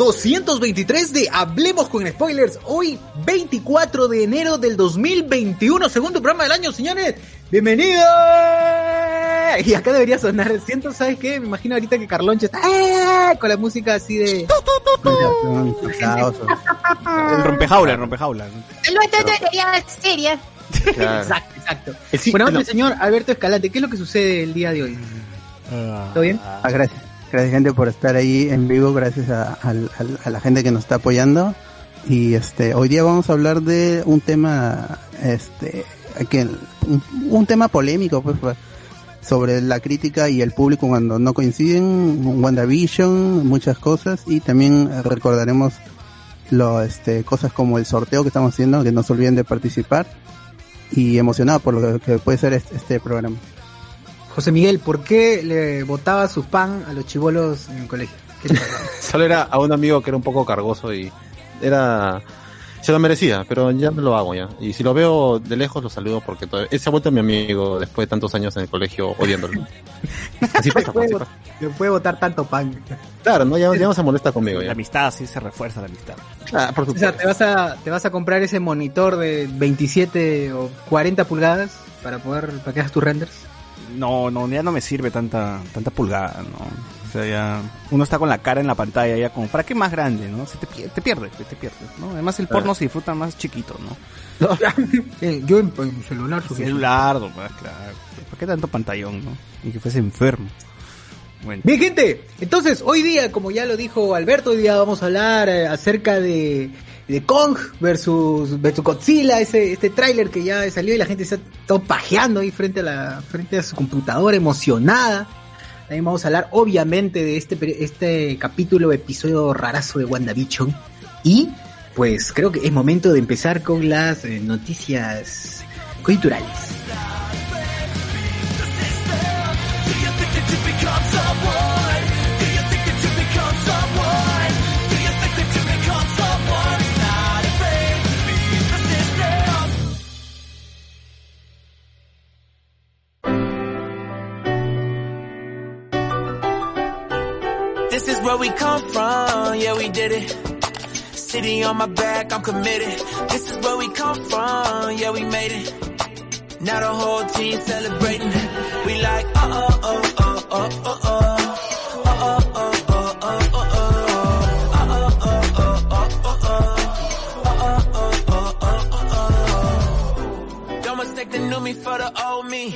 al programa 223 de Hablemos con Spoilers. Hoy, 24 de enero del 2021, segundo programa del año, señores. ¡Bienvenidos! Y acá debería sonar, siento, ¿sabes qué? Me imagino ahorita que Carlonche está ¡eh! con la música así de... El rompejaula, el rompejaula. Lo seria. Exacto, exacto. bueno, señor Alberto Escalante, ¿qué es lo que sucede el día de hoy? ¿Todo bien? Ah, gracias. Gracias gente por estar ahí en vivo, gracias a, la gente que nos está apoyando. Y este, hoy día vamos a hablar de un tema, este, que, un, tema polémico, pues, pues, sobre la crítica y el público cuando no coinciden, WandaVision, muchas cosas, y también recordaremos lo, este, cosas como el sorteo que estamos haciendo, que no se olviden de participar, y emocionado por lo que puede ser este, este programa. José Miguel, ¿por qué le botaba su pan a los chivolos en el colegio? Solo era a un amigo que era un poco cargoso y era se lo merecía, pero ya no lo hago ya. Y si lo veo de lejos lo saludo porque todo, él se ha vuelto mi amigo después de tantos años en el colegio odiándolo. Así pasa, puede, Le puede botar tanto pan. Claro, no, ya, no se molesta conmigo. Ya. La amistad sí se refuerza la amistad. Ah, por o sea, te vas a te vas a comprar ese monitor de 27 o 40 pulgadas para poder para que hagas tus renders no, no, ya no me sirve tanta, tanta pulgada, ¿no? O sea, ya uno está con la cara en la pantalla, ya como, ¿para qué más grande, no? Se te, te pierdes, te pierdes, ¿no? Además el porno se disfruta más chiquito, ¿no? Yo en, celular, celular, pues, claro. ¿Para qué tanto pantallón, no? Y que fuese enfermo. Bueno. Bien, gente, entonces hoy día, como ya lo dijo Alberto, hoy día vamos a hablar eh, acerca de de Kong versus, versus Godzilla, ese, este tráiler que ya salió y la gente está todo pajeando ahí frente a la, frente a su computadora emocionada. También vamos a hablar obviamente de este, este capítulo, episodio rarazo de WandaVision. Y pues creo que es momento de empezar con las eh, noticias culturales. Where we come from, yeah we did it. City on my back, I'm committed. This is where we come from, yeah we made it. Now the whole team celebrating. We like, uh oh, oh, oh, oh, oh, oh. Knew me for the old me.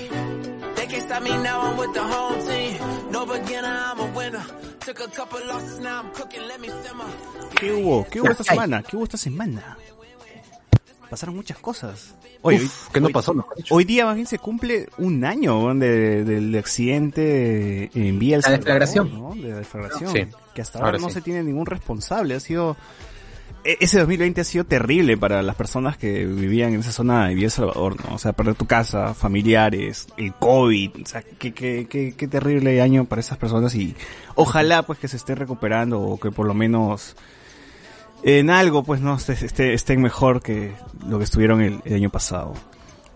They can't stop me now. I'm with the home team. No beginner, I'm a winner. ¿Qué hubo? ¿Qué hubo esta semana? ¿Qué hubo esta semana? Pasaron muchas cosas. Hoy, ¿qué no pasó? Hoy día más bien se cumple un año del accidente en vía La deflagración. ¿no? De la deflagración. que hasta ahora, no se tiene ningún responsable. Ha sido ese 2020 ha sido terrible para las personas que vivían en esa zona de Villa Salvador, ¿no? O sea, perder tu casa, familiares, el COVID, o sea, qué, qué, qué, qué terrible año para esas personas y ojalá pues que se estén recuperando o que por lo menos en algo pues no estén mejor que lo que estuvieron el, año pasado.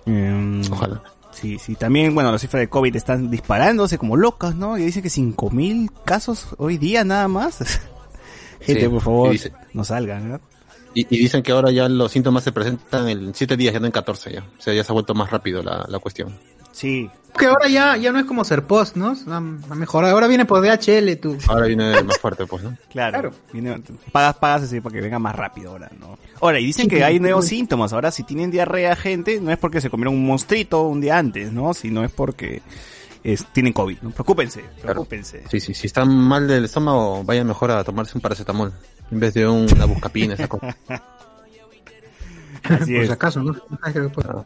Em, ojalá. Sí, sí, también, bueno, las cifras de COVID están disparándose como locas, ¿no? Y dicen que 5.000 casos hoy día nada más. Gente, por favor, no salgan, Y, dicen que ahora ya los síntomas se presentan en 7 días, ya no en 14 ya. O sea, ya se ha vuelto más rápido la, la cuestión. Sí. Que ahora ya, ya no es como ser post, ¿no? Ha mejorado. Ahora viene por DHL, tú. Ahora viene más fuerte, pues, ¿no? claro. pagas, pagas así para que venga más rápido ahora, ¿no? Ahora, y dicen que hay nuevos síntomas. Ahora, si tienen diarrea, gente, no es porque se comieron un monstruito un día antes, ¿no? Sino es porque tienen COVID, ¿no? Preocúpense, preocúpense. Sí, sí, si están mal del estómago, vayan mejor a tomarse un paracetamol en vez de una buscapina, esa cosa. Así es. acaso, ¿no?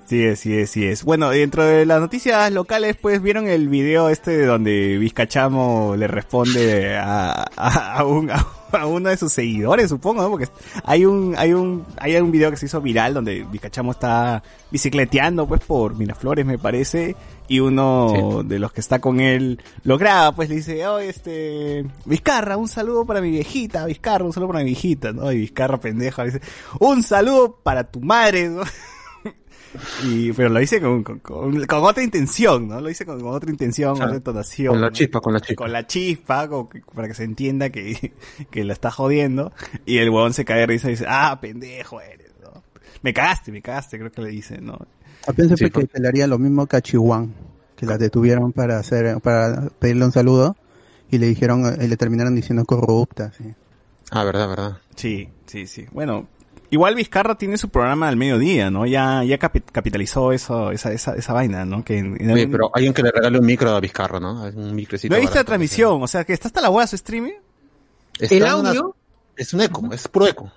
Sí es, sí es, sí es. Bueno, dentro de las noticias locales, pues vieron el video este de donde Vizcachamo le responde a, a, un, a uno de sus seguidores, supongo, ¿no? Porque hay un, hay un, hay un video que se hizo viral donde Vizcachamo está bicicleteando, pues, por Miraflores, me parece, y uno de los que está con él lo graba, pues le dice, oh, este, Vizcarra, un saludo para mi viejita, Vizcarra, un saludo para mi viejita, ¿no? Y Vizcarra pendeja dice, un saludo para tu madre, ¿no? Y, pero lo hice con, con, con, con otra intención, ¿no? Lo hice con, con otra intención, Claro. otra entonación. Con la chispa, con la chispa. Con la chispa, para que se entienda que, que la está jodiendo. Y el huevón se cae de risa y dice, ah, pendejo eres, ¿no? Me cagaste, me cagaste, creo que le dice, ¿no? Yo pensé Sí, que por- le haría lo mismo que a Chihuahua, que la detuvieron para hacer, para pedirle un saludo y le dijeron, y le terminaron diciendo corrupta, sí. Ah, verdad, verdad. Sí, sí, sí. Bueno, igual Vizcarra tiene su programa al mediodía, ¿no? Ya, ya capi- capitalizó eso, esa, esa, esa vaina, ¿no? Que en- en Oye, algún- pero alguien que le regale un micro a Vizcarra, ¿no? Un micrecito. no he visto la transmisión, o sea, que está hasta la hueá su streaming. Está El en una- audio, Es un eco, es puro eco.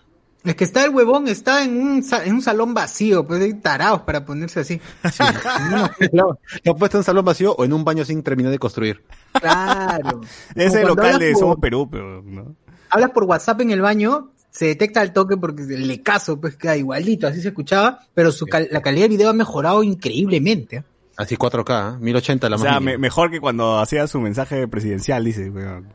Es que está el huevón, está en un, en un salón vacío, pues hay tarados para ponerse así. Lo, lo ha puesto en un salón vacío o en un baño sin terminar de construir. Claro. Ese local de por- Somos Perú, pero, ¿no? Hablas por WhatsApp en el baño, se detecta el toque porque le caso, pues queda igualito, así se escuchaba, pero su cal- la calidad de video ha mejorado increíblemente. ¿eh? Así 4K, ¿eh? 1080 la O más sea, mínima. me- mejor que cuando hacía su mensaje presidencial, dice, weón.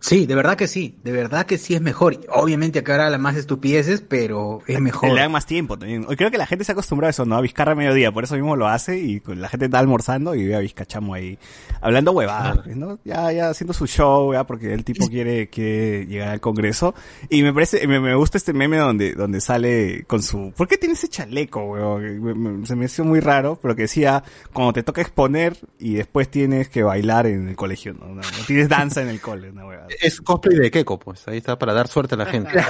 Sí, de verdad que sí, de verdad que sí es mejor. Obviamente acá ahora las más estupideces, pero es mejor. Le dan más tiempo también. Creo que la gente se acostumbra a eso, ¿no? A Vizcarra a mediodía, por eso mismo lo hace y la gente está almorzando y ve a Vizcachamo ahí hablando huevadas, ¿no? Ya, ya haciendo su show, ya, porque el tipo quiere, quiere llegar al Congreso. Y me parece, me, me gusta este meme donde, donde sale con su, ¿por qué tiene ese chaleco, weón? Se me hizo muy raro, pero que decía, cuando te toca exponer y después tienes que bailar en el colegio, ¿no? No, no tienes danza en el cole, una huevada. Es cosplay de Keiko, pues. Ahí está para dar suerte a la gente.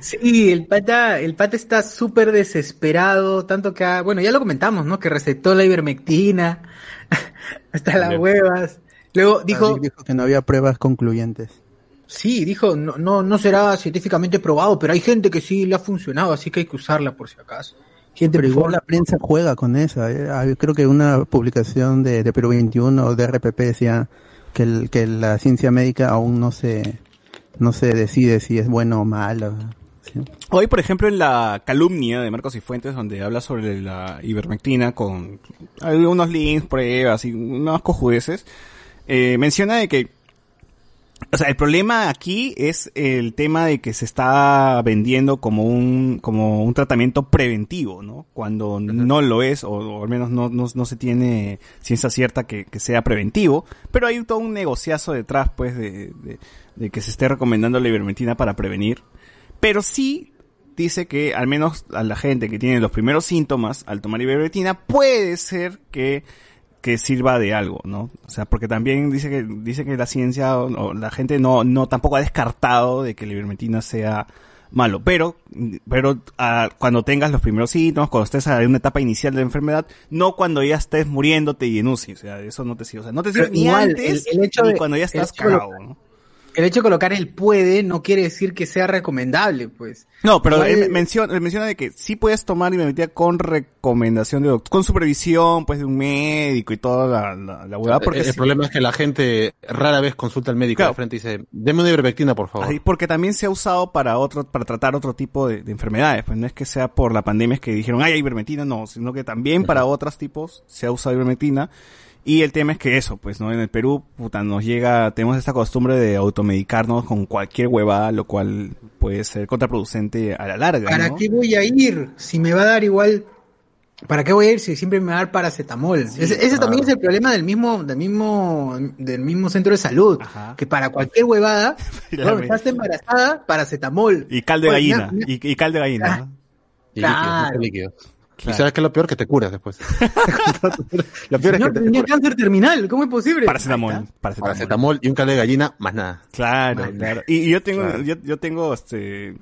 Sí, el pata, el pata está súper desesperado, tanto que, ha- bueno, ya lo comentamos, ¿no? Que recetó la ivermectina, hasta las huevas. Luego dijo, Dijo, dijo que no había pruebas concluyentes. sí, dijo, no, no, no será científicamente probado, pero hay gente que sí le ha funcionado, así que hay que usarla por si acaso. Gente, Pero igual la prensa juega con eso. ¿eh? Creo que una publicación de, de Perú 21 o de RPP decía que, el, que la ciencia médica aún no se, no se decide si es bueno o malo. ¿sí? Hoy, por ejemplo, en la calumnia de Marcos y Fuentes, donde habla sobre la ivermectina con algunos links, pruebas y unas cojudeces, eh, menciona de que, o sea, el problema aquí es el tema de que se está vendiendo como un, como un tratamiento preventivo, ¿no? Cuando no lo es, o, o al menos no, no, no se tiene ciencia cierta que, que sea preventivo, pero hay todo un negociazo detrás, pues, de, de, de que se esté recomendando la ivermectina para prevenir. Pero sí dice que al menos a la gente que tiene los primeros síntomas al tomar ivermectina puede ser que que sirva de algo, ¿no? O sea, porque también dice que dice que la ciencia o, o la gente no no tampoco ha descartado de que la ivermectina sea malo, pero pero ah, cuando tengas los primeros síntomas, cuando estés en una etapa inicial de la enfermedad, no cuando ya estés muriéndote y en UCI, o sea, eso no te sirve, o sea, no te sirve ni igual, antes el- el hecho ni de- cuando ya estás cagado, ¿no? El hecho de colocar el puede no quiere decir que sea recomendable, pues. No, pero Igual- él menciona, él menciona de que sí puedes tomar ivermectina con recomendación de doctor, con supervisión, pues, de un médico y toda la, la, la huevada, porque el, el sí- problema es que la gente rara vez consulta al médico Claro. de frente y dice, deme una ivermectina, por favor. Así, porque también se ha usado para otro, para tratar otro tipo de, de enfermedades, pues no es que sea por la pandemia es que dijeron, ay, hay ivermectina, no, sino que también para otros tipos se ha usado ivermectina. Y el tema es que eso, pues, ¿no? En el Perú, puta, nos llega, tenemos esta costumbre de automedicarnos con cualquier huevada, lo cual puede ser contraproducente a la larga, ¿Para ¿no? qué voy a ir? Si me va a dar igual, ¿para qué voy a ir si siempre me va a dar paracetamol? ese ese claro. también es el problema del mismo, del mismo, del mismo centro de salud, Ajá. que para cualquier huevada, me- estás embarazada, paracetamol. Y cal de Pues, gallina, y, y cal de gallina, ¿no? Y Claro. líquidos, líquidos. Claro. Y sabes que lo peor que te curas después. lo peor es que Señor, te tenía cáncer terminal, ¿cómo es posible? Paracetamol, paracetamol. Paracetamol y un caldo de gallina, más nada. Claro, claro. Y, y yo tengo, Claro. yo, yo tengo este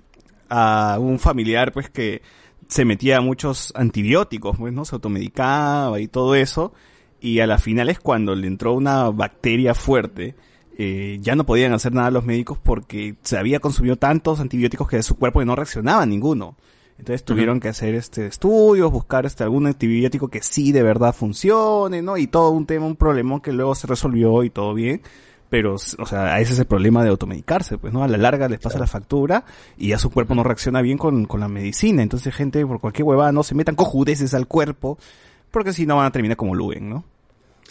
a un familiar pues que se metía a muchos antibióticos, pues, ¿no? Se automedicaba y todo eso. Y a la final es cuando le entró una bacteria fuerte. eh, ya no podían hacer nada los médicos porque se había consumido tantos antibióticos que de su cuerpo no reaccionaba a ninguno. Entonces tuvieron que hacer este estudios, buscar este algún antibiótico que sí de verdad funcione, ¿no? Y todo un tema, un problemón que luego se resolvió y todo bien. Pero, o sea, ese es el problema de automedicarse, pues, ¿no? A la larga les pasa la factura y ya su cuerpo no reacciona bien con, con la medicina. Entonces, gente, por cualquier huevada, no se metan cojudeces al cuerpo, porque si no van a terminar como Luen, ¿no?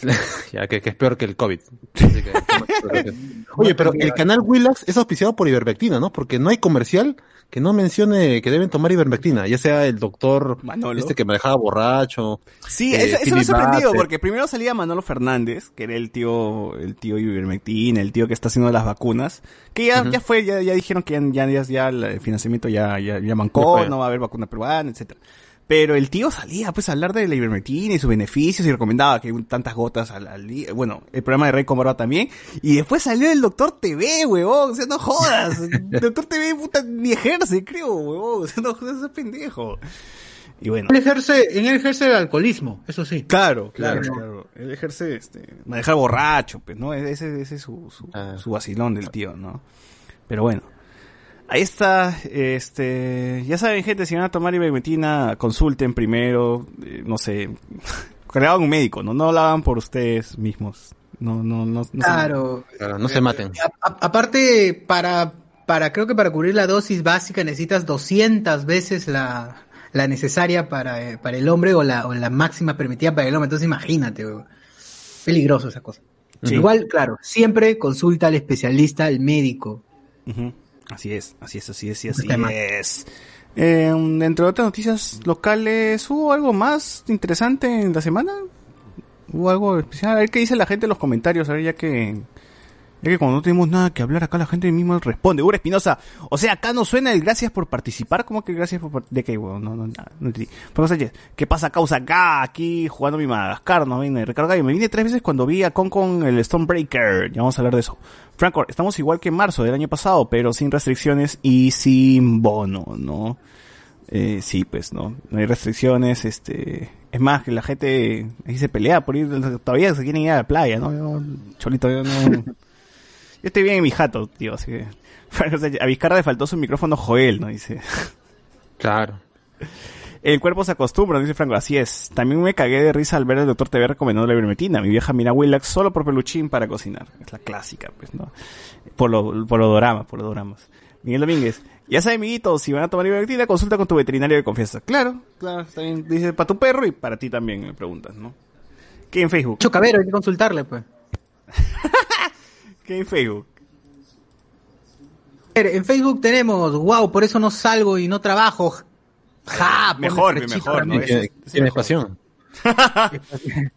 ya, que, que, es peor que el COVID. Que, Oye, pero el canal Willax es auspiciado por ivermectina, ¿no? Porque no hay comercial que no mencione que deben tomar ivermectina, ya sea el doctor Manolo. este que me dejaba borracho. Sí, eh, eso, eso me ha sorprendido, porque primero salía Manolo Fernández, que era el tío, el tío ivermectina, el tío que está haciendo las vacunas, que ya, uh -huh. ya fue, ya, ya dijeron que ya, ya, ya el financiamiento ya, ya, ya mancó, no va a haber vacuna peruana, etcétera. Pero el tío salía pues a hablar de la ivermectina y sus beneficios y recomendaba que tantas gotas al, al día. Bueno, el programa de Rey Comorba también. Y después salió el Doctor TV, huevón. O sea, no jodas. Doctor TV, puta, ni ejerce, creo, huevón. O sea, no jodas, es pendejo. Y bueno. Él ejerce, en él ejerce el alcoholismo, eso sí. Claro, claro, claro. claro. Él ejerce, este, manejar borracho, pues, ¿no? Ese, ese es su, su, ah. su vacilón del tío, ¿no? Pero bueno. Ahí está, este, ya saben gente, si van a tomar ivermectina, consulten primero, eh, no sé, que le hagan un médico, ¿no? No lo hagan por ustedes mismos. No, no, no, no claro. Se, claro, no se maten. A, a, aparte, para, para, creo que para cubrir la dosis básica necesitas 200 veces la, la necesaria para, eh, para el hombre o la, o la máxima permitida para el hombre. Entonces imagínate, wey. peligroso esa cosa. Sí. Igual, claro, siempre consulta al especialista, al médico. Uh -huh. Así es, así es, así es, así, así es. Eh, entre otras noticias locales, ¿hubo algo más interesante en la semana? ¿Hubo algo especial? A ver qué dice la gente en los comentarios, a ver ya que... Que cuando no tenemos nada que hablar acá la gente misma responde. Ura Espinosa, o sea, acá no suena el gracias por participar, ¿cómo que gracias por ¿De qué, weón? No, no, no, no entendí. ¿qué pasa causa acá? Aquí jugando mi Madagascar, no viene recarga y me vine tres veces cuando vi a Con con el Stonebreaker. Ya vamos a hablar de eso. Franco, estamos igual que en marzo del año pasado, pero sin restricciones y sin bono, ¿no? Eh, sí, pues, ¿no? No hay restricciones, este... Es más, que la gente ahí se pelea por ir, todavía se quieren ir a la playa, ¿no? Yo, cholito, yo no... Yo estoy bien en mi jato, tío, así que... A Vizcarra le faltó su micrófono Joel, ¿no? Dice... Claro. El cuerpo se acostumbra, dice Franco, así es. También me cagué de risa al ver al doctor TV recomendando la ivermectina. Mi vieja mira Willax solo por peluchín para cocinar. Es la clásica, pues, ¿no? Por lo, por lo dorama, por los dramas. Miguel Domínguez, ya sabe, amiguitos, si van a tomar ivermectina, consulta con tu veterinario de confianza. Claro, claro, está bien. Dice, para tu perro y para ti también, me preguntas, ¿no? ¿Qué en Facebook? Chocavero, hay que consultarle, pues. ¿Qué en Facebook? En Facebook tenemos, wow, por eso no salgo y no trabajo. Ja, mejor, mejor, ¿no? Tienes pasión.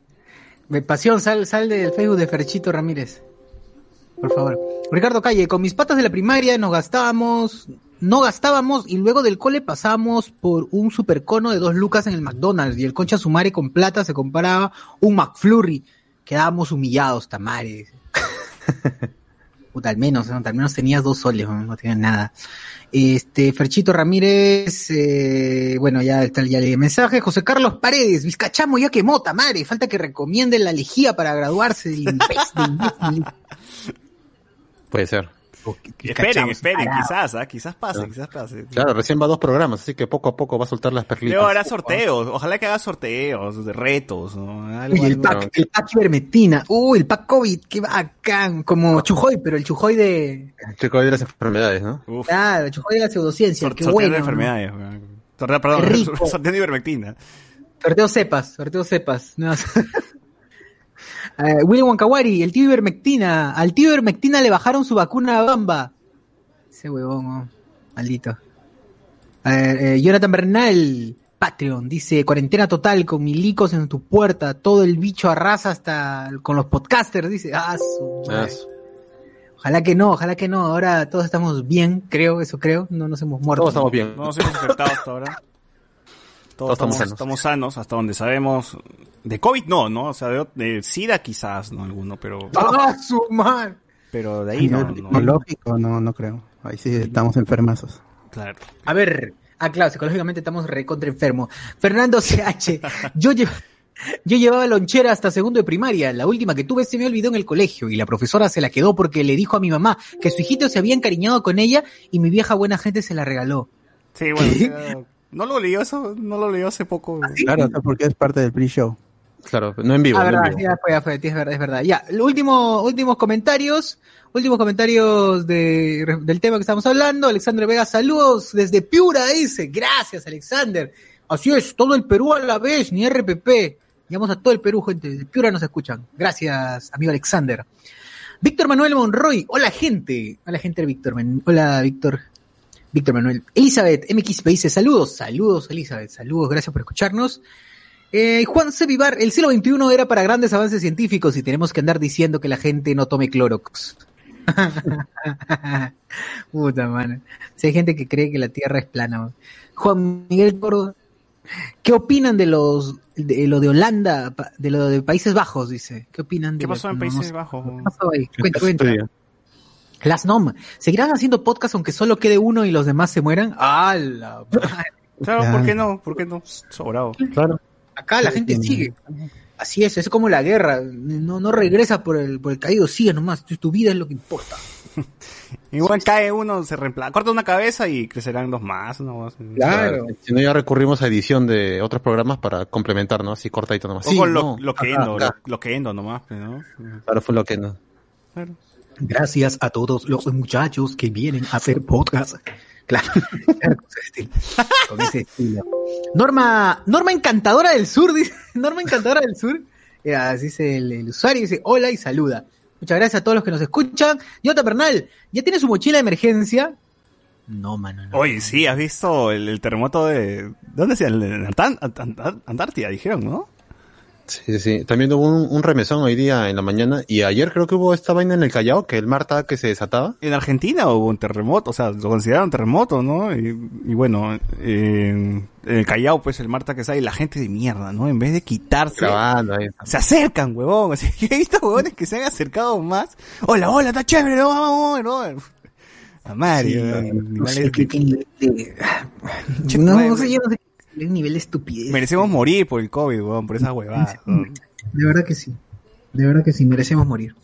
Me pasión, sal, sal del Facebook de Ferchito Ramírez. Por favor. Ricardo Calle, con mis patas de la primaria nos gastábamos, no gastábamos y luego del cole pasamos por un supercono de dos lucas en el McDonald's y el concha sumare con plata se compraba un McFlurry. Quedábamos humillados, tamares. Puta, al menos, ¿no? al menos tenías dos soles, no, no tenías nada. Este, Ferchito Ramírez, eh, bueno, ya ya leí el mensaje. José Carlos Paredes, Vizcachamo ya quemó, madre, falta que recomienden la lejía para graduarse del. Puede ser. Esperen, esperen, quizás, ¿eh? quizás pase, quizás pase. Claro, recién va dos programas, así que poco a poco va a soltar las perlitas. Luego hará sorteos, ojalá que haga sorteos, de retos, ¿no? Algo, Uy, el algo. pack, el pack ivermectina, uy, el pack COVID, qué bacán, como Chujoy, pero el Chujoy de... El Chujoy de las enfermedades, ¿no? Uf. Claro, el Chujoy de la pseudociencia, Sort qué bueno. de enfermedades, ¿no? Sorteo, perdón, sorteo de ivermectina. Sorteo cepas, sorteo cepas. No. Uh, William Wankawari, el tío Ivermectina. Al tío Ivermectina le bajaron su vacuna a Bamba. Ese huevón, oh, maldito. Eh, Jonathan Bernal, Patreon, dice, cuarentena total con milicos en tu puerta, todo el bicho arrasa hasta con los podcasters, dice, ah, su. Ojalá que no, ojalá que no, ahora todos estamos bien, creo, eso creo, no nos hemos muerto. Todos estamos bien. No nos hemos infectado hasta ahora. Todos, Todos estamos, sanos. estamos, sanos. hasta donde sabemos. De COVID no, ¿no? O sea, de, de SIDA quizás, no alguno, pero... ¡Ah, su man! Pero de ahí no. no, Lógico, no, no creo. Ahí sí estamos enfermazos. Claro. A ver, ah, claro, psicológicamente estamos recontra enfermos. Fernando CH, yo llevo... Yo llevaba lonchera hasta segundo de primaria. La última que tuve se me olvidó en el colegio y la profesora se la quedó porque le dijo a mi mamá que su hijito se había encariñado con ella y mi vieja buena gente se la regaló. Sí, bueno. No lo leyó eso, no lo leyó hace poco. ¿Ah, sí? Claro, porque es parte del pre-show. Claro, no en vivo. Ah, no verdad, en vivo. ya fue, ya fue, es verdad, es verdad. Ya, último, últimos comentarios, últimos comentarios de, del tema que estamos hablando. Alexander Vega, saludos desde Piura, dice. Gracias, Alexander. Así es, todo el Perú a la vez, ni RPP. Llamamos a todo el Perú, gente. De Piura nos escuchan. Gracias, amigo Alexander. Víctor Manuel Monroy. Hola, gente. Hola, gente de Víctor. Hola, Víctor. Víctor Manuel. Elizabeth MX me dice saludos. Saludos, Elizabeth. Saludos. Gracias por escucharnos. Eh, Juan C. Vivar, el siglo XXI era para grandes avances científicos y tenemos que andar diciendo que la gente no tome Clorox. Puta mano. Si hay gente que cree que la Tierra es plana. man. Juan Miguel Córdoba, ¿qué opinan de los de lo de Holanda, de lo de Países Bajos? Dice. ¿Qué opinan de ¿Qué lo- pasó en Países no. Bajos? ¿Qué pasó ahí? Cuenta, cuenta. Las NOM, ¿seguirán haciendo podcast aunque solo quede uno y los demás se mueran? ¡Ah, la madre! Claro, ¿por qué no? ¿Por qué no? Sobrado. Claro. Acá la gente sigue. Así es, es como la guerra. No, no regresa por el, por el caído, sigue nomás. Tu, tu vida es lo que importa. Igual cae uno, se reemplaza, corta una cabeza y crecerán dos más, ¿no? Claro. Si no, ya recurrimos a edición de otros programas para complementar, ¿no? Así cortadito nomás. O Sí, lo, no. lo que endo, lo, lo que endo nomás, pues, ¿no? Claro, fue lo que no. Claro. Gracias a todos los muchachos que vienen a hacer podcast. Claro, claro, con ese estilo. Con ese estilo. Norma, Norma Encantadora del Sur, dice. Norma Encantadora del Sur. Eh, así dice el, el usuario, dice hola y saluda. Muchas gracias a todos los que nos escuchan. Jota Bernal, ¿ya tiene su mochila de emergencia? No, mano, no. Oye, sí, has visto el, el terremoto de... ¿Dónde sea? Ant- Antártida, dijeron, ¿no? Sí, sí. También hubo un, un remesón hoy día en la mañana y ayer creo que hubo esta vaina en el Callao, que el Marta que se desataba. En Argentina hubo un terremoto, o sea, lo consideraron terremoto, ¿no? Y, y bueno, en, en el Callao, pues el Marta que sale, la gente de mierda, ¿no? En vez de quitarse, Grabando se acercan, huevón. Así, yo he visto huevones que se han acercado más. Hola, hola, está chévere, no, vamos, vamos, A Mario, no No, no sé, yo no sé qué nivel de estupidez. Merecemos morir por el COVID, huevón, por esa huevada. huevón. De verdad que sí. De verdad que sí, merecemos morir.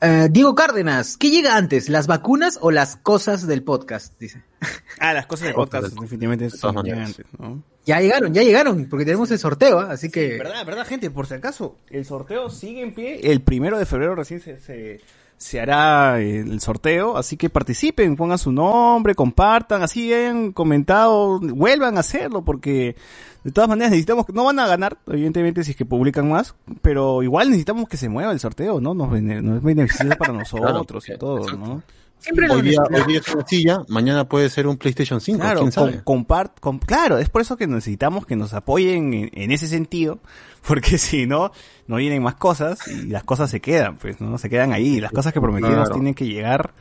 Eh, Diego Cárdenas, ¿qué llega antes, las vacunas o las cosas del podcast? Dice. Ah, las cosas de podcast, definitivamente son ¿no? Ya llegaron, ya llegaron, porque tenemos el sorteo, ¿ah? así que... verdad, verdad, gente, por si acaso, el sorteo sigue en pie. El primero de febrero recién se, se, se hará el sorteo, así que participen, pongan su nombre, compartan, así hayan comentado, vuelvan a hacerlo, porque de todas maneras necesitamos, no van a ganar, evidentemente, si es que publican más, pero igual necesitamos que se mueva el sorteo, ¿no? Nos, nos es beneficioso para nosotros y todo, exacto. ¿no? Siempre Hoy día, hoy día es una silla, mañana puede ser un PlayStation 5, Claro, quién com- sabe. compart- com- claro, es por eso que necesitamos que nos apoyen en, en ese sentido, porque si no, no vienen más cosas y las cosas se quedan, pues, ¿no? Se quedan ahí, las cosas que prometimos Claro. tienen que llegar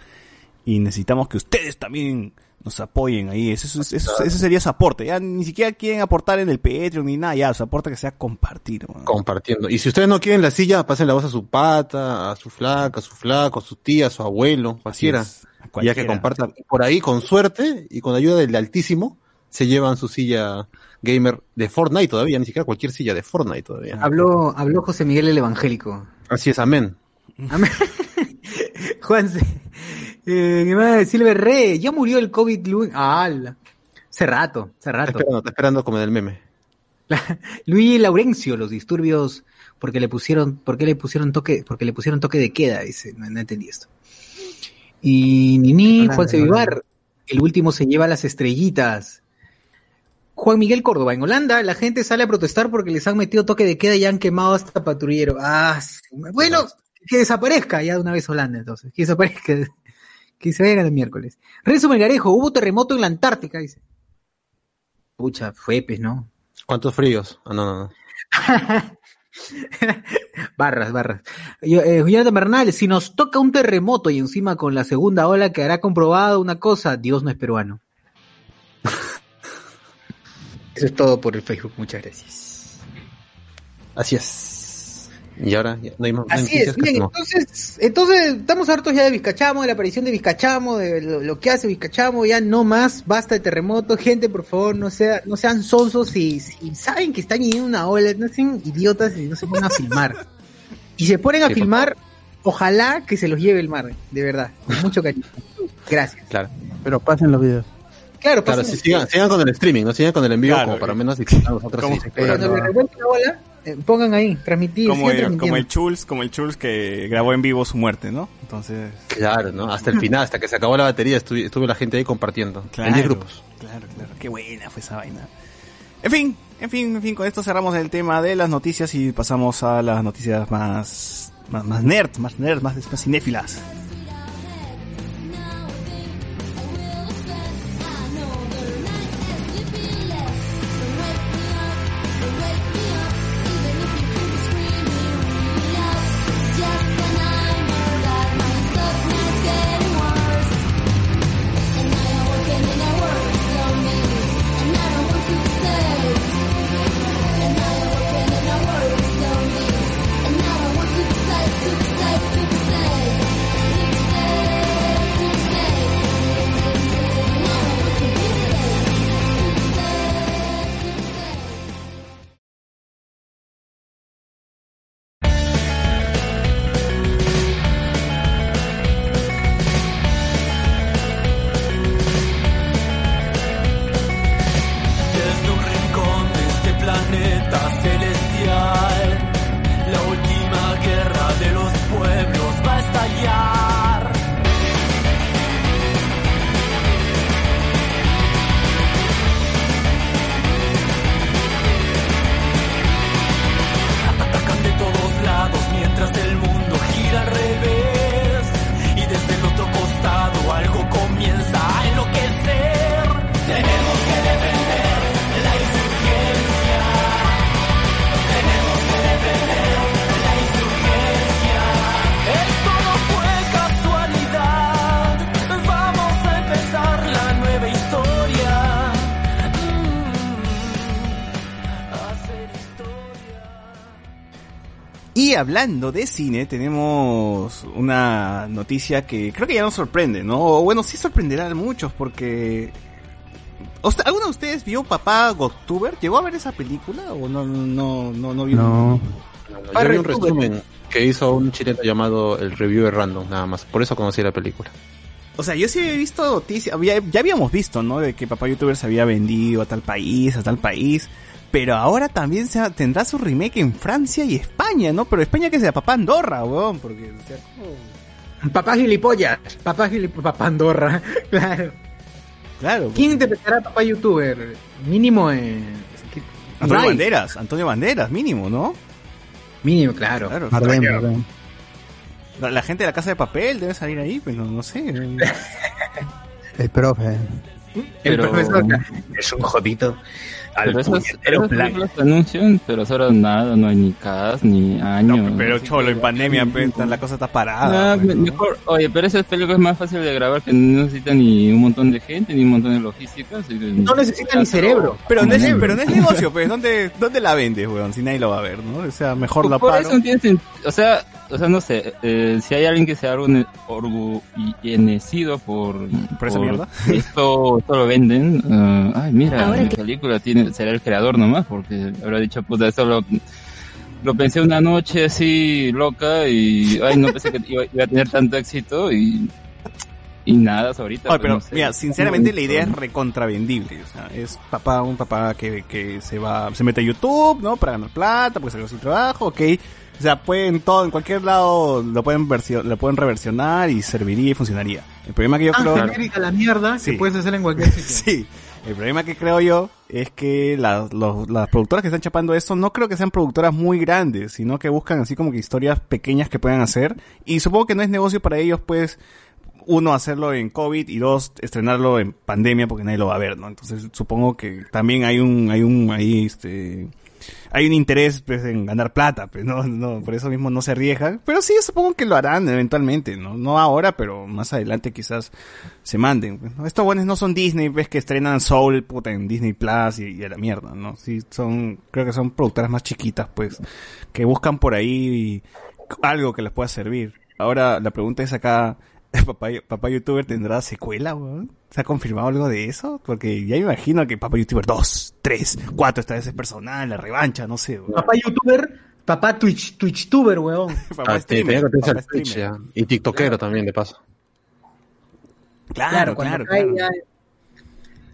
y necesitamos que ustedes también nos apoyen ahí, eso, es- eso, eso sería su aporte, ya ni siquiera quieren aportar en el Patreon ni nada, ya, su aporte que sea compartir. Compartiendo. Y si ustedes no quieren la silla, pasen la voz a su pata, a su flaca, a su flaco, a su tía, a su abuelo, cualquiera. Así es, a Ya que cualquiera. compartan por ahí con suerte y con ayuda del Altísimo, se llevan su silla gamer de Fortnite todavía, ni siquiera cualquier silla de Fortnite todavía. Habló, habló José Miguel el Evangélico. Así es, amén. Amén. Juanse. Eh, ¿Qué más? Silver Rey, ya murió el COVID. Lu- Ah, hace rato, hace Está rato. esperando, está esperando como en el meme. Luis Laurencio, los disturbios porque le pusieron, porque le pusieron toque, porque le pusieron toque de queda, dice, no, no entendí esto. Y Nini, Juan C. hola. Vivar, el último se lleva las estrellitas. Juan Miguel Córdoba, en Holanda la gente sale a protestar porque les han metido toque de queda y han quemado hasta patrullero. Ah, sí. bueno, que desaparezca ya de una vez Holanda entonces, que desaparezca, que se vayan el miércoles. Renzo Melgarejo, hubo terremoto en la Antártica, dice. Pucha, fue pues, ¿no? ¿Cuántos fríos? Ah, no, no, no. barras, barras. Yo, eh, Jonathan Bernal, si nos toca un terremoto y encima con la segunda ola quedará comprobado una cosa, Dios no es peruano. Eso es todo por el Facebook, muchas gracias. Así es. Y ahora ya no hay más Así noticias es, no. entonces, entonces estamos hartos ya de Vizcachamo, de la aparición de Vizcachamo, de lo, lo que hace Vizcachamo, ya no más, basta de terremoto, gente, por favor, no sea, no sean sonsos si, si saben que están en una ola, no sean idiotas y no se pongan a filmar. Y se ponen a Sí, filmar, ojalá que se los lleve el mar, de verdad, con mucho cariño. Gracias. Claro, Pero pasen los videos. Claro, claro sí, sigan, sigan con el streaming, no sigan con el envío Claro, como para menos nosotros como- sí, le revuelven la ola, eh, pongan ahí, transmitir, Como el, como el Chuls, como el Chuls que grabó en vivo su muerte, ¿no? Entonces, Claro, ¿no? Hasta el final, hasta que se acabó la batería, estuve, estuve la gente ahí compartiendo. claro, En 10 grupos. Claro, claro, qué buena fue esa vaina. En fin, en fin, en fin, con esto cerramos el tema de las noticias y pasamos a las noticias más, más, más nerd, más nerd, más, más cinéfilas. Hablando de cine, tenemos una noticia que creo que ya nos sorprende, ¿no? O bueno, sí sorprenderá a muchos porque... ¿Usted- ¿Alguno de ustedes vio Papá Goktuber? ¿Llegó a ver esa película o no, no, no, no vio? No. Yo vi un resumen que hizo un chileno llamado el Reviewer Random, nada más. Por eso conocí la película. O sea, yo sí he visto noticias, había- ya habíamos visto, ¿no? De que Papá Youtuber se había vendido a tal país, a tal país. Pero ahora también se, tendrá su remake en Francia y España, ¿no? Pero España que sea Papá Andorra, weón, porque... o sea, ¿cómo? Papá gilipollas, papá gilipollas, papá Andorra, claro. Claro. ¿Quién interpretará a papá youtuber? Mínimo en... Antonio. Banderas, Antonio Banderas, mínimo, ¿no? Mínimo, claro. Claro. La, la gente de la casa de papel debe salir ahí, pues no, no sé. El profe. El Pero- profesor es un jodito. Al Pero esas, esas plan. anuncian, pero ahora nada, no hay ni cast, ni año. No, pero cholo, en pandemia, pues, la cosa está parada. Ah, pues, ¿no? mejor, oye, pero esas películas es más fácil de grabar que no necesitan ni un montón de gente, ni un montón de logística. así que- No necesita ni cerebro. Pero no, es, Cerebro. pero no es negocio, pues, ¿dónde, dónde la vendes, weón? Si nadie lo va a ver, ¿no? O sea, mejor la Por paro. eso no tiene o sea, o sea, no sé, eh, si hay alguien que sea orgu- orgullenecido por, ¿Por esa mierda? esto, esto lo venden, ah, ay, mira, que- película tiene, será el creador nomás, porque habrá dicho, puta, esto lo, lo pensé una noche así loca y, ay, no pensé que iba, iba a tener tanto éxito y, y nada, ahorita. Ay, pues, pero no sé. mira, sinceramente la idea es recontravendible. O sea, es papá, un papá que, que se va, se mete a YouTube, ¿no? Para ganar plata, porque salió sin trabajo, ok. O sea, pueden todo, en cualquier lado lo pueden lo pueden reversionar y serviría y funcionaría. El problema que yo Tan creo... genérica la mierda Sí. que puedes hacer en cualquier sitio. Sí, el problema que creo yo es que las, los- las productoras que están chapando esto no creo que sean productoras muy grandes, sino que buscan así como que historias pequeñas que puedan hacer. Y supongo que no es negocio para ellos, pues, uno, hacerlo en COVID y dos, estrenarlo en pandemia porque nadie lo va a ver, ¿no? Entonces supongo que también hay un, hay un, ahí, este, hay un interés, pues, en ganar plata, pues, no, no, por eso mismo no se arriesgan. Pero sí, supongo que lo harán eventualmente, ¿no? No ahora, pero más adelante quizás se manden. pues, ¿no? Estos buenos no son Disney, ves que estrenan Soul, puta, en Disney Plus y, y a la mierda, ¿no? Sí, son, creo que son productoras más chiquitas, pues, que buscan por ahí algo que les pueda servir. Ahora, la pregunta es acá, ¿Papá, Papá YouTuber tendrá secuela, weón? ¿Se ha confirmado algo de eso? Porque ya me imagino que Papá YouTuber 2, 3, 4, esta vez es personal, la revancha, no sé, weón. Papá youtuber, papá Twitch, TwitchTuber, weón. Papá Ah, papá Twitch, streamer. ya. Y TikTokero también, de paso. Claro, claro, claro. ya-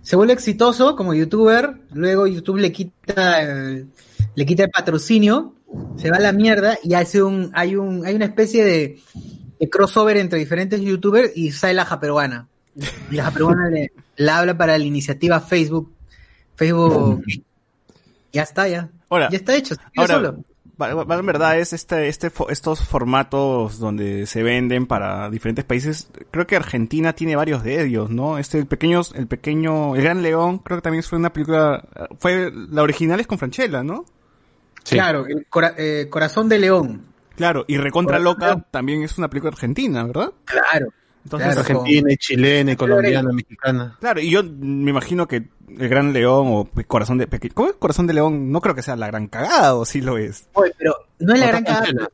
se vuelve exitoso como youtuber, luego YouTube le quita el, le quita el patrocinio, se va a la mierda y hace un, hay un, hay una especie de, de crossover entre diferentes youtubers y sale la japeruana. Y la japeruana le, le habla para la iniciativa Facebook, Facebook Ya está, ya. Ahora, ya está hecho. ahora, solo. en verdad es este, este, estos formatos donde se venden para diferentes países. Creo que Argentina tiene varios de ellos, ¿no? Este, el pequeño, el pequeño, el Gran León, creo que también fue una película, fue, la original es con Franchella, ¿no? Sí. Claro, el cora- eh, Corazón de León. Claro, y Recontra Loca también es una película argentina, ¿verdad? Claro. Entonces, Claro. Argentina, chilena, colombiana, mexicana. Claro, y yo me imagino que el Gran León o pues, Corazón de Peque- ¿Cómo es Corazón de León? No creo que sea la gran cagada, o sí lo es. Oye, pero no es la gran cagada,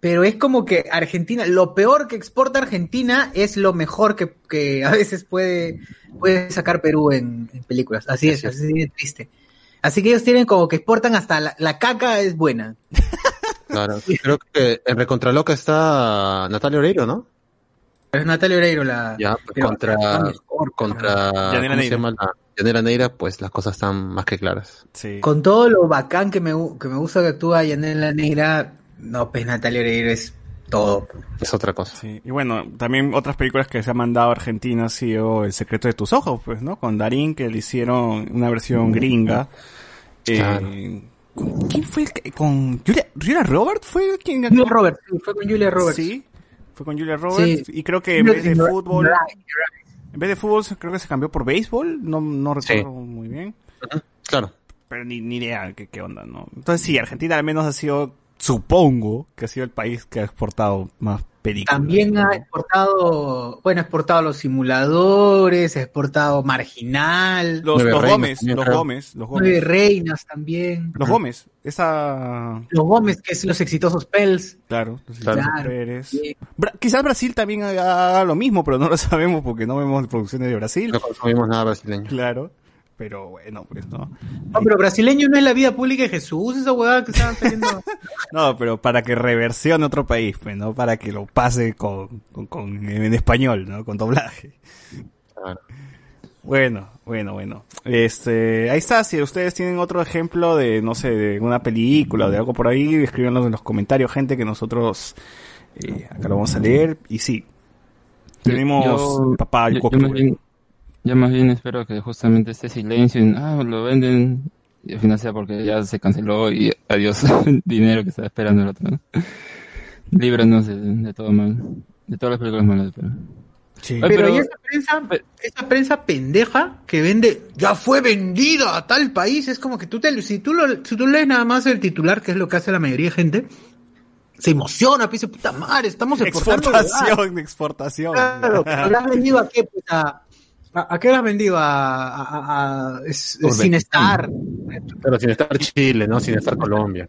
pero es como que Argentina, lo peor que exporta Argentina es lo mejor que, que a veces puede, puede sacar Perú en, en películas. Así es, así de triste. Así que ellos tienen como que exportan hasta la, la caca es buena. Claro. Creo que en Recontraloca está Natalia Oreiro, ¿no? Es Natalia Oreiro la... Ya, pues, pero- contra, mejor, contra, Yanira ¿cómo se Neira. Yanira Neira, pues las cosas están más que claras. Sí. Con todo lo bacán que me, que me gusta que actúa Yanela Negra, no, pues Natalia Oreiro es todo. Es otra cosa. Sí, y bueno, también otras películas que se han mandado a Argentina ha sido El secreto de tus ojos, pues, ¿no? Con Darín, que le hicieron una versión gringa. Eh, Claro. ¿Con ¿Quién fue? el que- ¿Con Julia, Julia Roberts fue quien Julia Roberts, sí, fue con Julia Roberts. Sí, fue con Julia Roberts. Sí. Y creo que en vez de fútbol, en vez de fútbol, creo que se cambió por béisbol. No, no Sí. recuerdo muy bien. Claro. Pero ni, ni idea qué, qué onda, ¿no? Entonces sí, Argentina al menos ha sido, supongo, que ha sido el país que ha exportado más películas. También ha exportado, bueno, ha exportado los simuladores, ha exportado Marginal, Los, los Reinas Gómez, también, los creo. Gómez, los Nueve Gómez. Reinas también, Los Gómez, esa... los Gómez, que es los exitosos Pels. Claro, los Claro. Pérez. Bra- quizás Brasil también haga lo mismo, pero no lo sabemos porque no vemos producciones de Brasil. No consumimos nada brasileño. Claro. Pero bueno, pues no. No, pero brasileño no es la vida pública de Jesús, esa huevada que estaban saliendo. No, pero para que reversione otro país, pues, ¿no? Para que lo pase con, con, con- en español, ¿no? Con doblaje. Claro. Bueno, bueno, bueno. Este, ahí está, si ustedes tienen otro ejemplo de, no sé, de una película o de algo por ahí, escríbanlo en los comentarios, gente, que nosotros eh, acá lo vamos a leer. Y sí, tenemos Yo- papá y yo, yo más güey. bien, yo más bien espero que justamente este silencio, y, ah, lo venden, y al final sea porque ya se canceló y adiós dinero que estaba esperando el otro. ¿no? Líbranos de, de todo mal, de todas las películas malas. Pero... Sí. Ay, Pero, pero- y esa prensa, esa prensa pendeja que vende, ya fue vendida a tal país, es como que tú te, si tú lo, si tú lees nada más el titular, que es lo que hace la mayoría de gente, se emociona, piensa, puta madre, estamos exportando. huevadas". Exportación, exportación. Claro, ¿lo has vendido a qué? Pues a, a, a qué has vendido? A, a, a- a- es- Por sin estar. Pero sin estar Chile, ¿no? Sin estar Colombia.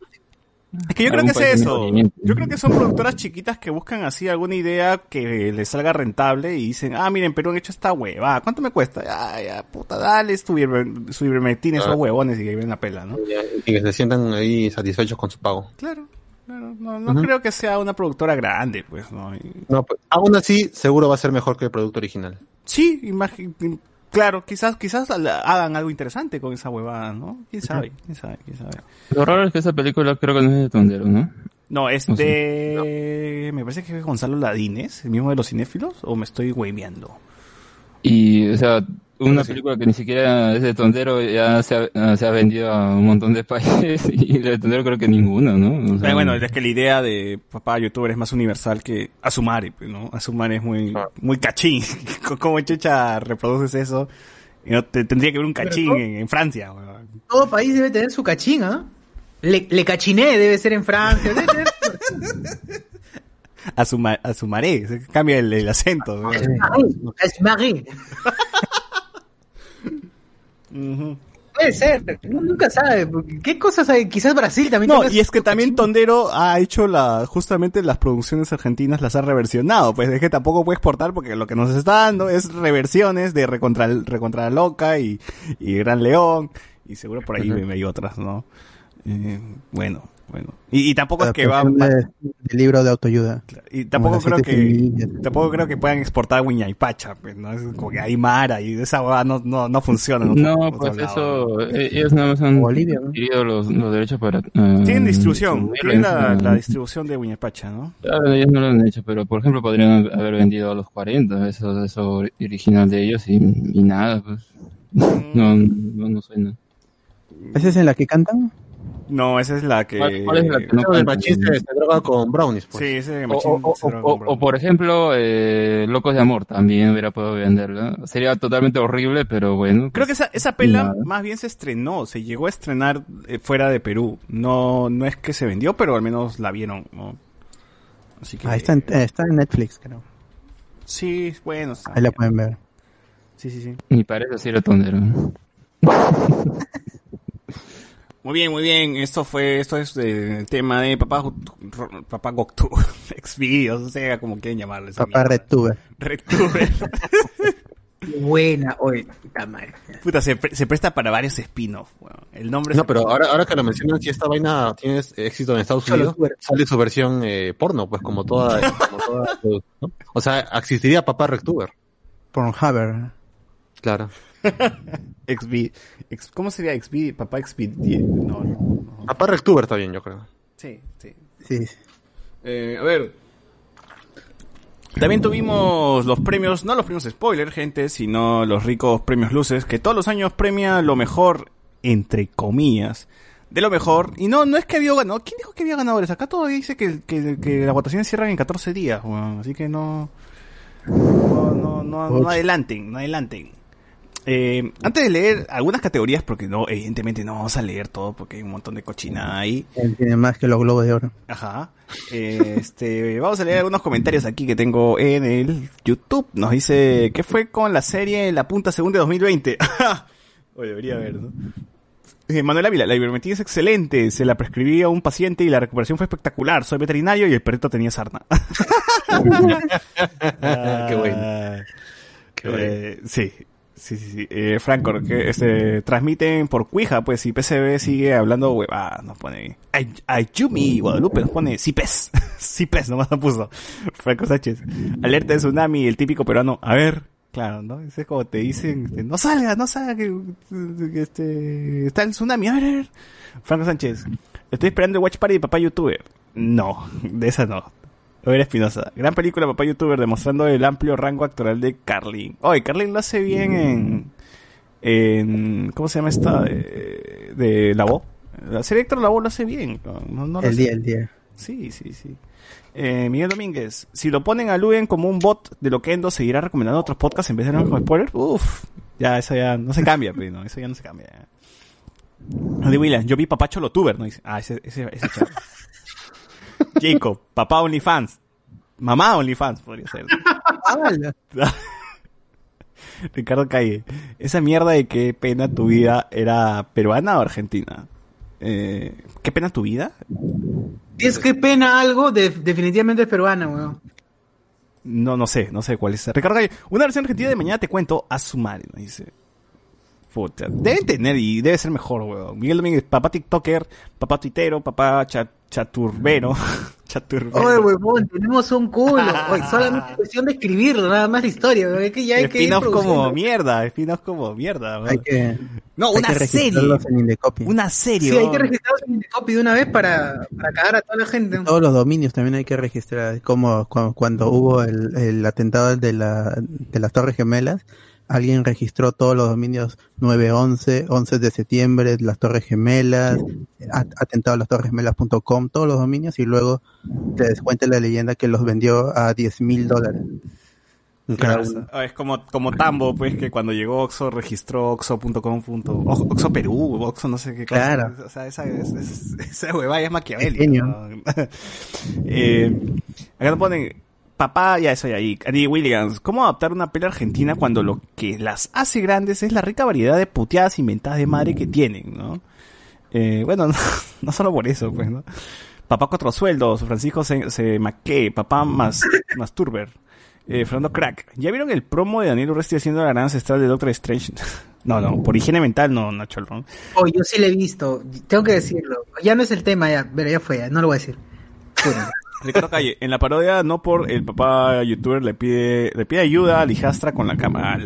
Es que yo creo que es eso. Yo creo que son productoras chiquitas que buscan así alguna idea que les salga rentable y dicen, ah, miren, Perú han hecho esta hueva. ¿Cuánto me cuesta? Ah, ya, puta, dale su ivermectina, esos Ah. huevones y que ven la pela, ¿no? Y que se sientan ahí satisfechos con su pago. Claro, claro. No, no Ujú. creo que sea una productora grande, pues, ¿no? Y- No, pues, aún así, seguro va a ser mejor que el producto original. sí, claro, quizás, quizás hagan algo interesante con esa huevada, ¿no? ¿Quién sabe? ¿Quién sabe? ¿Quién sabe? Lo raro es que esa película creo que no es de Tondero, ¿no? No, es de... Me parece que es Gonzalo Ladines, el mismo de los cinéfilos, o me estoy hueveando. Y, o sea, una Sí. película que ni siquiera es de Tondero ya se ha, ah, se ha vendido a un montón de países y de Tondero creo que ninguna, ¿no? O sea, Pero bueno, es que la idea de papá youtuber es más universal que Asumare, pues, ¿no? Asumare es muy, Claro. muy cachín. ¿Cómo chucha reproduces eso? No te, tendría que ver un cachín en, en Francia, weón. Todo país debe tener su cachín, ¿ah? Le, le cachiné debe ser en Francia. debe tener su- Asuma, Asumare, se cambia el, el acento. weón. Es Puede ser, uno nunca sabe. ¿Qué cosas hay? Quizás Brasil también. No, y es que también. Tondero ha hecho la, justamente las producciones argentinas las ha reversionado, pues es que tampoco puede exportar porque lo que nos está dando es reversiones de Recontra, Recontra Loca y, y Gran León, y seguro por ahí Ujú. hay otras, ¿no? Eh, bueno, bueno. Y, y tampoco es que va, de, de libro de autoayuda. y tampoco creo que, semillas. tampoco creo que puedan exportar Wiñaypacha, pues, ¿no? Es como que hay Mara y esa hueá no, no, no funciona. en otro- No, otro pues lado, eso, eh, ellos nada más han Bolivia, ¿no? adquirido los, los derechos para... ah, Tienen distribución, tienen la, la distribución de Wiñaypacha, ¿no? Claro, ellos no lo han hecho, pero por ejemplo podrían haber vendido a los 40, eso, eso original de ellos y, y nada, pues no, no, no suena. ¿Esa es en la que cantan? No, esa es la que... ¿Cuál, cuál es la que no machín se, droga con brownies, pues. Sí, ese O, machín o- se droga o- con o- o, por ejemplo, eh, Locos de Amor también hubiera podido venderla. Sería totalmente horrible, pero bueno. Creo que esa, esa pela Nada. más bien se estrenó, se llegó a estrenar eh, fuera de Perú. No, no es que se vendió, pero al menos la vieron, ¿no? Así que... Ah, está en, eh, está en Netflix, creo. Sí, bueno. está Ahí la pueden ver. Sí, sí, sí. Ni parece ser tondero. Muy bien, muy bien. Esto fue, esto es eh, el tema de Papá, Papá Goktu, Xvideos, o sea, como quieren llamarle. esa Papá. RedTuber. RedTuber. Qué Buena, oye, puta madre. Puta, se, pre- se presta para varios spin-off. weón. el nombre No, pero ahora, ahora que lo mencionan, si esta vaina tiene éxito en Estados Unidos, sale su versión eh, porno, pues como toda, como toda ¿no? O sea, existiría Papá Rectuber. Pornhubber. Claro. XV, X- ¿Cómo sería XV? Papá XV. No, no, no. Papá Rectuber está bien, yo creo. Sí, sí. Sí. Eh, a ver. También tuvimos los premios, no los premios spoiler, gente, sino los ricos premios luces, que todos los años premia lo mejor, entre comillas, de lo mejor. Y no, no es que había ganado. ¿Quién dijo que había ganadores? Acá todavía dice que, que, que las votaciones cierran en 14 días. Así que no. No, no, no, no adelanten, no adelanten. Eh, antes de leer algunas categorías, porque no, evidentemente no vamos a leer todo porque hay un montón de cochinada ahí. Él tiene más que los globos de oro. Ajá. Eh, este, vamos a leer algunos comentarios aquí que tengo en el YouTube. Nos dice, ¿qué fue con la serie La Punta Segunda de 2020? Oye, debería haber, ¿no? Eh, Manuel Ávila, la ivermectina es excelente. Se la prescribí a un paciente y la recuperación fue espectacular. Soy veterinario y el perrito tenía sarna. Qué bueno. Ah, Qué bueno. eh, sí. Sí, sí, sí. Eh, Franco, que este, transmiten por Cuija, pues, y PCB sigue hablando huevadas, nos pone. Ay, Ayumi Guadalupe nos pone Cipes. Cipes nomás nos puso. Franco Sánchez. Alerta de tsunami, el típico peruano. A ver, claro, ¿no? Ese es como te dicen, este, no salga, no salga, que, que, este, está el tsunami, a ver, a ver. Franco Sánchez. Estoy esperando el Watch Party de papá youtuber. No, de esa no. Over Espinosa. Gran película, papá youtuber, demostrando el amplio rango actoral de Carlin. Oye, Carlin lo hace bien en. en ¿Cómo se llama esta? De, de La Voz. La serie Héctor La Voz lo hace bien. No, no lo El hace- día, el día. Sí, sí, sí. Eh, Miguel Domínguez. Si lo ponen a Luen como un bot de Loquendo, ¿seguirá recomendando otros podcasts en vez de no con spoilers? Uf. Ya, eso ya no se cambia, pues, no, eso ya no se cambia. De William, yo vi papá Cholotuber, ¿no? Dice, ah, ese, ese, ese. Jacob, papá OnlyFans. Mamá OnlyFans, podría ser. Ricardo Calle, esa mierda de qué pena tu vida era peruana o argentina. Eh, ¿Qué pena tu vida? Es que pena algo, de- definitivamente es peruana, weón. No, no sé, no sé cuál es. Ricardo Calle, una versión argentina de mañana te cuento a su madre, me dice. Puta, deben tener y debe ser mejor, weón. Miguel Domínguez, papá TikToker, papá tuitero, papá cha- chaturbero. chaturbero. Oye, huevón, tenemos un culo. Oye, solamente es cuestión de escribirlo, nada más la historia. Es que ya hay que ir como mierda, spin-off como mierda. Hay que, No, hay una que serie. en Indecopy. Una serie. Sí, hay que registrarlos en copy de una vez para, para cagar a toda la gente. Todos los dominios también hay que registrar. Como cu- cuando hubo el, el atentado de, la, de las Torres Gemelas, alguien registró todos los dominios 911, 11 de septiembre, las Torres Gemelas, at- atentado a las torres gemelas.com, todos los dominios y luego te descuenta la leyenda que los vendió a 10 mil dólares. Uno. Ah, Es como, como Tambo, pues, que cuando llegó Oxo registró Oxo.com. Oxo Perú, Oxo no sé qué cosa. Claro. O sea, esa, es- es- esa huevada ya es maquiavélica. ¿no? eh, acá nos ponen, papá, ya eso ya ahí. Andy Williams, ¿cómo adaptar una peli argentina cuando lo que las hace grandes es la rica variedad de puteadas inventadas de madre que tienen, ¿no? Eh, bueno, no, no solo por eso, pues, ¿no? Papá Cuatro Sueldos, Francisco se, se Maqué, Papá más, Masturber, eh, Fernando Crack. ¿Ya vieron el promo de Daniel Urresti haciendo la gran ancestral de Doctor Strange? no, no, por higiene mental no, Nacho Alron. Oh, yo sí lo he visto. Tengo que decirlo. Ya no es el tema, ya. Pero ya fue. No lo voy a decir. Ricardo Calle, en la parodia no por el papá youtuber le pide, le pide ayuda a Lijastra con la cámara.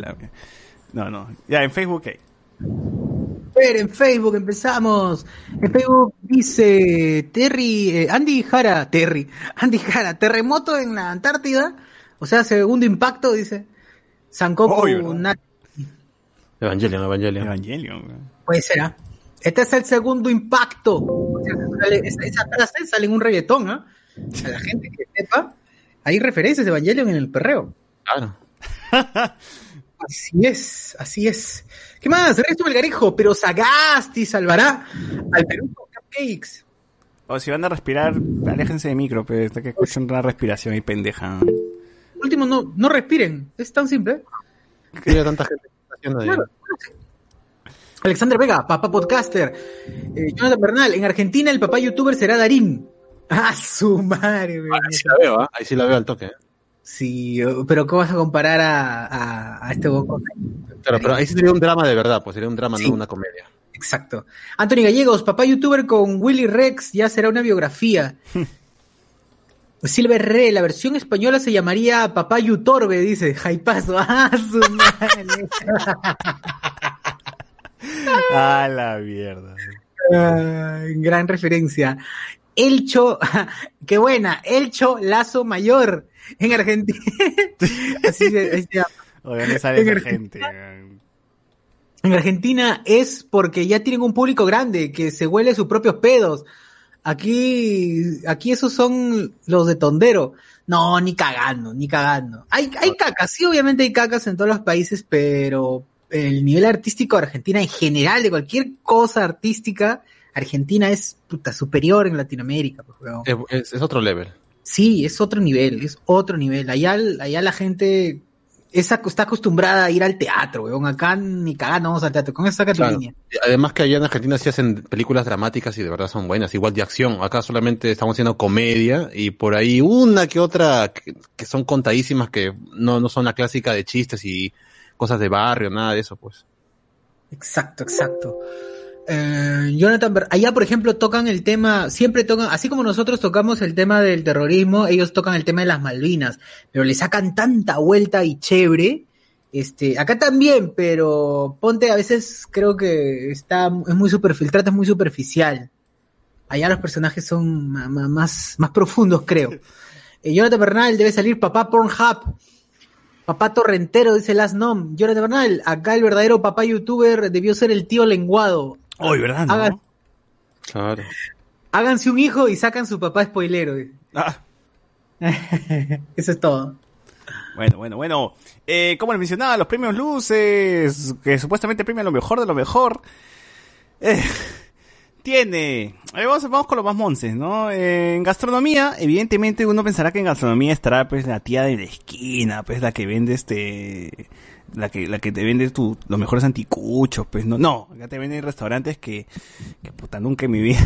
No, no. Ya, en Facebook, ¿qué? Pero en Facebook empezamos. En Facebook dice Terry, eh, Andy Jara, Terry, Andy Jara, terremoto en la Antártida. O sea, segundo impacto, dice. Sankoku. Na- Evangelion, Evangelion. Evangelion. puede ser, ¿ah? Este es el segundo impacto. O sea, sale- esa, esa frase sale en un reggaetón, ¿ah? A la gente que sepa, hay referencias de Evangelion en el perreo. Claro. Así es, así es. ¿Qué más? Resto Melgarejo, pero Sagasti salvará al Perú con cupcakes. O si van a respirar, aléjense de micro, pero hasta que escuchen una respiración y pendeja. Último, no, no respiren. Es tan simple. Tiene tanta gente está haciendo Claro. Alexander Vega, papá podcaster. Eh, Jonathan Bernal, en Argentina el papá youtuber será Darín. Ah, su madre, güey. Ahí sí la veo, ¿ah? Ahí sí la veo al toque. ¿eh? Sí, pero ¿cómo vas a comparar a, a, a este boco? Claro, pero ahí sí sería un drama de verdad, pues sería un drama, Sí. no una comedia. Exacto. Anthony Gallegos, papá youtuber con Willy Rex, ya será una biografía. Silver Re, la versión española se llamaría Papá Yutorbe, dice. Jaipazo. Ah, su madre. A la mierda. Gran referencia. Elcho, qué buena, Elcho Lazo Mayor, en Argentina. Así se- así se llama. O de dónde sale En Argentina. gente. En Argentina es porque ya tienen un público grande que se huele sus propios pedos. Aquí, aquí esos son los de tondero. No, ni cagando, ni cagando. Hay, hay cacas, sí, obviamente hay cacas en todos los países, pero el nivel artístico de Argentina en general, de cualquier cosa artística, Argentina es puta superior en Latinoamérica. pues. Es, otro level. Sí, es otro nivel, es otro nivel. Allá, allá la gente es está acostumbrada a ir al teatro, weón. Acá ni cagando vamos al teatro. Con eso saca Claro. línea. Además que allá en Argentina sí hacen películas dramáticas y de verdad son buenas, igual de acción. Acá solamente estamos haciendo comedia y por ahí una que otra que, que son contadísimas que no, no son la clásica de chistes y cosas de barrio, nada de eso, pues. Exacto, exacto. Eh, Jonathan, Ber- allá por ejemplo tocan el tema, siempre tocan, así como nosotros tocamos el tema del terrorismo, ellos tocan el tema de las Malvinas, pero le sacan tanta vuelta y chévere. Este, acá también, pero ponte a veces creo que está, es muy superficial, trata es muy superficial. Allá los personajes son más, más profundos, creo. Eh, Jonathan Bernal debe salir papá Pornhub. Papá torrentero, dice Last Nom. Jonathan Bernal, acá el verdadero papá youtuber debió ser el tío lenguado. Uy, ¿verdad? no? Hagan- Claro. Háganse un hijo y sacan su papá spoilero. Ah, Eso es todo. bueno, bueno, bueno. Eh, como les mencionaba, los premios Luces, que supuestamente premian lo mejor de lo mejor. Eh, tiene. A ver, vamos, vamos con los más monces, ¿no? Eh, en gastronomía, evidentemente uno pensará que en gastronomía estará pues la tía de la esquina, pues la que vende este. La que, la que te vende tu, los mejores anticuchos, pues no, no, acá te venden restaurantes que, que puta, nunca en mi vida,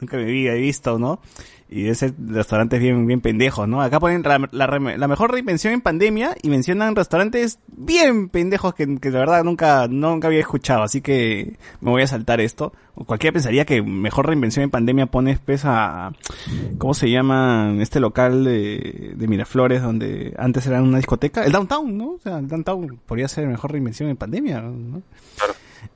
nunca vida he visto, ¿no? Y ser restaurantes bien, bien pendejos, ¿no? Acá ponen la, la la mejor reinvención en pandemia y mencionan restaurantes bien pendejos que, que de verdad nunca, nunca había escuchado, así que me voy a saltar esto. O cualquiera pensaría que mejor reinvención en pandemia pones pues a, ¿cómo se llama este local de, de Miraflores donde antes era una discoteca? El Downtown, ¿no? O sea, el Downtown podría ser mejor reinvención en pandemia, ¿no?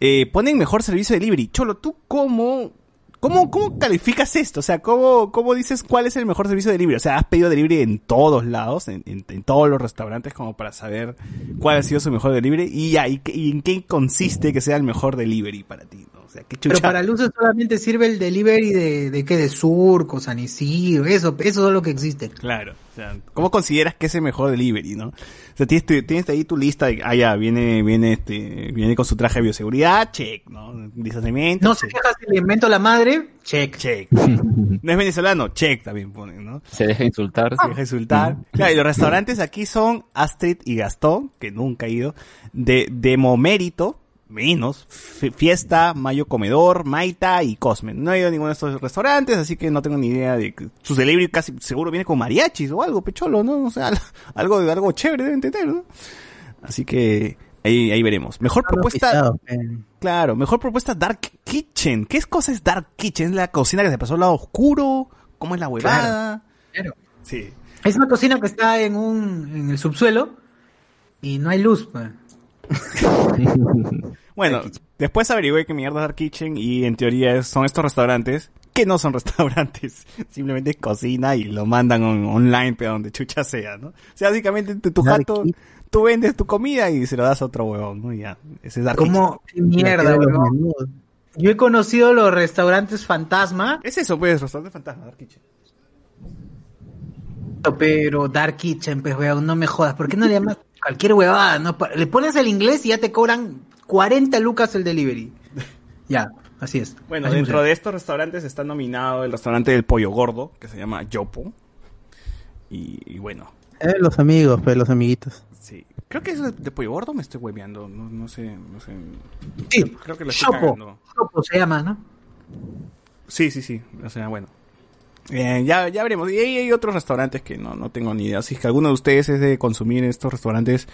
Eh, ponen mejor servicio de delivery. Cholo, ¿tú cómo, cómo, cómo calificas esto? O sea, ¿cómo, ¿cómo dices cuál es el mejor servicio de delivery? O sea, ¿has pedido delivery en todos lados, en, en- todos los restaurantes, como para saber cuál ha sido su mejor delivery? Y, y, y en qué consiste que sea el mejor delivery para ti. O sea, qué chucha. Pero para luces solamente sirve el delivery de, de qué, de Surco, San Isidro, eso, eso es lo que existe. Claro. O sea, ¿cómo consideras que es el mejor delivery, no? O sea, tienes, tu- tienes ahí tu lista de, ah, ya, viene, viene este, viene con su traje de bioseguridad, check, ¿no? Distanciamiento, No se queja si le invento la madre, check. Check. No es venezolano, check también ponen, ¿no? Se deja insultar. Se deja insultar. Claro, y los restaurantes aquí son Astrid y Gastón, que nunca he ido, de Demomérito, menos, F- Fiesta, Mayo Comedor, Maita y Cosme. No he ido a ninguno de estos restaurantes, así que no tengo ni idea de que su delivery casi seguro viene con mariachis o algo, pecholo, ¿no? O sea, algo, algo chévere deben tener, ¿no? Así que ahí, ahí veremos. Mejor propuesta, Pisado, claro, mejor propuesta Dark Kitchen. ¿Qué cosa es Dark Kitchen? ¿Es la cocina que se pasó al lado oscuro? ¿Cómo es la huevada? Claro. Sí. Es una cocina que está en un, en el subsuelo y no hay luz, pues. Bueno, después averigüé que mierda es Dark Kitchen y en teoría son estos restaurantes que no son restaurantes, simplemente cocina y lo mandan on- online, pero donde chucha sea, ¿no? O sea, básicamente tu, tu jato, Kitchen. tú vendes tu comida y se lo das a otro huevón, ¿no? Y ya, ese es Dark ¿Cómo? Qué La mierda. Yo he conocido los restaurantes fantasma, Es eso, pues, restaurante fantasma, Dark Kitchen. pero Dark Kitchen, pues weón, no me jodas. ¿Por qué no le llamas cualquier huevada? No? Le pones el inglés y ya te cobran 40 lucas el delivery. Ya, así es. Bueno, Así dentro de estos restaurantes está nominado el restaurante del Pollo Gordo, que se llama Yopo. Y, y bueno, Eh, los amigos, pues, los amiguitos. sí. Creo que es de, Pollo Gordo, me estoy hueveando. No, no sé, no sé. Sí, Creo que lo estoy cagando. Chopo se llama, ¿no? Sí, sí, sí. O sea, bueno. Eh, ya, ya veremos. Y ahí hay otros restaurantes que no, no tengo ni idea. Si es que alguno de ustedes es de consumir estos restaurantes,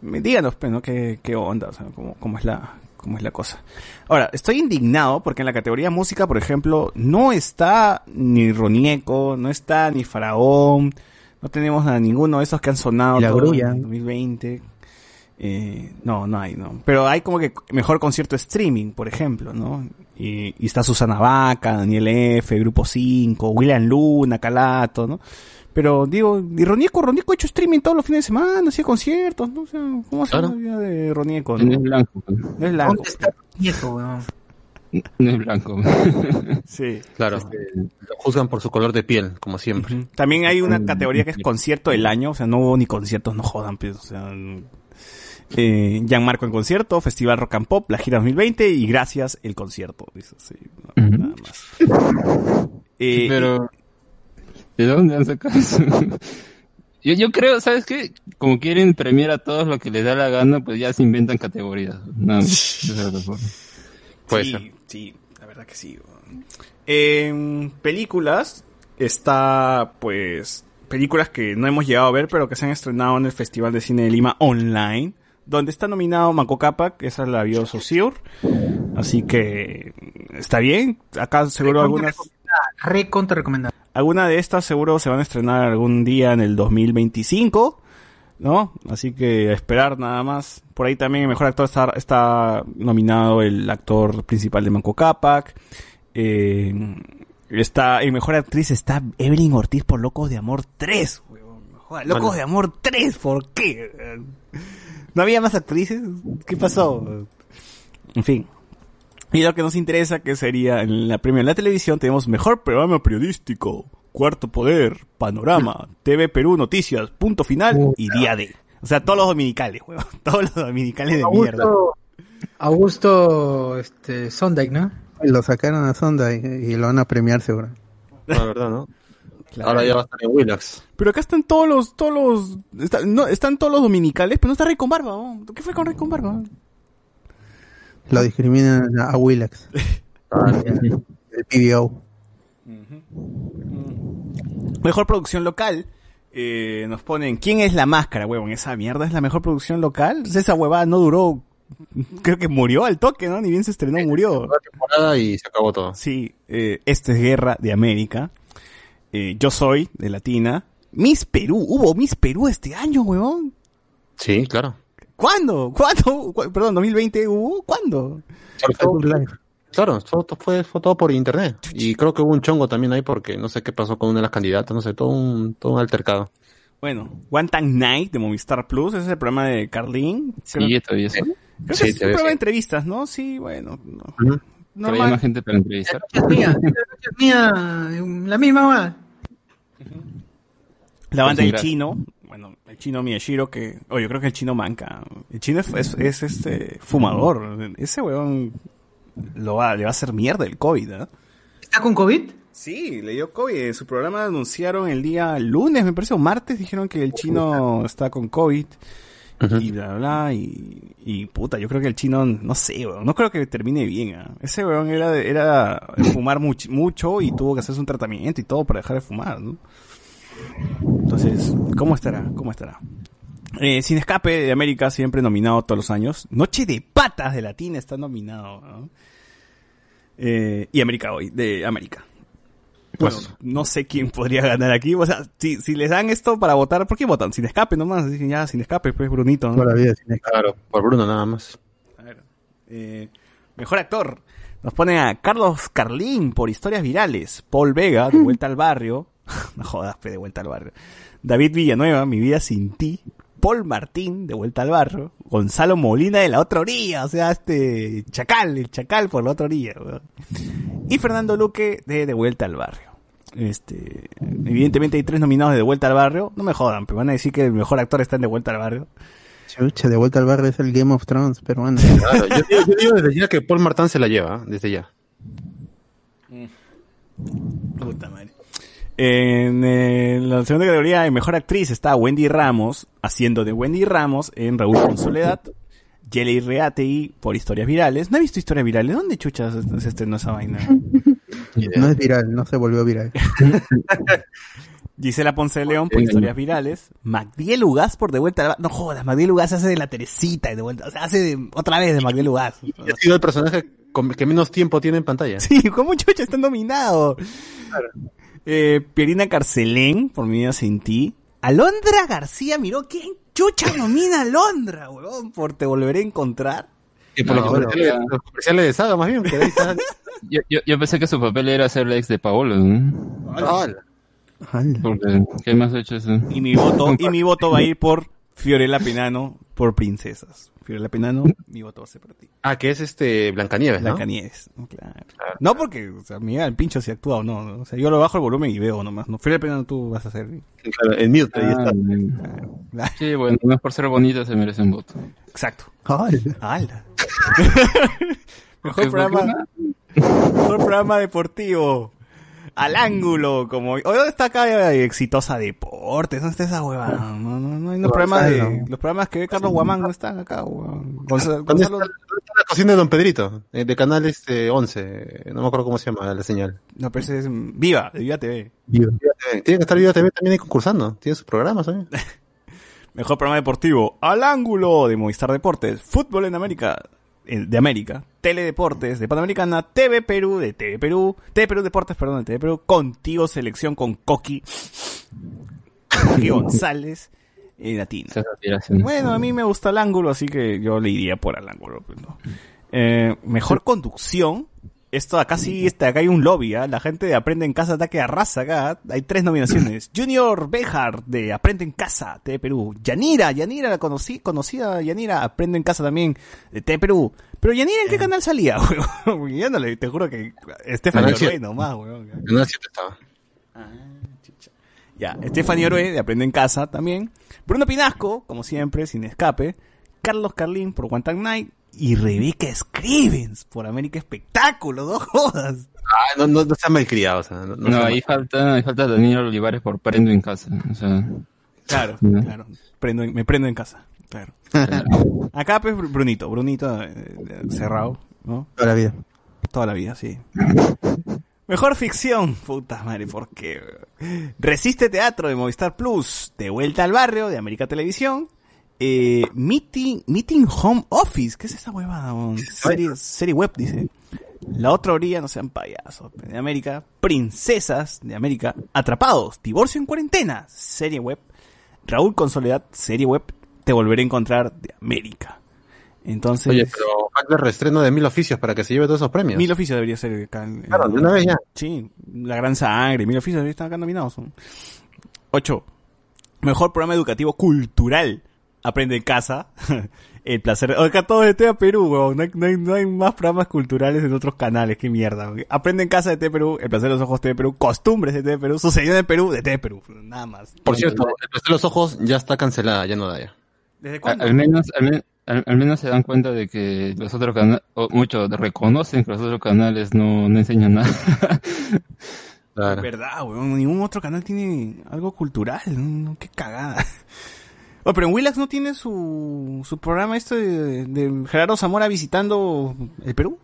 me- díganos, pues, ¿no? ¿Qué, qué onda? O sea, cómo, cómo es la, cómo es la cosa. Ahora, estoy indignado porque en la categoría música, por ejemplo, no está ni Ronieco, no está ni Faraón, no tenemos a ninguno de esos que han sonado en 2020. Eh, no, no hay, no. Pero hay como que mejor concierto streaming, por ejemplo, ¿no? Y, y está Susana Vaca, Daniel F, Grupo 5, William Luna, Calato, ¿no? Pero digo, y Ronieco, Ronieco ha hecho streaming todos los fines de semana, hacía conciertos, ¿no? O sea, ¿cómo hace Claro. la vida de Ronieco? No es No, blanco. pues. no es blanco. ¿Dónde está weón? No es blanco. Sí. Claro. Lo juzgan por su color de piel, como siempre. También hay una Mm, categoría que es concierto del año, o sea, no hubo ni conciertos, no jodan, pues, o sea, eh, Gianmarco en concierto, Festival Rock and Pop, la gira 2020 y gracias el concierto, dice, sí, no, nada más. Eh, Pero, ¿de dónde han sacado eso? Yo, yo creo, ¿sabes qué? Como quieren premiar a todos lo que les da la gana, pues ya se inventan categorías. No. Puede sí, ser. sí, la verdad que sí. En películas está, pues, películas que no hemos llegado a ver, pero que se han estrenado en el Festival de Cine de Lima online, donde está nominado Manco Cápac, esa la vio Saussure, así que está bien. Acá seguro algunas, Re contra recomendado. alguna de estas seguro se van a estrenar algún día en el 2025. ¿no? Así que a esperar nada más. Por ahí también el mejor actor está, está nominado el actor principal de Manco Cápac. Eh, está, en mejor actriz está Evelyn Ortiz por Locos de Amor 3. huevón. Joder, Locos Bueno. de Amor 3, ¿por qué? ¿No había más actrices? ¿Qué pasó? En fin. Y lo que nos interesa, que sería en la premia de la televisión, tenemos mejor programa periodístico, Cuarto Poder, Panorama, TV Perú Noticias, Punto Final y Día D. O sea, todos los dominicales, huevón. Todos los dominicales de mierda. Augusto, este, Sondheim, ¿no? Lo sacaron a Sonda y, y lo van a premiar seguro. La verdad, ¿no? Ahora ya va a estar en Willax. Pero acá están todos los, todos los, está- no, están todos los dominicales, pero no está Rey con Barba. ¿no? ¿Qué fue con Rey con Barba? Lo discriminan a, a Willax, Ah, el PBO. Mejor producción local. Eh, nos ponen, ¿quién es la máscara, huevón? ¿Esa mierda es la mejor producción local? Esa huevada no duró, creo que murió al toque, ¿no? Ni bien se estrenó, murió. Una temporada y se acabó todo. Sí, eh, Esta es Guerra de América. Eh, Yo Soy, de Latina. Miss Perú, hubo Miss Perú este año, huevón. Sí, claro. ¿Cuándo? ¿Cuándo? ¿Cu- Perdón, 2020 hubo. ¿Cuándo? Claro, todo, fue, fue todo por internet. Y creo que hubo un chongo también ahí porque no sé qué pasó con una de las candidatas, no sé, todo un, todo un altercado. Bueno, One Tank Night de Movistar Plus, ese es el programa de Carlín. Sí, todavía eso. creo que sí, es un programa de entrevistas, ¿no? Sí, bueno. no. Normal. más gente para entrevistar. Es mía, es mía, la misma va. La banda del chino, bueno, el chino Miyashiro que, oye, yo creo que el chino manca. El chino es, es, es, este fumador. Ese weón lo va, le va a hacer mierda el COVID, ¿ah? ¿Está con COVID? Sí, le dio COVID. En su programa anunciaron el día lunes, me parece, o martes, dijeron que el chino está con COVID. Y bla, bla, y, y puta, yo creo que el chino, no sé, weón, no creo que termine bien. ¿ah? Ese weón era, era fumar much- mucho y tuvo que hacerse un tratamiento y todo para dejar de fumar, ¿no? Entonces, ¿cómo estará? ¿Cómo estará? Eh, Sin Escape de América, siempre nominado todos los años. Noche de Patas de Latina está nominado. ¿no? Eh, y América hoy, de América. Bueno, Pues- no sé quién podría ganar aquí. O sea, si, si les dan esto para votar, ¿por qué votan? Sin escape nomás. Dicen ya, sin escape, pues Brunito. ¿no? Toda la vida sin escape. Claro, por Bruno nada más. A ver, eh, mejor actor. Nos ponen a Carlos Carlín por historias virales. Paul Vega, de vuelta al barrio. no jodas, pe, de vuelta al barrio. David Villanueva, mi vida sin ti. Paul Martín, de vuelta al barrio, Gonzalo Molina de la otra orilla, o sea, este Chacal, el Chacal por la otra orilla, weón. Y Fernando Luque de De vuelta al barrio. Este, evidentemente hay tres nominados de De vuelta al barrio, no me jodan, pero van a decir que el mejor actor está en De vuelta al barrio. Chucha, de vuelta al barrio es el Game of Thrones peruano. Claro, yo, digo, yo digo desde ya que Paul Martin se la lleva, ¿eh? desde ya. Puta madre. En, eh, la segunda categoría de mejor actriz está Wendy Ramos, haciendo de Wendy Ramos en Raúl con Soledad. Jelly Reatei por historias virales. No he visto historias virales. ¿Dónde chuchas se estrenó esa vaina? No es viral, no se volvió viral. Gisela Ponce de León por historias virales. Magdiel Ugas por De Vuelta al Bar- No jodas, Magdiel Ugas hace de la Teresita y de vuelta. O sea, hace de- otra vez de Magdiel Ugas. Ha sido el personaje con- que menos tiempo tiene en pantalla. Sí, ¿cómo chucha está nominado? Eh, Pierina Carcelén, por mi vida sin ti. Alondra García miró quién chucha nomina a Alondra, huevón, por Te Volveré a Encontrar. Y por No, los, comerciales, los comerciales de Saga, más bien. Que ahí está- Yo, yo, yo pensé que su papel era ser la ex de Paolo, ¿no? Ah, Porque, ¿qué más ha hecho eso? Y mi voto, y mi voto va a ir por Fiorella Penano por Princesas. Fiorella Penano, mi voto va a ser para ti. Ah, que es este Blancanieves, ¿no? Blancanieves, claro. No porque, o sea, mira el pincho si actúa o no. ¿no? O sea, yo lo bajo el volumen y veo nomás. No, Fiorella Penano tú vas a hacer. Claro, en mute, ahí Ah, está. bien. Sí, bueno, no es por ser bonita se merece un voto. Exacto. Hola. ¡Hala! Mejor ¿Por qué mejor programa deportivo. Al ángulo, como hoy ¿dónde está acá eh, exitosa deportes, ¿dónde está esa hueva? No, no, no hay los programas de, los programas que ve Carlos Guamán no están acá, huevón. Gonzalo, ¿Dónde Gonzalo- está, dónde está la cocina de Don Pedrito? Eh, de canal este 11. No me acuerdo cómo se llama la señal. no, pero ese es Viva, de Viva TV. Viva TV. Tiene que estar Viva TV también ahí concursando. Tiene sus programas también. Mejor programa deportivo, Al ángulo de Movistar Deportes, Fútbol en América, de América, Teledeportes de Panamericana, TV Perú de TV Perú, TV Perú Deportes, perdón, de TV Perú, Contigo Selección con Coqui, Coqui González, y Latina. Esas aspiraciones. Bueno, a mí me gusta el ángulo, así que yo le iría por al ángulo. pues, ¿no? Eh, mejor conducción. Esto acá sí, este, acá hay un lobby, ¿ah? La gente de Aprende en Casa Ataque a Raza acá. Hay tres nominaciones. Junior Bejar de Aprende en Casa, TV Perú. Yanira, Yanira la conocí, conocida Yanira, Aprende en Casa también, de TV Perú. Pero Yanira, ¿en qué canal salía, weón? Ya no le, te juro que Estefania Canal Orue nomás, weón. 7 estaba. Ya, Stephanie Orue, de Aprende en Casa también. Bruno Pinasco, como siempre, sin escape. Carlos Carlín por Quantum Night. Y Rebeca Scrivens por América Espectáculo, dos jodas. Ah, no, no, no sean malcriados. O sea, no, No, ahí falta, ahí falta Daniel Olivares por Prendo en casa. O sea, Claro, ¿no? claro. Prendo en- me prendo en casa. Claro. Acá, pues, Brunito. Brunito, eh, cerrado, ¿no? Toda la vida. Toda la vida, sí. Mejor ficción. Puta madre, ¿por qué? Resiste Teatro de Movistar Plus. De Vuelta al Barrio de América Televisión. Eh, meeting, meeting Home Office. ¿Qué es esa huevada? Serie, serie web, dice. La otra orilla, no sean payasos. De América. Princesas de América. Atrapados. Divorcio en cuarentena. Serie web. Raúl con Soledad. Serie web. Te volveré a encontrar de América. Entonces. Oye, pero el reestreno de Mil Oficios para que se lleve todos esos premios. Mil oficios debería ser acá. Claro, de una vez ya. Sí, La Gran Sangre, Mil oficios deberían estar acá nominados. Ocho. Mejor programa educativo cultural. Aprende en casa. El placer. Acá todo es de TV Perú, weón. No hay, no, hay, no hay más programas culturales en otros canales. Qué mierda. weón. Aprende en casa de TV Perú. El placer de los ojos TV Perú. Costumbres de TV Perú. Sucedió en Perú de TV Perú. Nada más. Por cierto, el placer de los ojos ya está cancelada, ya no da ya. ¿Desde cuándo? al menos, al, men- al- al menos se dan cuenta de que los otros canales, muchos reconocen que los otros canales no, no enseñan nada. Claro. Verdad, weón. Ningún otro canal tiene algo cultural. No, qué cagada. Oh, pero en Willax no tiene su, su programa este de, de Gerardo Zamora visitando el Perú.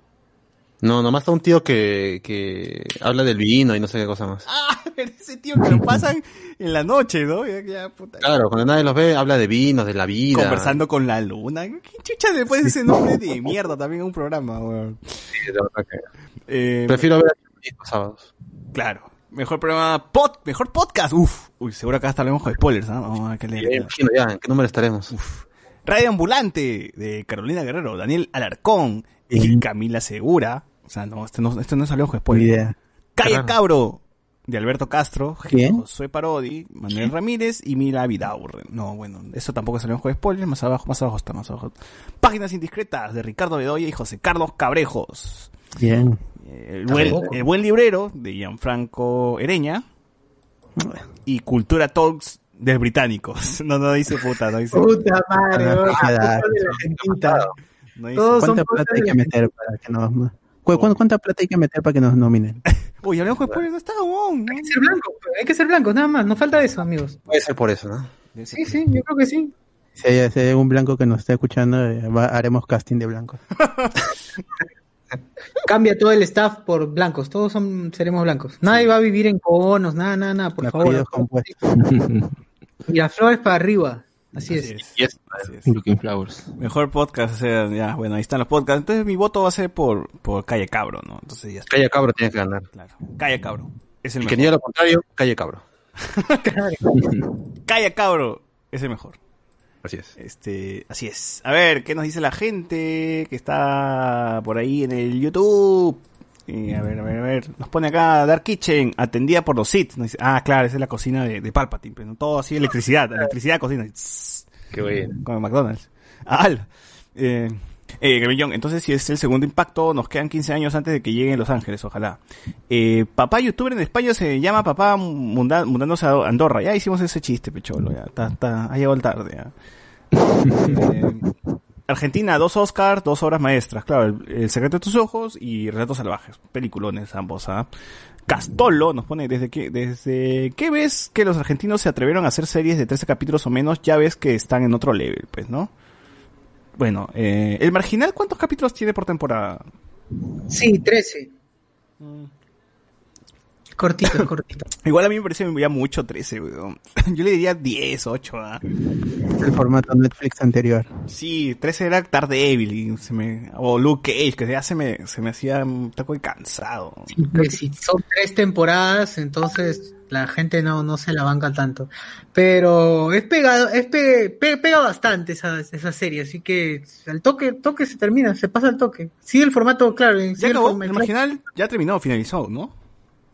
No, nomás está un tío que, que habla del vino y no sé qué cosa más. Ah, pero ese tío que lo pasan en la noche, ¿no? Ya, ya, puta. Claro, cuando nadie los ve, habla de vinos, de la vida. Conversando con la luna. ¿Qué chucha le pones ese nombre de mierda también a un programa, weón? Sí, de verdad que- Eh, Prefiero ver los sábados. Claro. Mejor programa, pod, mejor podcast. Uf. Uy, seguro que hasta hablemos con spoilers, ¿no? Vamos a ver qué ya, ¿en qué número estaremos? Radio Ambulante de Carolina Guerrero, Daniel Alarcón y Camila Segura. O sea, no, este no, este no salió con Ni spoiler. idea. Calle Claro. Cabro de Alberto Castro, ¿Quién? Josué Parodi, Manuel Ramírez y Mila Vidaurre. No, bueno, eso tampoco salió en juego de spoilers, más abajo, más abajo está, más abajo. Páginas indiscretas de Ricardo Bedoya y José Carlos Cabrejos. Bien. El buen, el buen librero de Gianfranco Ereña y Cultura Talks del Británicos. No, no dice puta, no dice. Puta madre, de no dice- Todos son ¿Cuánta plata hay de que meter para que nos... cu- cu- ¿Cuánta plata hay que meter para que nos nominen? Uy, hablamos de spoilers, no está, ¿no? Hay que ser blancos, pues, hay que ser blancos, nada más, no falta eso, amigos. Puede ser por eso, ¿no? Sí, sí, yo creo que sí. Si hay, si hay un blanco que nos esté escuchando, eh, va- haremos casting de blanco. Cambia todo el staff por blancos, todos son, seremos blancos. Nadie va a vivir en conos, nada, nada, nada, por Apellidos favor. compuestos. Mira, flores para arriba, así es. Y es- Así es. Looking Flowers. Mejor podcast, o sea, ya, bueno, ahí están los podcasts. Entonces mi voto va a ser por, por Calle Cabro, ¿no? Entonces ya está, Calle Cabro tiene que ganar. claro. Calle Cabro. Es el Y que mejor. diga lo contrario, Calle Cabro. Calle Cabro es el mejor. Así es. Este, así es. A ver, ¿qué nos dice la gente que está por ahí en el YouTube? Y a ver, a ver, a ver. Nos pone acá Dark Kitchen, atendida por los Sith. Nos dice, ah, claro, esa es la cocina de, de Palpatine. Pero no todo así, electricidad, electricidad, cocina. Tss, Qué bueno. Como McDonald's. Ah. Eh, eh, Gavillón, entonces si es el segundo impacto, nos quedan 15 años antes de que llegue a Los Ángeles, ojalá. Eh, papá youtuber en España se llama papá munda- mundándose a Andorra. Ya hicimos ese chiste, pecholo, ya. Está, está, ha llegado el tarde, ya. Eh, Argentina, dos Oscars, dos obras maestras. Claro, el, El secreto de tus ojos y Relatos salvajes. Peliculones ambos, ¿ah? Castolo nos pone, desde que, desde que ves que los argentinos se atrevieron a hacer series de 13 capítulos o menos, ya ves que están en otro level, pues, ¿no? Bueno, eh, el marginal, ¿cuántos capítulos tiene por temporada? Sí, 13. Cortito, cortito. Igual a mí me parece ya mucho 13, weón. Yo le diría 10, 8, ¿ah? El formato Netflix anterior. Sí, 13 era Daredevil y se me, o Luke Cage, que ya se me, se me hacía un taco de cansado. Que si son tres temporadas, entonces la gente no, no se la banca tanto. Pero es pegado, es pe- pe- pega bastante esa, esa serie, así que al toque, toque se termina, se pasa el toque. Sigue el formato, claro. en- Ya acabó, el marginal ya terminó, finalizó, ¿no?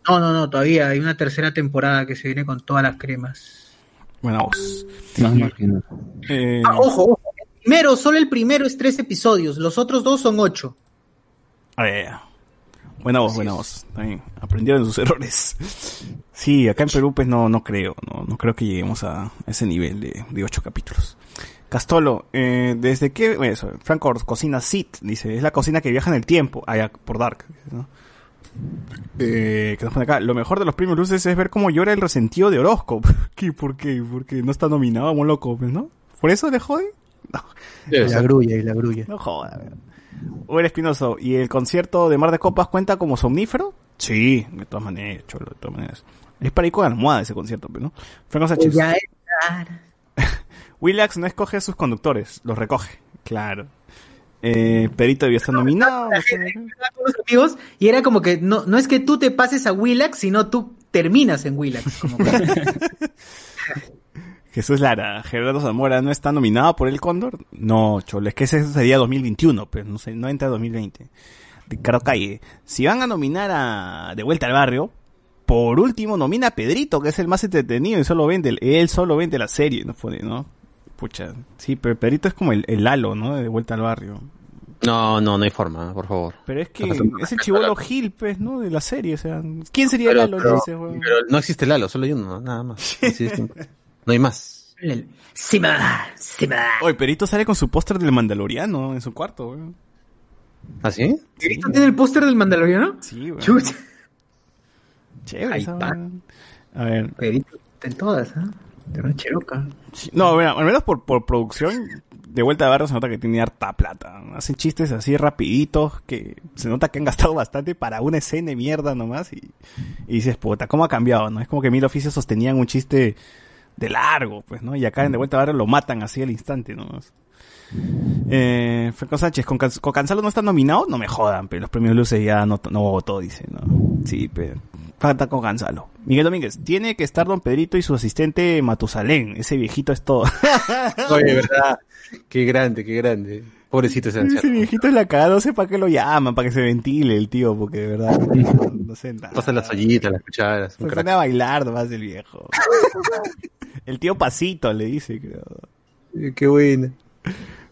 No, no, no, todavía hay una tercera temporada que se viene con todas las cremas. Bueno, vos. Más marginal. Eh, Ah, ojo, ojo. El primero, solo el primero es tres episodios, los otros dos son ocho. a ver, buena voz, buena voz. Bien, Aprendieron sus errores. Sí, acá en Perú pues no, no creo, no, no creo que lleguemos a ese nivel de, de ocho capítulos. Castolo, eh, desde que, bueno, eso, Franco cocina Sit, dice, es la cocina que viaja en el tiempo, allá por Dark, ¿no? Eh, que nos pone acá, lo mejor de los premios luces es ver cómo llora el resentido de Orozco. ¿Qué? ¿Por qué? Porque no está nominado a loco, pues, ¿no? ¿Por eso le jode? No, Y la grulla y la grulla. no joda. Uber Espinoso, ¿y el concierto de Mar de Copas cuenta como somnífero? Sí, de todas maneras, cholo, de todas maneras. Es para ir con almohada ese concierto, ¿no? Franco Sánchez. Ya es- Willax no escoge a sus conductores, los recoge. Claro. Eh, Perito debió estar nominado. la gente estaba con los amigos y era como que no, no es que tú te pases a Willax, sino tú terminas en Willax. Como Jesús Lara, Gerardo Zamora no está nominado por el Cóndor. No, cholo, es que ese sería 2021, pero no sé, no entra 2020. Ricardo Calle, si van a nominar a De Vuelta al Barrio, por último nomina a Pedrito, que es el más entretenido y solo vende, él solo vende la serie, no pone, ¿no? Pucha, sí, pero Pedrito es como el, el Lalo, ¿no? De Vuelta al Barrio. No, no, no hay forma, por favor. Pero es que es el chivolo. Gil, pues, ¿no? De la serie, o sea, ¿quién sería Pero- Lalo? pero- Dice, weón? Pero no existe Lalo, solo hay uno, nada más. Así es simple. No hay más. Sí, ma, sí, ma. Oye, Pedrito sale con su póster del Mandaloriano en su cuarto, weón. ¿Así? ¿Pedrito tiene el póster del Mandaloriano? Sí, weón. Chucha. Chévere, esa. A ver. Pedrito está en todas, ¿ah? No, mira, al menos por, por producción, de vuelta de barrio se nota que tiene harta plata. Hacen chistes así rapiditos que se nota que han gastado bastante para una escena de mierda nomás y, y dices, puta, ¿cómo ha cambiado? no Es como que mil oficios sostenían un chiste de largo, pues, ¿no? Y acá en de vuelta de barrio lo matan así al instante nomás. Eh, Franco Sánchez, ¿con, con Cancelo no está nominado? No me jodan, pero los premios luces ya no, no votó, dice, ¿no? Sí, pero falta con Gonzalo. Miguel Domínguez, tiene que estar Don Pedrito y su asistente Matusalén, ese viejito es todo. Oye, verdad. Qué grande, qué grande. Pobrecito ese Ese anciano. viejito es la cagada, no sé para qué lo llaman, para que se ventile el tío, porque de verdad no, no sé nada. Pasa las ollitas, las cucharas. Se pone a bailar nomás el viejo. el tío Pasito le dice, creo. Qué bueno.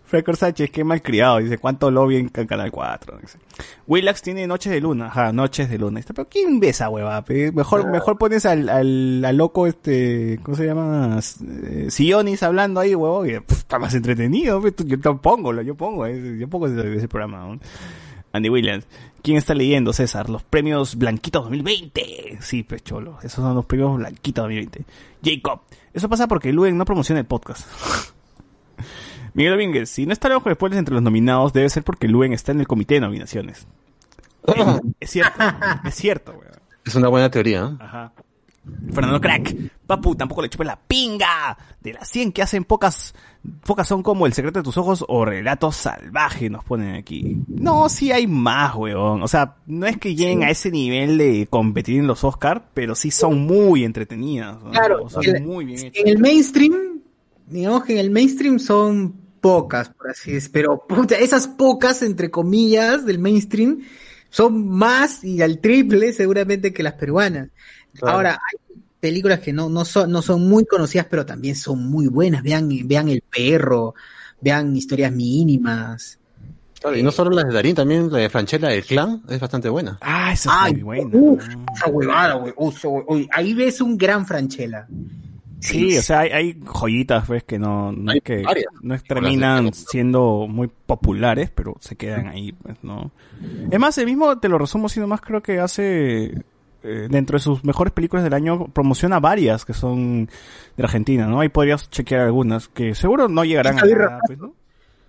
Franco Sánchez, qué malcriado. Dice, ¿cuánto lobby en Can- Canal 4? Dice. Willax tiene Noches de Luna. Ajá, Noches de Luna. Dice, Pero ¿quién ve esa hueva? Mejor, mejor pones al, al, al loco este, ¿cómo se llama? Eh, Sionis hablando ahí, huevo. Y, pff, está más entretenido. Yo pongo, lo- yo pongo, ese- yo pongo ese, ese programa. ¿no? Andy Williams. ¿Quién está leyendo, César? Los premios Blanquitos 2020. Sí, pues cholo. Esos son los premios Blanquitos 2020. Jacob. Eso pasa porque Luen no promociona el podcast. Miguel Domínguez, si no está lejos después entre los nominados, debe ser porque Luen está en el comité de nominaciones. Es cierto, es cierto, weón. Es una buena teoría. ¿eh? Ajá. Fernando Crack, papu, tampoco le chupe la pinga. De las 100 que hacen pocas, pocas son como El secreto de tus ojos o Relatos salvajes, nos ponen aquí. No, sí hay más, weón. O sea, no es que lleguen a ese nivel de competir en los Oscars, pero sí son muy entretenidas. ¿no? Claro, son el- muy bien hechas. En el mainstream, digamos que en el mainstream son pocas, por así decirlo, pero puta, esas pocas, entre comillas, del mainstream, son más y al triple seguramente que las peruanas. Claro. Ahora, hay películas que no, no, son, no son muy conocidas, pero también son muy buenas. Vean, vean El Perro, vean Historias Mínimas. Claro, y no solo la de Darín, también la de Franchella del Clan es bastante buena. Ah, esa es Ay, muy buena. uf, esa huevada, uf, ahí ves un gran Franchella. Sí, o sea, hay, hay joyitas, pues, que no, no es que no es- terminan siendo muy populares, pero se quedan ahí, pues, ¿no? Es más, el mismo, te lo resumo así nomás, creo que hace, eh, dentro de sus mejores películas del año, promociona varias que son de Argentina, ¿no? Ahí podrías chequear algunas, que seguro no llegarán a nada, pues, ¿no?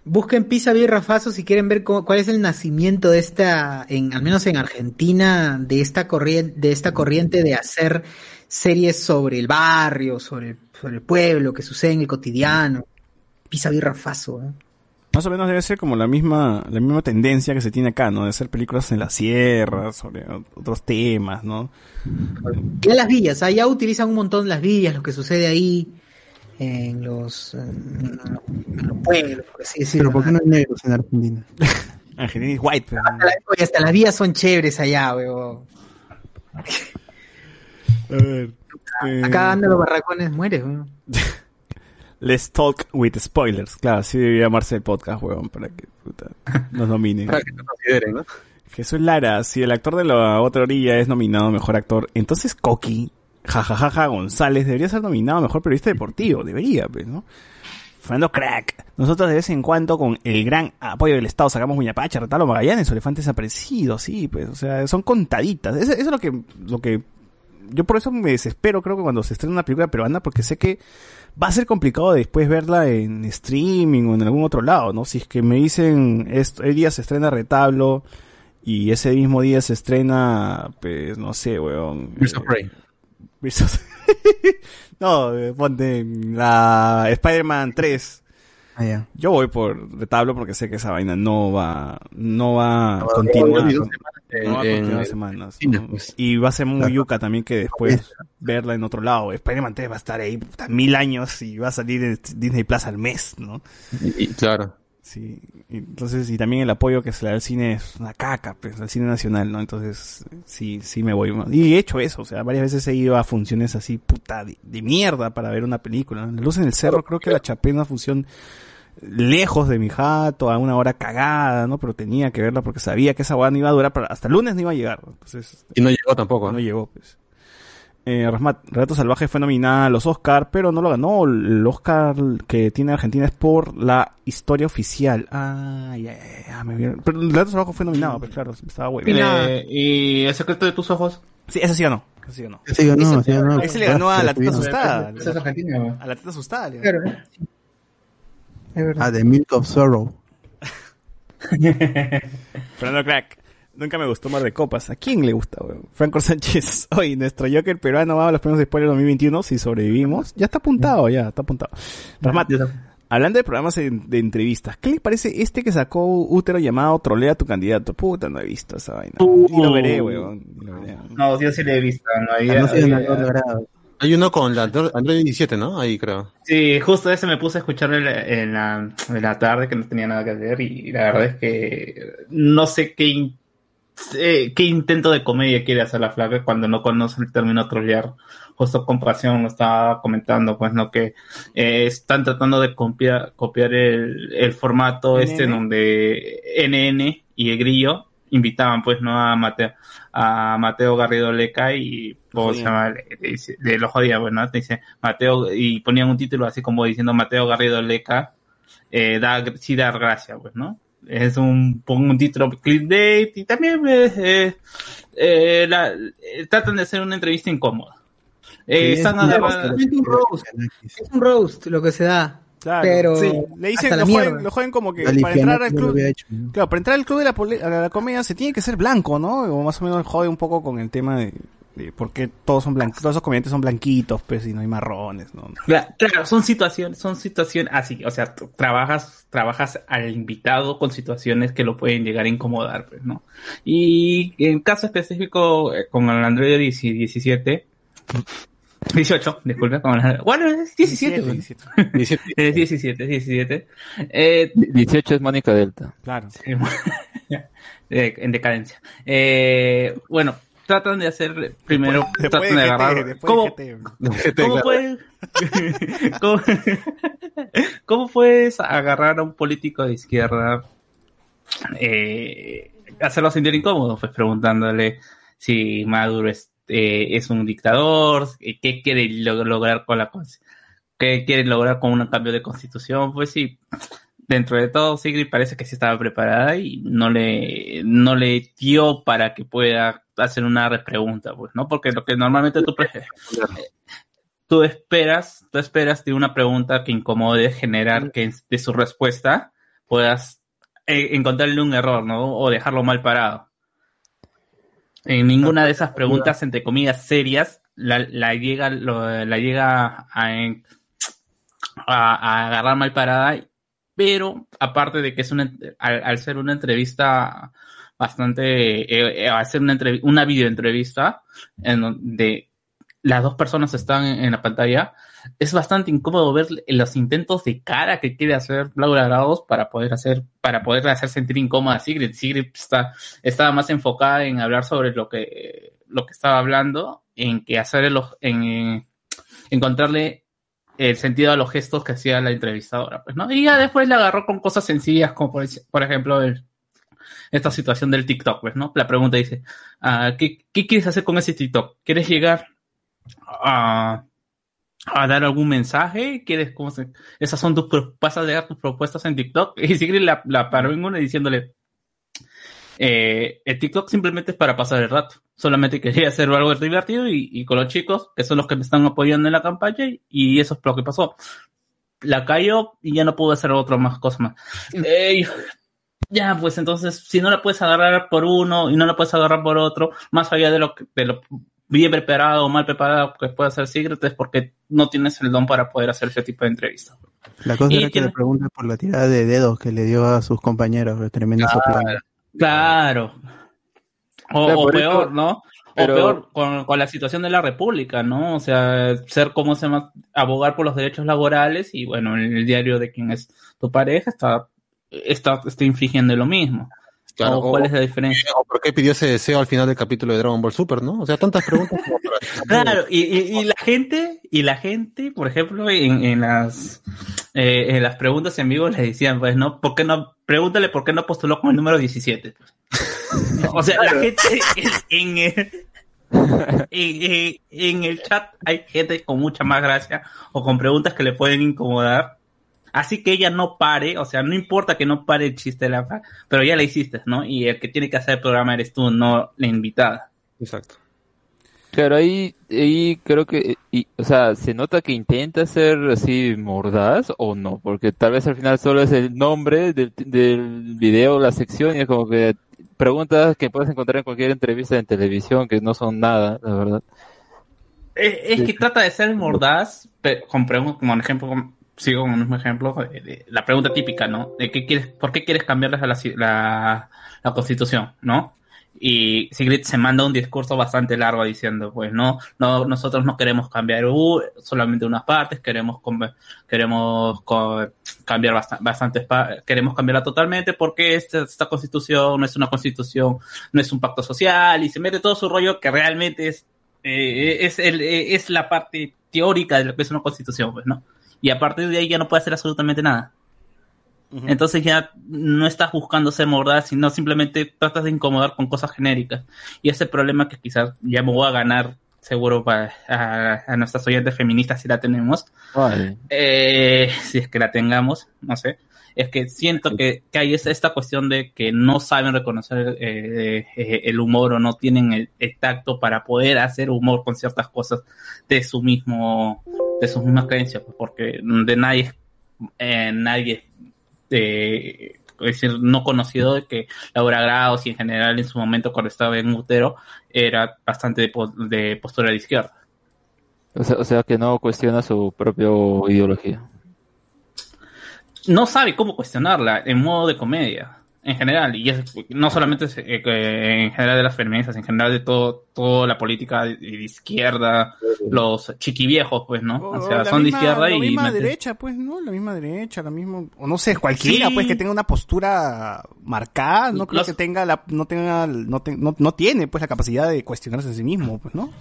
Busquen Pisa Birra Faso si quieren ver cómo- cuál es el nacimiento de esta, en, al menos en Argentina, de esta corriente, de esta corriente de hacer series sobre el barrio, sobre, sobre el pueblo, que sucede en el cotidiano. Pisa Birra Faso, ¿eh? Más o menos debe ser como la misma, la misma tendencia que se tiene acá, ¿no? De hacer películas en la sierra, sobre otros temas, ¿no? Y a las villas, allá utilizan un montón las villas, lo que sucede ahí, en los, en, en los pueblos, por así decirlo. Pero ¿por qué no hay negros en Argentina? Argentina es white, pero... Hasta, la- oye, hasta las vías son chéveres allá, weón. A ver, eh, Acá anda los barracones, mueres, weón. Let's talk with spoilers. Claro, así debería llamarse el podcast, huevón, para que puta, nos nominen. Para que lo consideren, ¿no? Jesús Lara, si el actor de la otra orilla es nominado mejor actor, entonces Coqui, jajajaja, González debería ser nominado mejor periodista deportivo. Debería, pues, ¿no? Fernando Crack. Nosotros de vez en cuando con el gran apoyo del Estado sacamos Muñapacha, Retalo Magallanes, Elefantes Desaparecidos, sí, pues, o sea, son contaditas. Eso, eso es lo que, lo que, yo por eso me desespero, creo que cuando se estrena una película peruana, porque sé que va a ser complicado después verla en streaming o en algún otro lado, ¿no? Si es que me dicen, esto, el día se estrena Retablo y ese mismo día se estrena, pues, no sé, weón. Birds of eh, Prey. No, eh, ponte la Spider-Man 3. Ah. Yo voy por retablo porque sé que esa vaina no va, no va a continuar. no, va a continuar semanas. pues. Y va a ser muy yuca también que después verla en otro lado. Spider-Man 3 va a estar ahí puta, mil años y va a salir en Disney Plus al mes, ¿no? Y, y claro. Sí, entonces, y también el apoyo que se le da al cine es una caca, pues, al cine nacional, ¿no? Entonces, sí, sí me voy. Y he hecho eso, o sea, varias veces he ido a funciones así, puta, de, de mierda para ver una película. La Luz en el Cerro, creo que la chapé en una función lejos de mi jato, a una hora cagada, ¿no? Pero tenía que verla porque sabía que esa hueá no iba a durar, para, hasta el lunes no iba a llegar. Entonces, Y no llegó tampoco, no ¿no? llegó, pues. Eh, Rasmat, Relato Salvaje fue nominada a los Oscar, pero no lo ganó. El Oscar que tiene Argentina es por la historia oficial. Ah, ya, ya, ya, me vieron. Pero el Relato Salvaje fue nominado, pues claro, estaba bueno. Eh, ¿Y el secreto de tus ojos? Sí, ese sí ganó. Ese sí ganó. Sí, ganó, sí, ganó. Ese le ganó a la teta asustada. Esa es Argentina, güey. A la teta asustada. le ganó. Es verdad. Ah, The Milk of Sorrow. Fernando Crack. Nunca me gustó Mar de Copas. ¿A quién le gusta, weón? Franco Sánchez. Hoy, nuestro Joker peruano va a los premios de spoiler 2021 si sobrevivimos. Ya está apuntado, ya, está apuntado. Rasmat, hablando de programas de, de entrevistas, ¿qué le parece este que sacó útero llamado Trolea a tu candidato? Puta, no he visto esa vaina. Uh. Ni lo veré, weón. Ni lo veré. No, yo sí le he visto. No, había, No había- no logrado. Hay uno con la Android Android 17, ¿no? Ahí creo. Sí, justo ese me puse a escuchar en la, en la, en la tarde que no tenía nada que hacer y la verdad es que no sé qué, in- eh, qué intento de comedia quiere hacer la flaca cuando no conoce el término trollear. Justo compasión lo estaba comentando, pues no que eh, están tratando de copiar, copiar el, el formato este en donde NN y el grillo invitaban pues no a Mateo a Mateo Garrido Leca y ¿cómo se llama? Le- lo jodía pues no te dice Mateo y ponían un título así como diciendo Mateo Garrido Leca eh, da sí da gracia pues no es un pon un título clickbait y también eh, eh, eh, la- eh, tratan de hacer una entrevista incómoda eh, Sí, están es una agarrando- Es un roast, es un roast lo que se da. Claro. Pero Sí, le dicen, lo joden, mierda. lo joden como que La para entrar al club. hecho, ¿no? Claro, para entrar al club de la, a la comedia se tiene que ser blanco, ¿no? O más o menos jode un poco con el tema de, de por qué todos son blancos, todos esos comediantes son blanquitos, pues, y no hay marrones, ¿no? Cla- Claro, son situaciones, son situaciones así, o sea, trabajas, trabajas al invitado con situaciones que lo pueden llegar a incomodar, pues, ¿no? Y en caso específico eh, con el Android 10 17, 18, disculpe, el, bueno, es 17, pues. 17. es 17, 17, eh, 18 es Mónica Delta. Claro. Sí, eh, en decadencia. Eh, bueno, tratan de hacer primero, Después tratan de de GT, agarrar. después ¿Cómo, GT. ¿Cómo Claro. puedes, cómo, cómo puedes agarrar a un político de izquierda, eh, hacerlo sentir incómodo? Pues preguntándole si Maduro es, eh, es un dictador, eh, qué quiere lo- lograr con la qué quiere lograr con un cambio de constitución. Pues sí, dentro de todo, Sigrid parece que sí estaba preparada y no le, no le dio para que pueda hacer una repregunta, pues, ¿no? Porque lo que normalmente tú tú esperas, tú esperas de una pregunta que incomode, generar que de su respuesta puedas eh, encontrarle un error, ¿no? O dejarlo mal parado. En ninguna de esas preguntas, entre comillas, serias, la, la llega, lo- la llega a, a, a agarrar mal parada, pero aparte de que es una, al, al ser una entrevista bastante, eh, eh, al ser una, una videoentrevista en donde las dos personas están en, en la pantalla, es bastante incómodo ver los intentos de cara que quiere hacer Laura Grados para poder hacer, para poder hacer sentir incómoda a Sigrid. Sigrid está, estaba más enfocada en hablar sobre lo que, lo que estaba hablando, en que hacer el, en eh, encontrarle el sentido a los gestos que hacía la entrevistadora, pues, ¿no? Y ya después la agarró con cosas sencillas, como por, ejemplo esta situación del TikTok, pues, ¿no? La pregunta dice, ah, ¿qué, ¿qué quieres hacer con ese TikTok? ¿Quieres llegar a, a dar algún mensaje? ¿Quieres, cómo se, esas son tus, pro- vas a dar tus propuestas en TikTok? Y Sigrid la, la paró en una diciéndole, eh, el TikTok simplemente es para pasar el rato. Solamente quería hacer algo divertido y, y con los chicos, que son los que me están apoyando en la campaña, y, y eso es lo que pasó. La cayó y ya no pudo hacer otra más cosa más. Eh, ya, pues entonces, si no la puedes agarrar por uno y no la puedes agarrar por otro, más allá de lo, que- de lo bien preparado o mal preparado que puede hacer Secret, es porque no tienes el don para poder hacer ese tipo de entrevistas. La cosa Y era que tiene- le pregunta por la tirada de dedos que le dio a sus compañeros, tremendo soplón. Claro. O, o peor, eso- ¿no? pero- O peor con, con la situación de la República, ¿no? O sea, ser como se llama, abogar por los derechos laborales y bueno, en el diario de quien es tu pareja está, está, está infringiendo lo mismo. Claro, o, ¿Cuál es la diferencia? ¿O por qué pidió ese deseo al final del capítulo de Dragon Ball Super, no? O sea, tantas preguntas como para... Claro, y, y, y la gente, y la gente, por ejemplo, en, en las eh, en las preguntas en vivo les decían, pues, ¿no? ¿Por qué no? Pregúntale por qué no postuló con el número 17. O sea, la gente en, en el, en, en- en el chat hay gente con mucha más gracia o con preguntas que le pueden incomodar. Así que ella no pare, o sea, no importa que no pare el chiste de la fa, pero ya la hiciste, ¿no? Y el que tiene que hacer el programa eres tú, no la invitada. Exacto. Claro, ahí, ahí creo que, y, o sea, se nota que intenta ser así mordaz o no, porque tal vez al final solo es el nombre del, del video, la sección, y es como que preguntas que puedes encontrar en cualquier entrevista en televisión que no son nada, la verdad. Es, que trata de ser mordaz, pero con preguntas, como un ejemplo, sigo con el mismo ejemplo, la pregunta típica, ¿no? De qué quieres, ¿Por qué quieres cambiarles a la, la, la constitución, ¿no? y Sigrid se manda un discurso bastante largo diciendo, pues no, no nosotros no queremos cambiar solamente unas partes, queremos queremos cambiar bast- queremos cambiarla totalmente porque esta, esta constitución no es una constitución, no es un pacto social y se mete todo su rollo que realmente es eh, es el, eh, es la parte teórica de lo que es una constitución, pues, ¿no? Y a partir de ahí ya no puede hacer absolutamente nada. Entonces ya no estás buscando ser mordaz, sino simplemente tratas de incomodar con cosas genéricas. Y ese problema que quizás ya me voy a ganar seguro para a, a nuestras oyentes feministas si la tenemos, Vale. eh, si es que la tengamos, no sé, es que siento que, que hay esta cuestión de que no saben reconocer eh, eh, el humor o no tienen el, el tacto para poder hacer humor con ciertas cosas de su mismo, de sus mismas creencias, pues, porque de nadie, eh, nadie, eh, es decir, no conocido de que Laura Grados y en general en su momento cuando estaba en Utero era bastante de postura de izquierda. O sea, o sea que no cuestiona su propia ideología. no sabe cómo cuestionarla en modo de comedia en general y es, no solamente eh, en general de las feministas en general de todo toda la política de, de izquierda los chiquiviejos pues no o sea la son de misma- izquierda la y misma meten- derecha, pues, ¿no? La misma derecha, la misma, o no sé, cualquiera, Sí. pues, que tenga una postura marcada, no creo Los- que tenga la, no tenga, no, te- no, no tiene, pues, la capacidad de cuestionarse a sí mismo, pues, ¿no?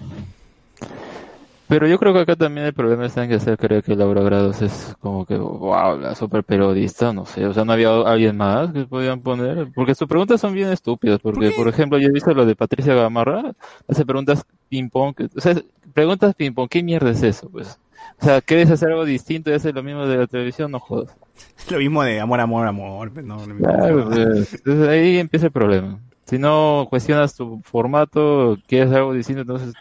Pero yo creo que acá también el problema está en que hacer creer que Laura Grados es como que, wow, la super periodista, no sé, o sea, no había alguien más que podían poner, porque sus preguntas son bien estúpidas, porque, por ejemplo, yo he visto lo de Patricia Gamarra, hace preguntas ping-pong, o sea, preguntas ping-pong, ¿qué mierda es eso, pues? O sea, ¿quieres hacer algo distinto y hacer lo mismo de la televisión? No jodas. Lo mismo de amor, amor, amor, pues, no, mismo. Claro, pues, entonces ahí empieza el problema. Si no cuestionas tu formato, quieres algo distinto, entonces...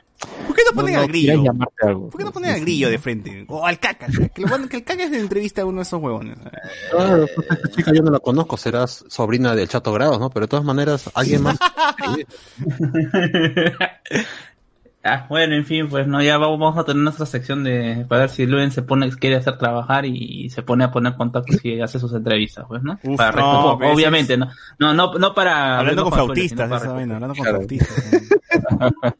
¿Por qué no ponen al grillo? algo. ¿Por qué no ponen al grillo de frente? O al caca, que, lo ponen- que el caca es de entrevista a uno de esos huevones. Claro, pues, esta chica yo no la conozco, serás sobrina del Chato Grados, ¿no? Pero de todas maneras, alguien más. Ah, bueno en fin pues no ya vamos a tener nuestra sección de para ver si Luen se pone quiere hacer trabajar y se pone a poner contactos y hace sus entrevistas pues no Uf, para no, pues, obviamente no no no no para Hablando con flautistas, esa vaina, hablando con flautistas.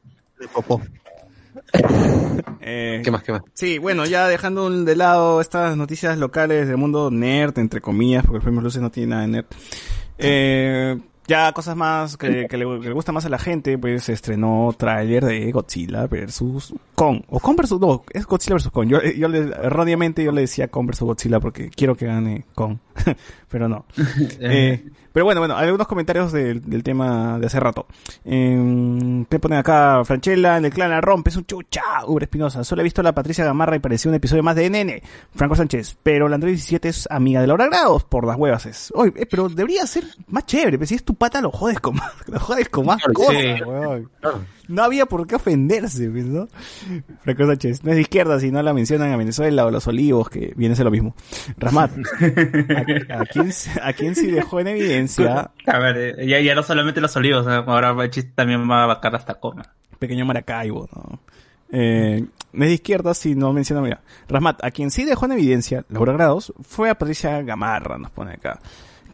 Eh, ¿Qué más, qué más? Sí, bueno, ya dejando de lado estas noticias locales del mundo nerd, entre comillas, porque el Premios Luces no tiene nada de nerd. Eh, ya cosas más que, que le, que le gusta más a la gente, pues se estrenó tráiler de Godzilla versus Kong. O Kong versus, no, es Godzilla versus Kong. Yo, yo le, erróneamente yo le decía Kong versus Godzilla porque quiero que gane Kong. pero no. Eh, pero bueno, bueno, algunos comentarios del, del tema de hace rato. Eh, te ponen acá, Franchella, en el clan la rompe, es un chucha. Uber Espinosa, solo he visto a la Patricia Gamarra y parecía un episodio más de NN. Franco Sánchez, pero la Android 17 es amiga de Laura Grados, por las huevas es. Oye, eh, pero debería ser más chévere, pero si es tu pata lo jodes con más, lo jodes con más cosas. No había por qué ofenderse, pues, ¿no? Franco Sánchez, no es de izquierda si no la mencionan a Venezuela o los olivos, que viene a ser lo mismo. Rasmat, ¿a, a quién, a quién sí dejó en evidencia a ver eh, ya, ya no solamente los olivos ¿no? ahora Bachis también va a vacar hasta coma pequeño Maracaibo, ¿no? Eh, no es de izquierda si no menciona, mira. Rasmat, a quien sí dejó en evidencia, Laura Grados, fue a Patricia Gamarra, nos pone acá.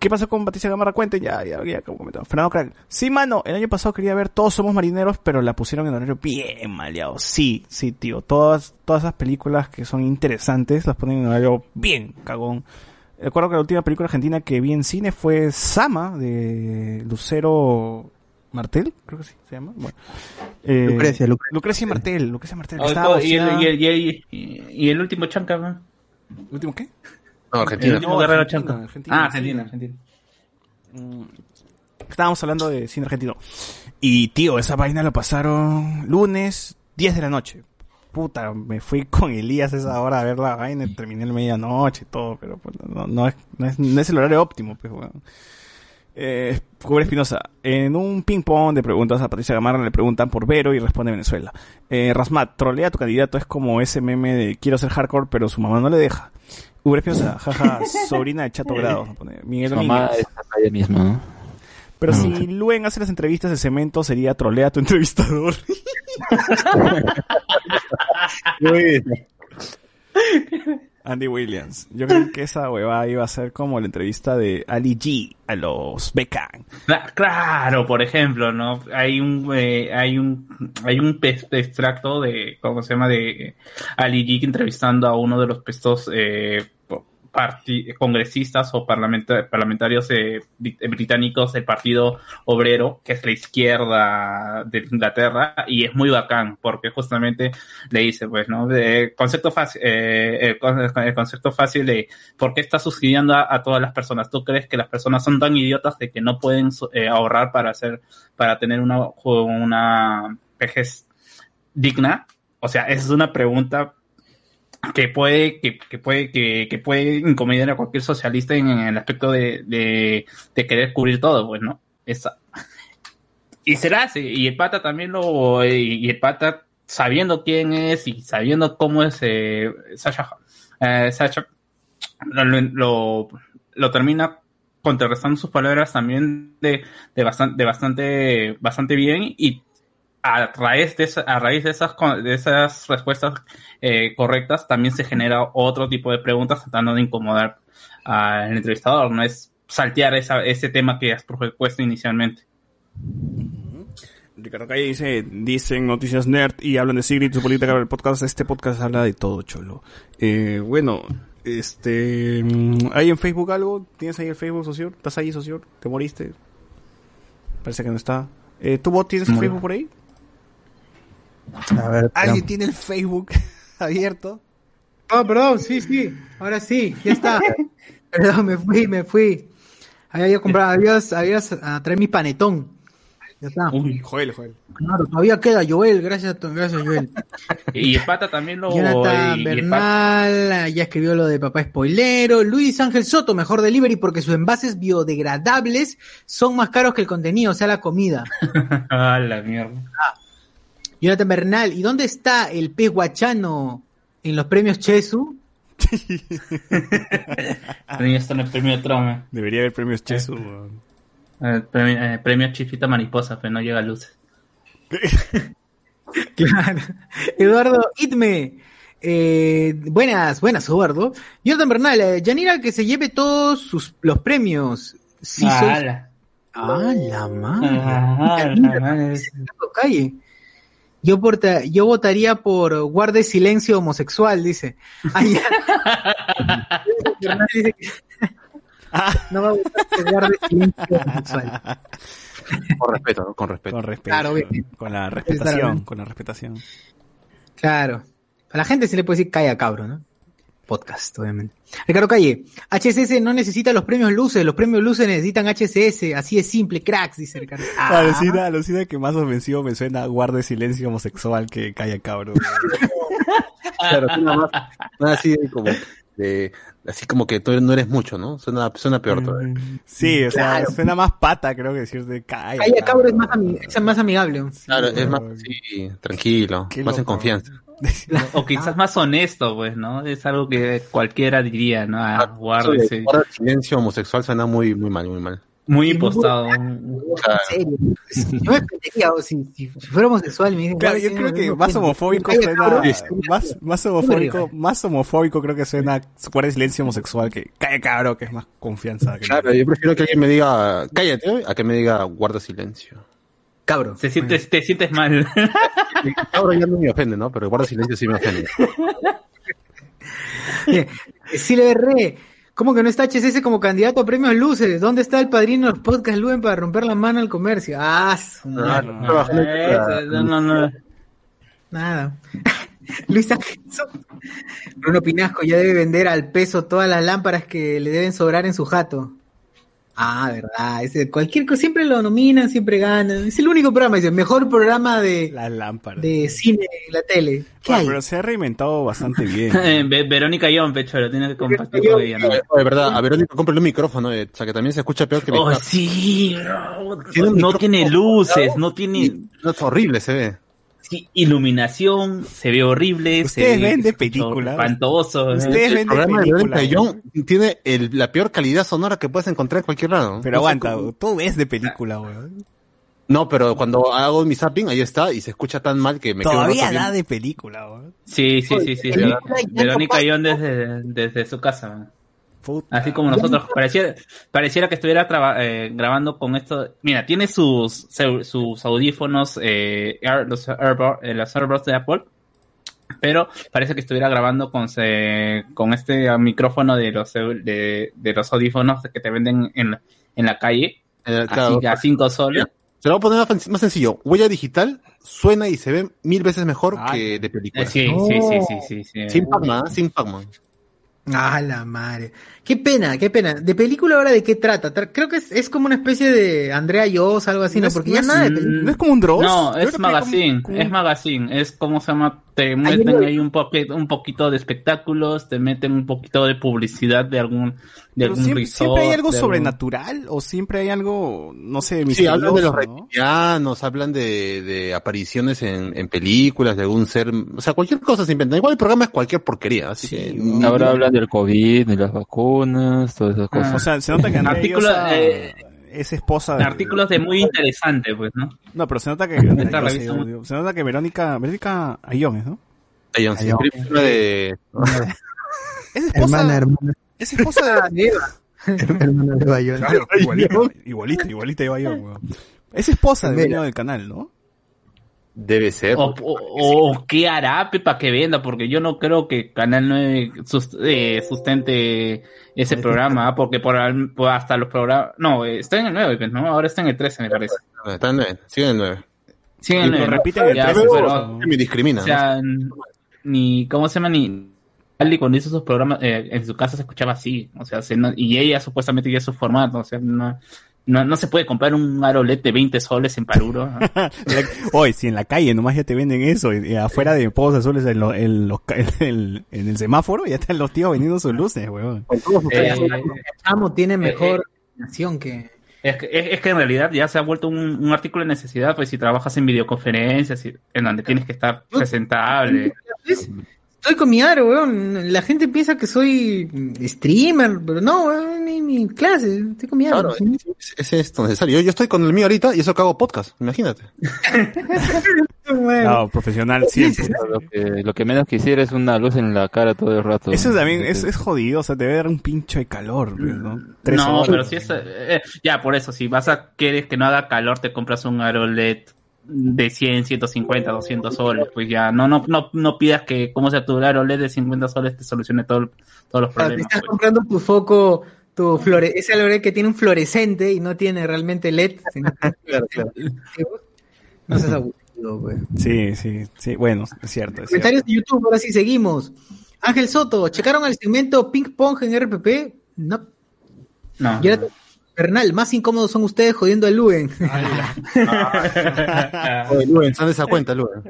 ¿Qué pasó con Patricia Gamarra? Cuente, ya, ya, ya, como comentaba. Fernando Crack. Sí, mano, el año pasado quería ver Todos Somos Marineros, pero la pusieron en horario bien maleado. Sí, sí, tío. Todas, todas esas películas que son interesantes las ponen en horario bien cagón. Recuerdo que la última película argentina que vi en cine fue Sama, de Lucero Martel, creo que sí se llama. Bueno. Eh, Lucrecia, Lucrecia. Lucrecia Martel, Lucrecia Martel. que Oh, estaba oh, y, el, boceada- y, el, y, el, y- y el último chanca ¿no? ¿Último qué? No, el Argentina. No, guerrero Argentina, Argentina, ah. Argentina Argentina Mm, Estábamos hablando de cine argentino. Y tío, esa vaina lo pasaron lunes, 10 de la noche. Puta, me fui con Elías a esa hora a ver la vaina, y terminé en medianoche y todo, pero pues, no, no, es, no, es, no es el horario óptimo, pues. Eh, Cubre Espinosa, en un ping-pong de preguntas a Patricia Gamarra le preguntan por Vero y responde Venezuela. Eh, Rasmat, trolea a tu candidato es como ese meme de quiero ser hardcore pero su mamá no le deja. Uber Espinosa, jaja, sobrina de Chato Grado. Miguel Su mamá Domínguez. es ella misma, ¿no? Pero Ah, si Luen hace las entrevistas de cemento, sería trolea a tu entrevistador. Andy Williams. Yo creo que esa huevada iba a ser como la entrevista de Ali G a los Beckham. Cla- Claro, por ejemplo, ¿no? Hay un, eh, hay un, hay un extracto de, ¿cómo se llama? De Ali G entrevistando a uno de los estos eh, congresistas o parlamenta- parlamentarios eh, bri- británicos del Partido Obrero, que es la izquierda de Inglaterra, y es muy bacán, porque justamente le dice, pues, ¿no? De, concepto fácil, eh, el, con- el concepto fácil de por qué está subsidiando a, todas las personas. ¿Tú crees que las personas son tan idiotas de que no pueden eh, ahorrar para hacer, para tener una, una vejez digna? O sea, esa es una pregunta que puede, que, que puede, que, que puede incomodar a cualquier socialista en, el aspecto de, de, querer cubrir todo, pues, ¿no? Esa. Y se la hace, y el pata también lo, y el pata sabiendo quién es y sabiendo cómo es eh, Sasha, eh, Sasha lo, lo, lo termina contrarrestando sus palabras también de, de bastante, de bastante, bastante bien y a raíz de, esa- a raíz de esas, de esas respuestas eh, correctas también se genera otro tipo de preguntas tratando de incomodar al entrevistador, no es saltear esa, ese tema que has propuesto inicialmente. Ricardo Calle dice, dicen noticias nerd y hablan de Sigrid, su política el podcast. Este podcast habla de todo, cholo. Eh, bueno, este, mm, ¿hay en Facebook algo? ¿Tienes ahí el Facebook, socio? ¿Estás ahí, socio? ¿Te moriste? Parece que no está. Eh, ¿Tú vos tienes el. Facebook por ahí? A ver, ¿Alguien tiene el Facebook abierto? Oh, perdón, sí, sí. Ahora sí, ya está. perdón, me fui, me fui. Había yo comprado, habías, habías a traer mi panetón. Ya está. Uy, Joel, Joel. Claro, todavía queda Joel, gracias, a- gracias Joel. Y el pata también lo... Jonathan y- Bernal, ya escribió lo de papá spoilero. Luis Ángel Soto, mejor delivery porque sus envases biodegradables son más caros que el contenido, o sea, la comida. Ah, la mierda. Jonathan Bernal, ¿y dónde está el pez guachano en los premios Chesu? También está en el premio Troma. Debería haber premios Chesu. Eh, premio, eh, premio Chifita Mariposa, pero no llega a luces. Claro. Eduardo Itme. Eh, buenas, buenas, Eduardo. Jonathan Bernal, eh, Yanira que se lleve todos sus, los premios. Sí, Ah, sois- la- Ah, la madre. ah, la madre. calle. Yo, porta- yo votaría por guarde silencio homosexual, dice. No va a votar por guarde silencio homosexual. Con respeto, ¿no? Con respeto. Con respeto. Claro, bien. con la respetación, con la respetación. Claro. A la gente se le puede decir calla cabro, ¿no? Podcast, obviamente. Ricardo Calle, HSS no necesita los premios luces, los premios luces necesitan HSS, así es simple, cracks, dice Ricardo. Ah, Alucina, alucina que más ofensivo me suena guarde silencio homosexual que calla cabrón. Claro, suena más, suena así de como, de, así como que tú no eres mucho, ¿no? Suena, suena peor todavía. Sí, o sea, Claro. suena más pata, creo que decirte calla. calla cabro es más, es más amigable. Claro, es más así, tranquilo, Qué más en confianza. O quizás más honesto, pues, ¿no? Es algo que cualquiera diría, ¿no? Ah, de guárdese. guarda silencio homosexual suena muy, muy mal, muy mal. Muy impostado. En serio. Yo me o si, si fuera homosexual, me dicen, Claro, "Guarda, yo creo que más homofóbico suena, cabro". más, más homofóbico, más homofóbico creo que suena guarde silencio homosexual que calla cabrón, que es más confianza. que- Claro, yo prefiero que alguien me diga, cállate, a que me diga, guarda silencio. Cabro. Se siente, te sientes mal. Ahora ya no me ofende, ¿no? Pero guarda silencio sí me ofende. Sí le re. ¿Cómo que no está HSS como candidato a premios luces? ¿Dónde está el padrino de los podcast Luen para romper la mano al comercio? Ah. Ah, no, no, no. Nada. Luis Ángel Soto. Bruno Pinasco ya debe vender al peso todas las lámparas que le deben sobrar en su jato. Ah, verdad. Ese, cualquier cosa, siempre lo nominan, siempre ganan. Es el único programa, dice, mejor programa de, Las lámparas. de cine en la tele. ¿Qué Bueno, hay? pero se ha reinventado bastante bien. Eh, Ve- Verónica Ion, pecho, lo tiene que compartir con ella, ¿no? De verdad, a Verónica cómprale un micrófono, eh, o sea, que también se escucha peor que mi Oh, casa. sí, no, Tiene un no micrófono tiene luces, no tiene No, es horrible, se ve. Sí, iluminación, se ve horrible, Ustedes se ve ven de películas. espantoso. Ustedes El ven de programa de película. Verónica weón. Young tiene el- la peor calidad sonora que puedes encontrar en cualquier lado. Pero No aguanta, tú ves de película, weón. No, pero cuando hago mi zapping, ahí está, y se escucha tan mal que me quedo Todavía rato da de película, weón. Sí, sí, sí, sí. Verónica no Ion desde, desde su casa. man. Puta. Así como nosotros, pareciera, pareciera que estuviera traba- eh, grabando con esto. Mira, tiene sus, sus audífonos, eh, Air- los, Airbo- eh, los AirPods de Apple, pero parece que estuviera grabando con, se- con este micrófono de los, de, de los audífonos que te venden en, la- en la calle, Eh, claro, así a 5 soles. se lo voy a poner más, sencillo. Huella digital suena y se ve mil veces mejor que de película. sí, sí, sí, sí, sí, sí. Sin Pac-Man, sin Pac-Man. Ah, la madre. Qué pena, qué pena. ¿De película ahora de qué trata? Tra- Creo que es, es como una especie de Andrea Yoss, algo así, ¿no? es- Porque no ya es- nada de. ¿No es como un Dross? No, es magazine, como- es magazine, es como se llama, te meten ahí un poquito, un poquito de espectáculos, te meten un poquito de publicidad de algún, de Pero algún siempre, resort, siempre hay algo algún- sobrenatural o siempre hay algo, no sé, Sí, misterioso, hablan de los ¿no? reptilianos, hablan de, de apariciones en, en películas, de algún ser, o sea, cualquier cosa se inventa. Igual el programa es cualquier porquería, así Sí, que... Ahora hablan del COVID, de las vacunas, todas esas cosas. O sea, se nota que Andrea eh, es esposa de... artículos de muy interesante, pues, ¿no? No, pero se nota que... Andrea se nota que Verónica... Verónica Ayones, ¿no? Ayón, sí, de... Es esposa... Hermana, hermana, Es esposa de... hermana de Bayona. Claro, igualito, igualito, igualito de Bayón, weón. Es esposa del dueño del canal, ¿no? Debe ser. O, o- o qué hará para que venda, porque yo no creo que Canal 9 sus- eh, sustente ese programa, ¿ah? porque por, al- por hasta los programas, no, está en el 9, pues, ¿no? Ahora está en el 13, me parece. Está en nueve, sigue en el 9. Sí, en Y el lo 9. repiten el Ya, 13, pero- me discrimina. O sea, ni, ¿cómo se llama? Ni, Ali cuando hizo sus programas, eh, en su casa se escuchaba así, o sea, se no- y ella supuestamente ya su formato, o sea, no, no, no se puede comprar un aro LED de 20 soles en Paruro. Hoy, si en la calle nomás ya te venden eso, y, y afuera de Pozos Azules en, lo- en los ca- en el, en el semáforo, ya están los tíos vendiendo sus luces, weón. Eh, Chamo tiene eh, mejor nación que... es, que, es, es que en realidad ya se ha vuelto un, un artículo de necesidad, pues si trabajas en videoconferencias, en donde tienes que estar presentable. Estoy con mi aro, weón. La gente piensa que soy streamer, pero no, weón, ni mi clase. Estoy con mi aro. Claro, es, es esto necesario. Yo, yo estoy con el mío ahorita y eso que hago podcast, imagínate. Bueno. No, profesional siempre. Lo que, lo que menos quisiera es una luz en la cara todo el rato. Eso también es, es jodido, o sea, te debe dar un pincho de calor, ¿no? Tres no, horas. pero si es... eh, ya, por eso, si vas a querer que no haga calor, te compras un aro LED de 100, 150, 200 soles, pues ya, no, no, no, no pidas que, como sea tu aro LED de 50 soles te solucione todo, todos los sea, te problemas. estás pues. comprando tu foco, tu flore, ese LED que tiene un fluorescente y no tiene realmente LED. sino- No seas aburrido, weón. Sí, sí, sí, bueno, es cierto. Es cierto. Comentarios de YouTube, ahora sí seguimos. Ángel Soto, ¿checaron el segmento Ping Pong en RPP? No. No. Y ahora, Bernal, más incómodos son ustedes jodiendo a Luen. Oye, Luen, sal de esa cuenta, Luen.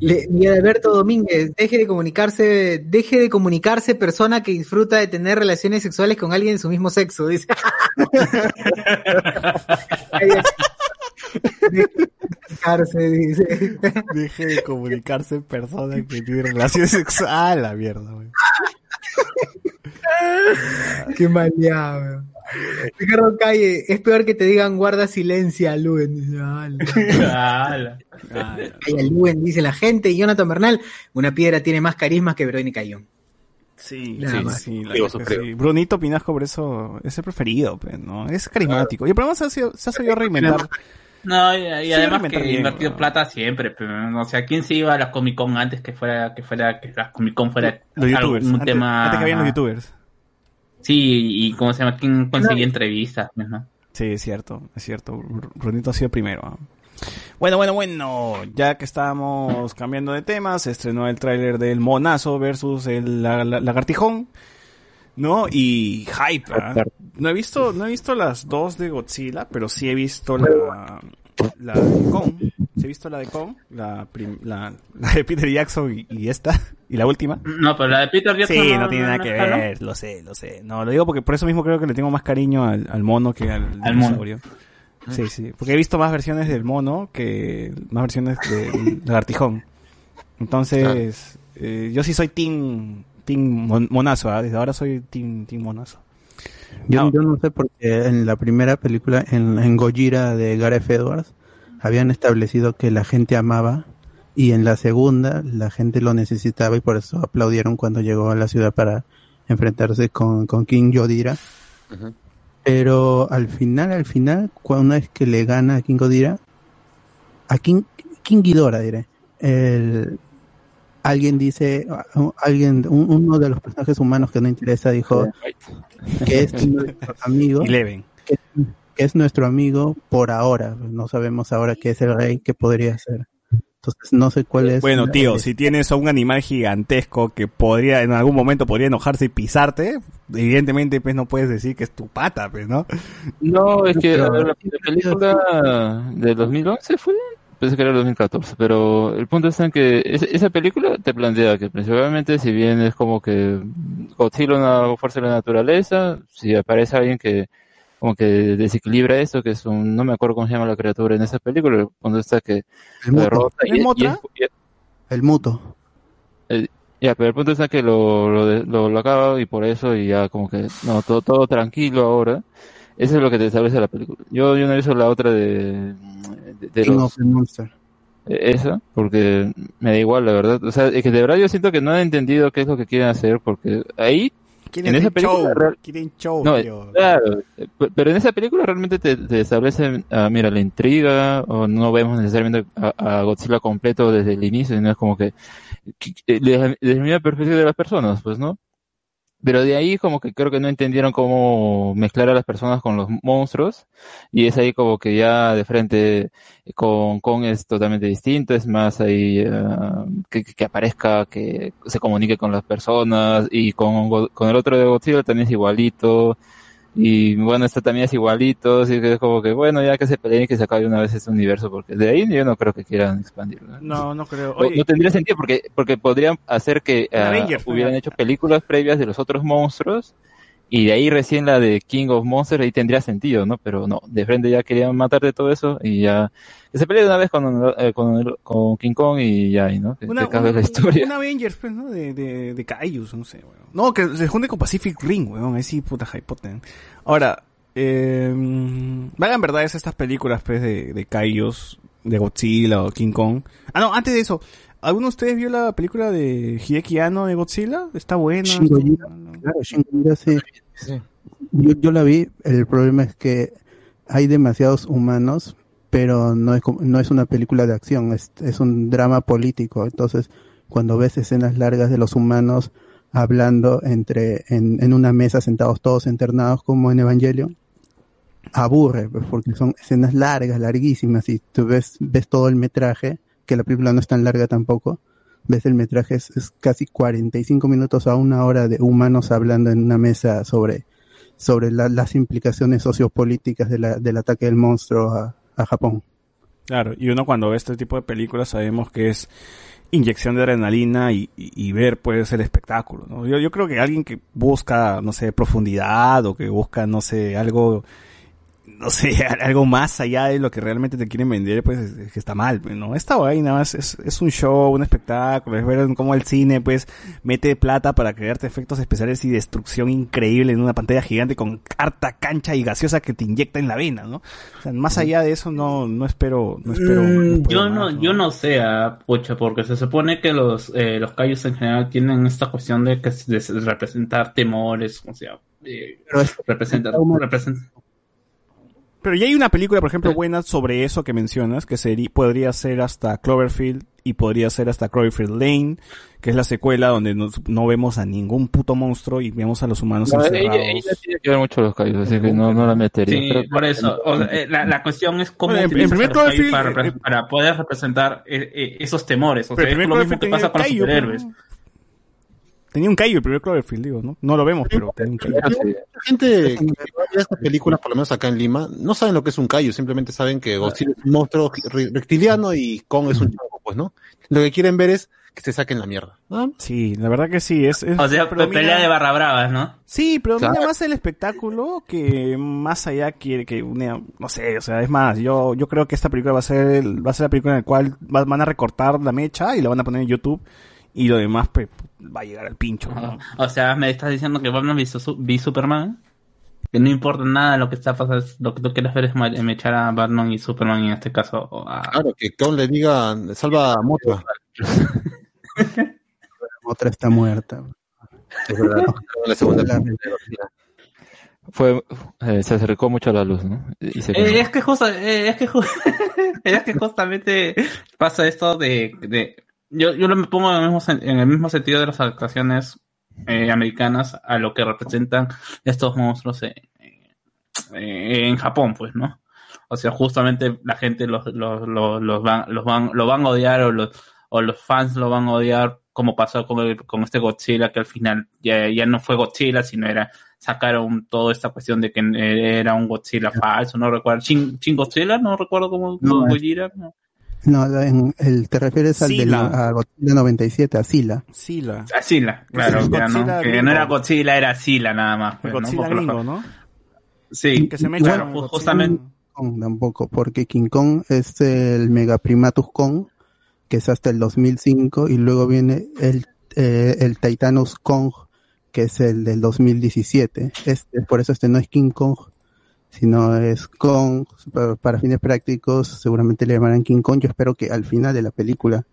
Le- Miguel Alberto Domínguez, deje de comunicarse, deje de comunicarse persona que disfruta de tener relaciones sexuales con alguien de su mismo sexo, dice. Deje de comunicarse, dice. Deje de comunicarse persona que tiene relaciones sexuales. la mierda, güey. Qué maleado. Ricardo Calle, es peor que te digan guarda silencio, Luen. Dice, Luen, dice la gente. Y Jonathan Bernal, una piedra tiene más carisma que Verónica Ion. Sí, Nada sí, más. la. Brunito Pinasco por eso es el preferido, pues, ¿no? Es carismático. Y el programa se ha, sido- se ha sabido reinventar. No, y, y además que bien, invertido ¿no? plata siempre, pero, o sea, ¿quién se iba a la Comic Con antes que fuera, que fuera, que la Comic Con fuera Los youtubers. algún Antes, tema? antes que habían los youtubers. Sí, y cómo se llama, quién conseguía entrevistas, pues, ¿no? Sí, es cierto, es cierto. Brunito ha sido primero. ¿ah? Bueno, bueno, bueno. Ya que estábamos cambiando de temas, se estrenó el tráiler del Monazo versus el la- la- Lagartijón. ¿No? Y hype. ¿ah? No he visto, no he visto las dos de Godzilla, pero sí he visto la, la Kong. Sí he visto la de Kong, la, prim- la, la de Peter Jackson y, y esta, y la última. No, pero la de Peter Jackson Sí, no, tiene nada que está, ¿no? ver, lo sé, lo sé. No, lo digo porque por eso mismo creo que le tengo más cariño al, al mono que al, Al mono. dinosaurio. Sí, sí, porque he visto más versiones del mono que más versiones del lagartijón. Entonces, eh, yo sí soy team, team mon- monazo, ¿ah? desde ahora soy team, team monazo. Yo, yo no sé porque en la primera película, en, en Gojira de Gareth Edwards, habían establecido que la gente amaba y en la segunda la gente lo necesitaba y por eso aplaudieron cuando llegó a la ciudad para enfrentarse con, con King Yodira. Pero al final, al final, cuando una vez que le gana a King Ghidorah, a King, King Ghidorah diré, el, alguien dice, alguien, un- uno de los personajes humanos que no interesa dijo que es nuestro amigo, Eleven. que, que es nuestro amigo por ahora, no sabemos ahora qué es el rey, qué podría ser. Entonces no sé cuál es. Bueno, tío, si tienes a un animal gigantesco que podría, en algún momento podría enojarse y pisarte, evidentemente pues no puedes decir que es tu pata, pues, ¿no? No, es que Pero- a ver, la, la película de 2011 fue, pensé que era el 2014, pero el punto está en que es- esa película te plantea que principalmente si bien es como que Godzilla una fuerza de la naturaleza, si aparece alguien que como que desequilibra eso, que es un, no me acuerdo cómo se llama la criatura en esa película, el punto está que el muto, ¿Es y- y el muto. ya, pero el punto está que lo, lo, lo, lo acaba y por eso y ya como que, no, todo, todo tranquilo ahora. Eso es lo que te establece la película. Yo, yo no he visto la otra de, de, de King los- of the Monster. eh, esa, porque me da igual, la verdad. O sea, es que de verdad yo siento que no han entendido qué es lo que quieren hacer, porque ahí, Quieren En esa película show, quieren show, no, claro, pe- pero en esa película realmente te, te establecen, ah, mira, la intriga, o no vemos necesariamente a, a Godzilla completo desde el inicio, no es como que, que- que- desde, desde la perspectiva de las personas, pues, ¿no? Pero de ahí como que creo que no entendieron cómo mezclar a las personas con los monstruos. Y es ahí como que ya de frente con Kong es totalmente distinto, es más ahí ah, que, que aparezca, que se comunique con las personas. Y con, con el otro de Godzilla también es igualito y bueno, este también es igualito, así que es como que bueno, ya que se peleen y que se acabe una vez este universo porque de ahí yo no creo que quieran expandirlo. No, no creo. No, Oye, no tendría sentido porque porque podrían hacer que Un ah, Avengers, hubieran ¿no? hecho películas previas de los otros monstruos y de ahí recién la de King of Monsters ahí tendría sentido, ¿no? Pero no, de frente ya querían matar de todo eso y ya se peleen una vez con, eh, con, el- con King Kong y ya, y ¿no? Una, la historia. una Avengers, pues, ¿no? De, de, de no sé, weón. No, que se junte con Pacific Ring, weón. Ahí sí, puta hypoten. Ahora, eh, valgan verdades estas películas, pues, de, de de Godzilla o King Kong. Ah, no, antes de eso, ¿alguno de ustedes vio la película de Hideki Anno de Godzilla? Está buena. Claro, Shin Gojira sí. Sí. Yo, yo la vi, el problema es que hay demasiados humanos, pero no es, como- no es una película de acción, es, es un drama político. Entonces, cuando ves escenas largas de los humanos hablando entre en, en una mesa sentados todos internados como en Evangelion, aburre, pues, porque son escenas largas, larguísimas, y tú ves, ves todo el metraje, que la película no es tan larga tampoco, ves el metraje, es, es casi 45 minutos a una hora de humanos hablando en una mesa sobre, sobre la- las implicaciones sociopolíticas de la- del ataque del monstruo a, a Japón. Claro, y uno cuando ve este tipo de películas sabemos que es inyección de adrenalina y, y- ver pues el espectáculo. Yo, yo creo que alguien que busca, no sé, profundidad o que busca, no sé, algo, no sé, algo más allá de lo que realmente te quieren vender, pues es, que está mal, pues, ¿no? Esta vaina más es, es un show, un espectáculo, es ver cómo el cine pues mete plata para crearte efectos especiales y destrucción increíble en una pantalla gigante con harta cancha y gaseosa que te inyecta en la vena, ¿no? O sea, más allá de eso no, no espero, no espero. Mm, no yo no, más, yo no sé, ah, pucha, porque se supone que los eh, los callos en general tienen esta cuestión de que de representar temores, o sea, eh, representar, represent- Pero ya hay una película, por ejemplo, buena sobre eso que mencionas, que sería, podría ser hasta Cloverfield y podría ser hasta Cloverfield Lane, que es la secuela donde no, no vemos a ningún puto monstruo y vemos a los humanos No, ella, encerrados. ella tiene que ver mucho los callos, así que no, no la metería. Sí, Pero- por eso. O sea, eh, la, la cuestión es cómo Bueno, en- en utilizas primer Cloverfield, para, eh, para poder representar eh, eh, esos temores. O sea, el es lo mismo que pasa con los superhéroes. ¿No? Tenía un Kaiju el primer Cloverfield, digo, ¿no? No lo vemos, pero tenía un sí. La gente que ve estas películas, por lo menos acá en Lima, no saben lo que es un kaiju, simplemente saben que Godzilla es un monstruo re- reptiliano y Kong es un chango, pues, ¿no? Lo que quieren ver es que se saquen la mierda. Más. Sí, la verdad que sí. Es, es- O sea, predomina- pelea de barra bravas, ¿no? Sí, pero Claro. más el espectáculo que más allá quiere que una, no sé, o sea, es más, yo, yo creo que esta película va a ser, el- va a ser la película en la cual va- van a recortar la mecha y la van a poner en YouTube y lo demás pues va a llegar al pincho. ¿no? O sea, me estás diciendo que Batman vi, su- vi Superman. Que no importa nada lo que está pasando, lo que tú quieres ver es ma- echar a Batman y Superman en este caso. a- Claro, que Kong le diga, salva a Motra. Otra está muerta. Es verdad, la segunda Fue, eh, se acercó mucho a la luz, ¿no? Y se Eh, es que justo, eh, es que ju- es que justamente pasa esto de, de yo, yo lo me pongo en el mismo, en el mismo sentido de las adaptaciones eh, americanas a lo que representan estos monstruos en Japón, pues, ¿no? O sea, justamente la gente los, los, los, los van, los van, lo van a odiar o los, o los fans lo van a odiar como pasó con, el, con este Godzilla que al final ya, ya no fue Godzilla, sino era sacaron toda esta cuestión de que era un Godzilla falso, no recuerdo, Shin, Shin Godzilla, no recuerdo cómo, No, cómo es- Gojira, no. No, en el, te refieres al de a Godzilla 97, a Sila. Sila. A Sila, claro, es que, ¿no? Godzilla que no era Godzilla, era Sila nada más. pues, ¿no? Godzilla lo- gringo, ¿no? Sí, Que se me claro, ju- justamente. Kong tampoco, porque King Kong es el Megaprimatus Kong, que es hasta el 2005, y luego viene el, eh, el Titanus Kong, que es el del 2017. Este, por eso este no es King Kong, sino es Kong, para, fines prácticos, seguramente le llamarán King Kong. Yo espero que al final de la película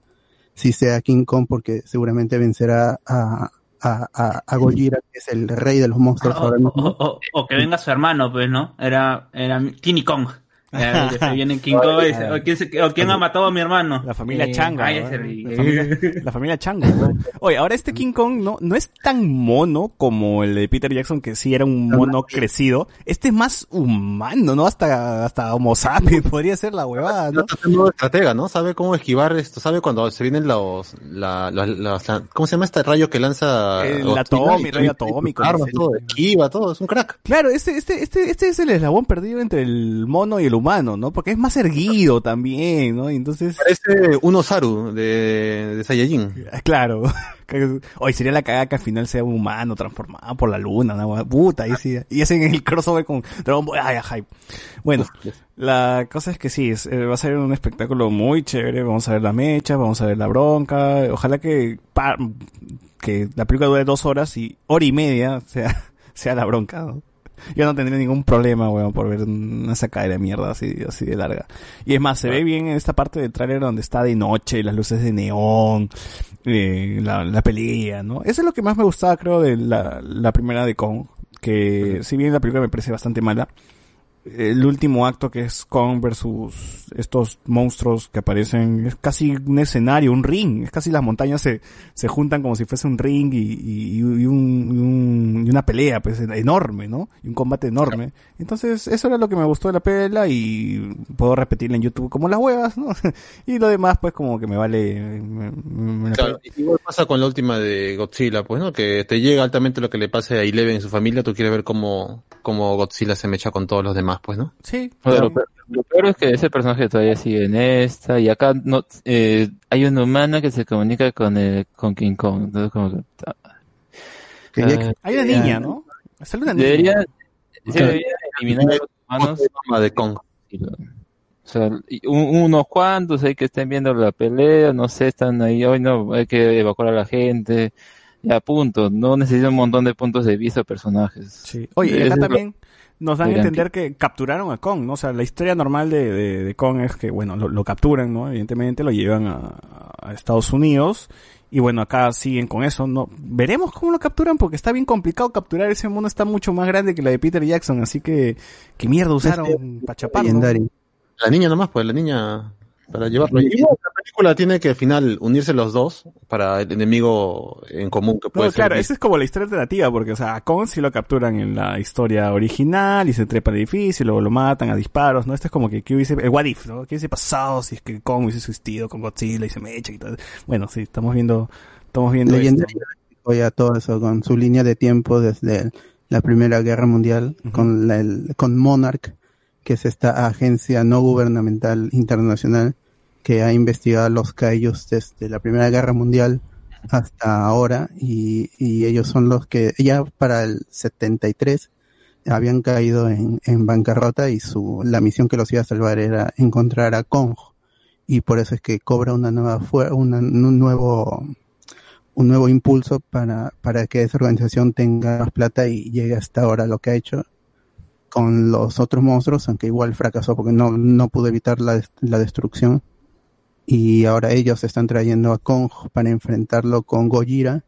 sí sea King Kong, porque seguramente vencerá a, a, a, a Gojira, que es el rey de los monstruos O, ahora o- mismo. o- o que venga su hermano, pues, ¿no? Era, era King Kong. Eh, que se viene King Kong y dice, o quién, se- o quién ha matado a mi hermano. La familia Eh, Changa. ¿no? La familia, la familia Changa. ¿no? Oye, ahora este King Kong no, no es tan mono como el de Peter Jackson, que sí era un mono crecido. Este es más humano, ¿no? Hasta, hasta Homo sapiens podría ser la huevada, ¿no? Nuevo estratega, ¿no? Sabe cómo esquivar esto, sabe cuando se vienen los, la, la- las- la- ¿cómo se llama este rayo que lanza? El atómico, rayo todo, atómico, armas, todo, esquiva, todo, es un crack. Claro, este, este, este, este es el eslabón perdido entre el mono y el humano, ¿no? Porque es más erguido también, ¿no? Y entonces, Parece un Osaru de, de Saiyajin. ah, claro. Hoy sería la cagada que al final sea un humano transformado por la luna, una hueá- puta, y, sí, y hacen el crossover con Dragon Ball, ay, ay, Bueno, la cosa es que sí, es- eh, va a ser un espectáculo muy chévere, vamos a ver la mecha, vamos a ver la bronca, ojalá que, pa- que la película dure dos horas y hora y media sea, sea la bronca, ¿no? Yo no tendría ningún problema, weón, por ver una sacada de mierda así, así de larga. Y es más, se ve bien en esta parte del tráiler donde está de noche, las luces de neón, eh, la, la pelea, ¿no? Eso es lo que más me gustaba, creo, de la, la primera de Kong. Que si bien la película me parece bastante mala, el último acto que es Kong versus estos monstruos que aparecen es casi un escenario, un ring, es casi las montañas se, se juntan como si fuese un ring y, y, y un, y un- y una pelea pues enorme, ¿no? Y un combate enorme. Entonces eso era lo que me gustó de la pela y puedo repetirla en YouTube como las huevas, ¿no? y lo demás pues como que me vale... me- me- me la Claro, igual pasa con la última de Godzilla, pues, ¿no? Que te llega altamente lo que le pase a Eleven y su familia, tú quieres ver cómo, cómo Godzilla se mecha con todos los demás, pues, ¿no? Sí. Bueno, lo, peor, lo peor es que ese personaje todavía sigue en esta y acá no eh, hay una humana que se comunica con el, con King Kong. Entonces como que, ah, ah, Hay una niña, ¿no? Sale una niña. debería, se debería eliminar a los humanos. De Kong. O sea, unos cuantos ahí que estén viendo la pelea, no sé, están ahí, hoy no, hay que evacuar a la gente, ya punto, no necesita un montón de puntos de vista personajes. Sí. Oye, y acá es también nos dan a entender que capturaron a Kong, ¿no? O sea, la historia normal de, de, de Kong es que, bueno, lo, lo capturan, ¿no? Evidentemente lo llevan a, a Estados Unidos y bueno, acá siguen con eso, ¿no? Veremos cómo lo capturan porque está bien complicado capturar ese mundo, está mucho más grande que la de Peter Jackson, así que, ¿qué mierda usaron para chaparlo? Legendario. La niña nomás, pues, la niña para llevarlo. Y la película tiene que al final unirse los dos para el enemigo en común que puede No, ser. claro, esa es como la historia alternativa, porque, o sea, a Kong sí lo capturan en la historia original y se trepa al edificio y luego lo matan a disparos, ¿no? Este es como que, ¿qué hubiese, el what if, ¿no? ¿Qué hubiese pasado si es que Kong hubiese existido con Godzilla y se me echa y todo? Bueno, sí, estamos viendo, estamos viendo esto. Ya todo eso con su línea de tiempo desde la Primera Guerra Mundial con la- el, con Monarch, que es esta agencia no gubernamental internacional que ha investigado los caillos desde la Primera Guerra Mundial hasta ahora y, ellos son los que ya para el 73 habían caído en, en bancarrota y su la misión que los iba a salvar era encontrar a Kong y por eso es que cobra una nueva una, un nuevo un nuevo impulso para, para que esa organización tenga más plata y llegue hasta ahora lo que ha hecho con los otros monstruos, aunque igual fracasó porque no, no pudo evitar la, la destrucción. Y ahora ellos están trayendo a Kong para enfrentarlo con Gojira,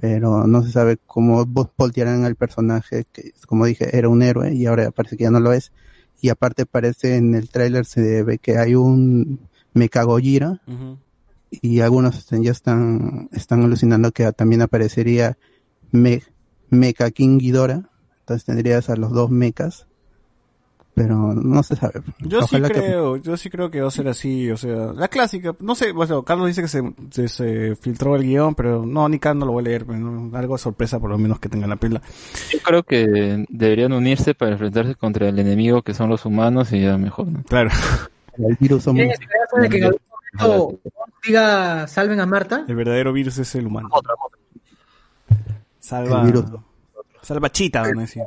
pero no se sabe cómo vo- voltearán al personaje que, como dije, era un héroe y ahora parece que ya no lo es. Y aparte parece en el tráiler se ve que hay un Mecha Gojira y algunos ya están, están alucinando que también aparecería Me, Mecha King Ghidorah. Entonces tendrías a los dos mechas. Pero no se sabe. Yo Ojalá sí que- creo, yo sí creo que va a ser así, o sea, la clásica, no sé, bueno, Carlos dice que se, se, se filtró el guion, pero no, ni Carlos no lo voy a leer, pero no, algo de sorpresa por lo menos que tenga la pila. Yo creo que deberían unirse para enfrentarse contra el enemigo que son los humanos y ya mejor, ¿no? Claro. El virus somos- ¿Tienes esperanza de que en algún momento diga salven a Marta? El verdadero virus es el humano. Salva, El virus. salva chita, a decir.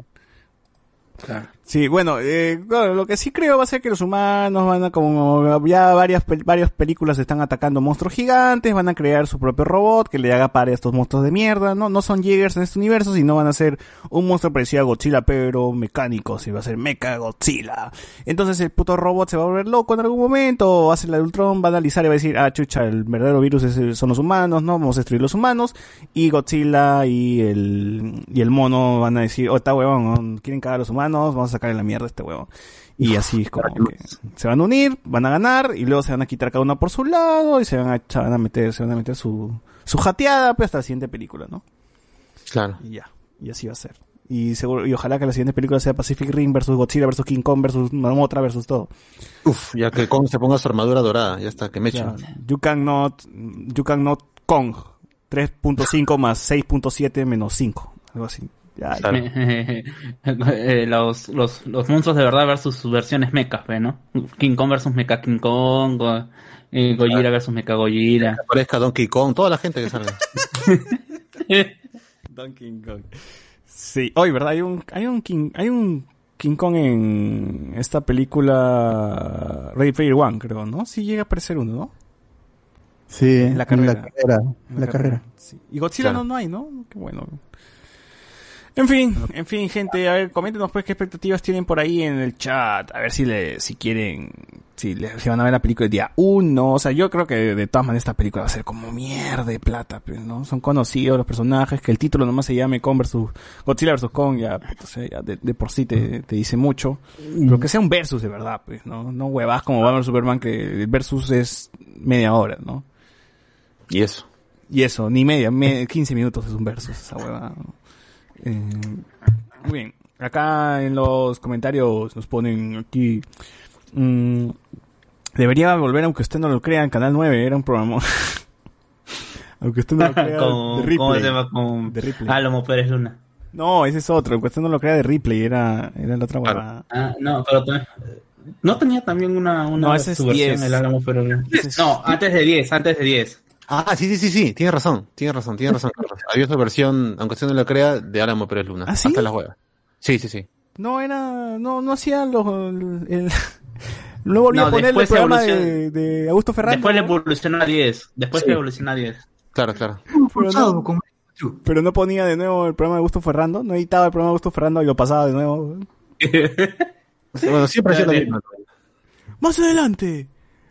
Sí, bueno, eh, lo que sí creo va a ser que los humanos van a, como ya varias, varias películas están atacando monstruos gigantes, van a crear su propio robot que le haga par a estos monstruos de mierda, ¿no? No son Jaegers en este universo, sino van a ser un monstruo parecido a Godzilla, pero mecánico, si va a ser Mecha Godzilla. Entonces el puto robot se va a volver loco en algún momento, va a la Ultron, va a analizar y va a decir, ah, chucha, el verdadero virus es- son los humanos, ¿no? Vamos a destruir los humanos. Y Godzilla y el, y el mono van a decir, oh, está huevón, quieren cagar a los humanos, vamos a sacarle la mierda a este huevón. Y así es como que se van a unir, van a ganar, y luego se van a quitar cada uno por su lado, y se van a, se van a meter, se van a meter su, su jateada, pues hasta la siguiente película, ¿no? Claro. Y ya, y así va a ser. Y seguro, y ojalá que la siguiente película sea Pacific Rim versus Godzilla versus King Kong versus Motra versus todo. Uf, ya que Kong se ponga su armadura dorada, ya está, que me echen. You cannot, you cannot Kong. 3.5 más 6.7 menos 5. Algo así. Ya, Claro. Eh, los, los, los monstruos de verdad versus sus versiones mechas, ¿no? King Kong versus Mecha King Kong, Go- eh, Gojira versus Mecha Gojira. Aparezca Donkey Kong, toda la gente que salga. Donkey Kong. Sí, hoy, ¿verdad? Hay un, hay un King, hay un King Kong en esta película Ready Player One, creo, ¿no? Sí llega a aparecer uno, ¿no? Sí, En la carrera. En la carrera. En la carrera. Sí. Y Godzilla Claro. no, no hay, ¿no? Qué bueno. En fin, en fin, gente, a ver, coméntenos pues qué expectativas tienen por ahí en el chat, a ver si le, si quieren, si, le, si van a ver la película el día uno, o sea, yo creo que de todas maneras esta película va a ser como mierda de plata, pues, ¿no? Son conocidos los personajes, que el título nomás se llame Kong versus, Godzilla versus Kong, ya, sea, ya de, de por sí te, te dice mucho, pero que sea un versus de verdad, pues, ¿no? No huevas como Batman Superman, que el versus es media hora, ¿no? Y eso. Y eso, ni media, me- 15 minutos es un versus esa hueva. Eh, muy bien, acá en los comentarios nos ponen aquí. mm, debería volver, aunque usted no lo crea, en Canal 9, era un programa. aunque usted no lo crea, con, de ¿Cómo se llama? Con De Ripley. Álamo Pérez Luna. No, ese es otro, aunque usted no lo crea, de Ripley, era, era la otra Claro. huevada. Ah, no, pero ¿No tenía también una, una No, ese es su versión, 10. el Álamo Pérez Luna? No, antes de 10, antes de 10. Ah, sí, sí, sí, sí, tiene razón, tiene razón, tiene razón, Carlos. Había otra versión, aunque usted no lo crea, de Álamo Pérez Luna. ¿Ah, sí? Hasta las huevas. Sí, sí, sí. No, era, no, no hacía los, el, no volví No, a poner el programa de, de Augusto Ferrando. Después le evolucionó a 10. Después Sí. le evolucionó a 10. Claro, claro. Pero no ponía de nuevo el programa de Augusto Ferrando, no editaba el programa de Augusto Ferrando y lo pasaba de nuevo. Bueno, siempre hacía lo mismo. Más adelante,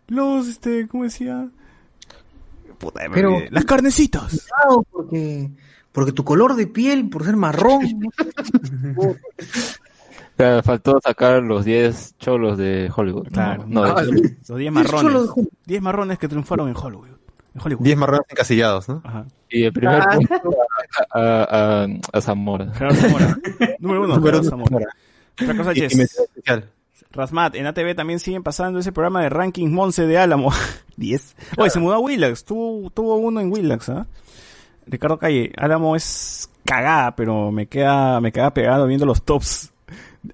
los, este, ¿cómo decía? Puta, Pero- las carnecitas. Claro, porque, porque tu color de piel, por ser marrón, ¿no? Claro, faltó sacar los 10 cholos de Hollywood. Claro. No, Ah, de- Los 10 Eso solo marrones. dejó- 10 marrones que triunfaron en Hollywood. En Hollywood. Diez marrones encasillados, ¿no? Ajá. y el primer Ah. punto a, a, a, a Zamora. Gerardo Zamora. Número uno, Número Gerardo uno, Zamora. Y, Sánchez. y especial. Rasmat, en ATV también siguen pasando ese programa de ranking Monse de Álamo. 10. Oye, se mudó a Willax, tuvo, tuvo uno en Willax, ¿ah? Ricardo Calle, Álamo es cagada, pero me queda, me queda pegado viendo los tops.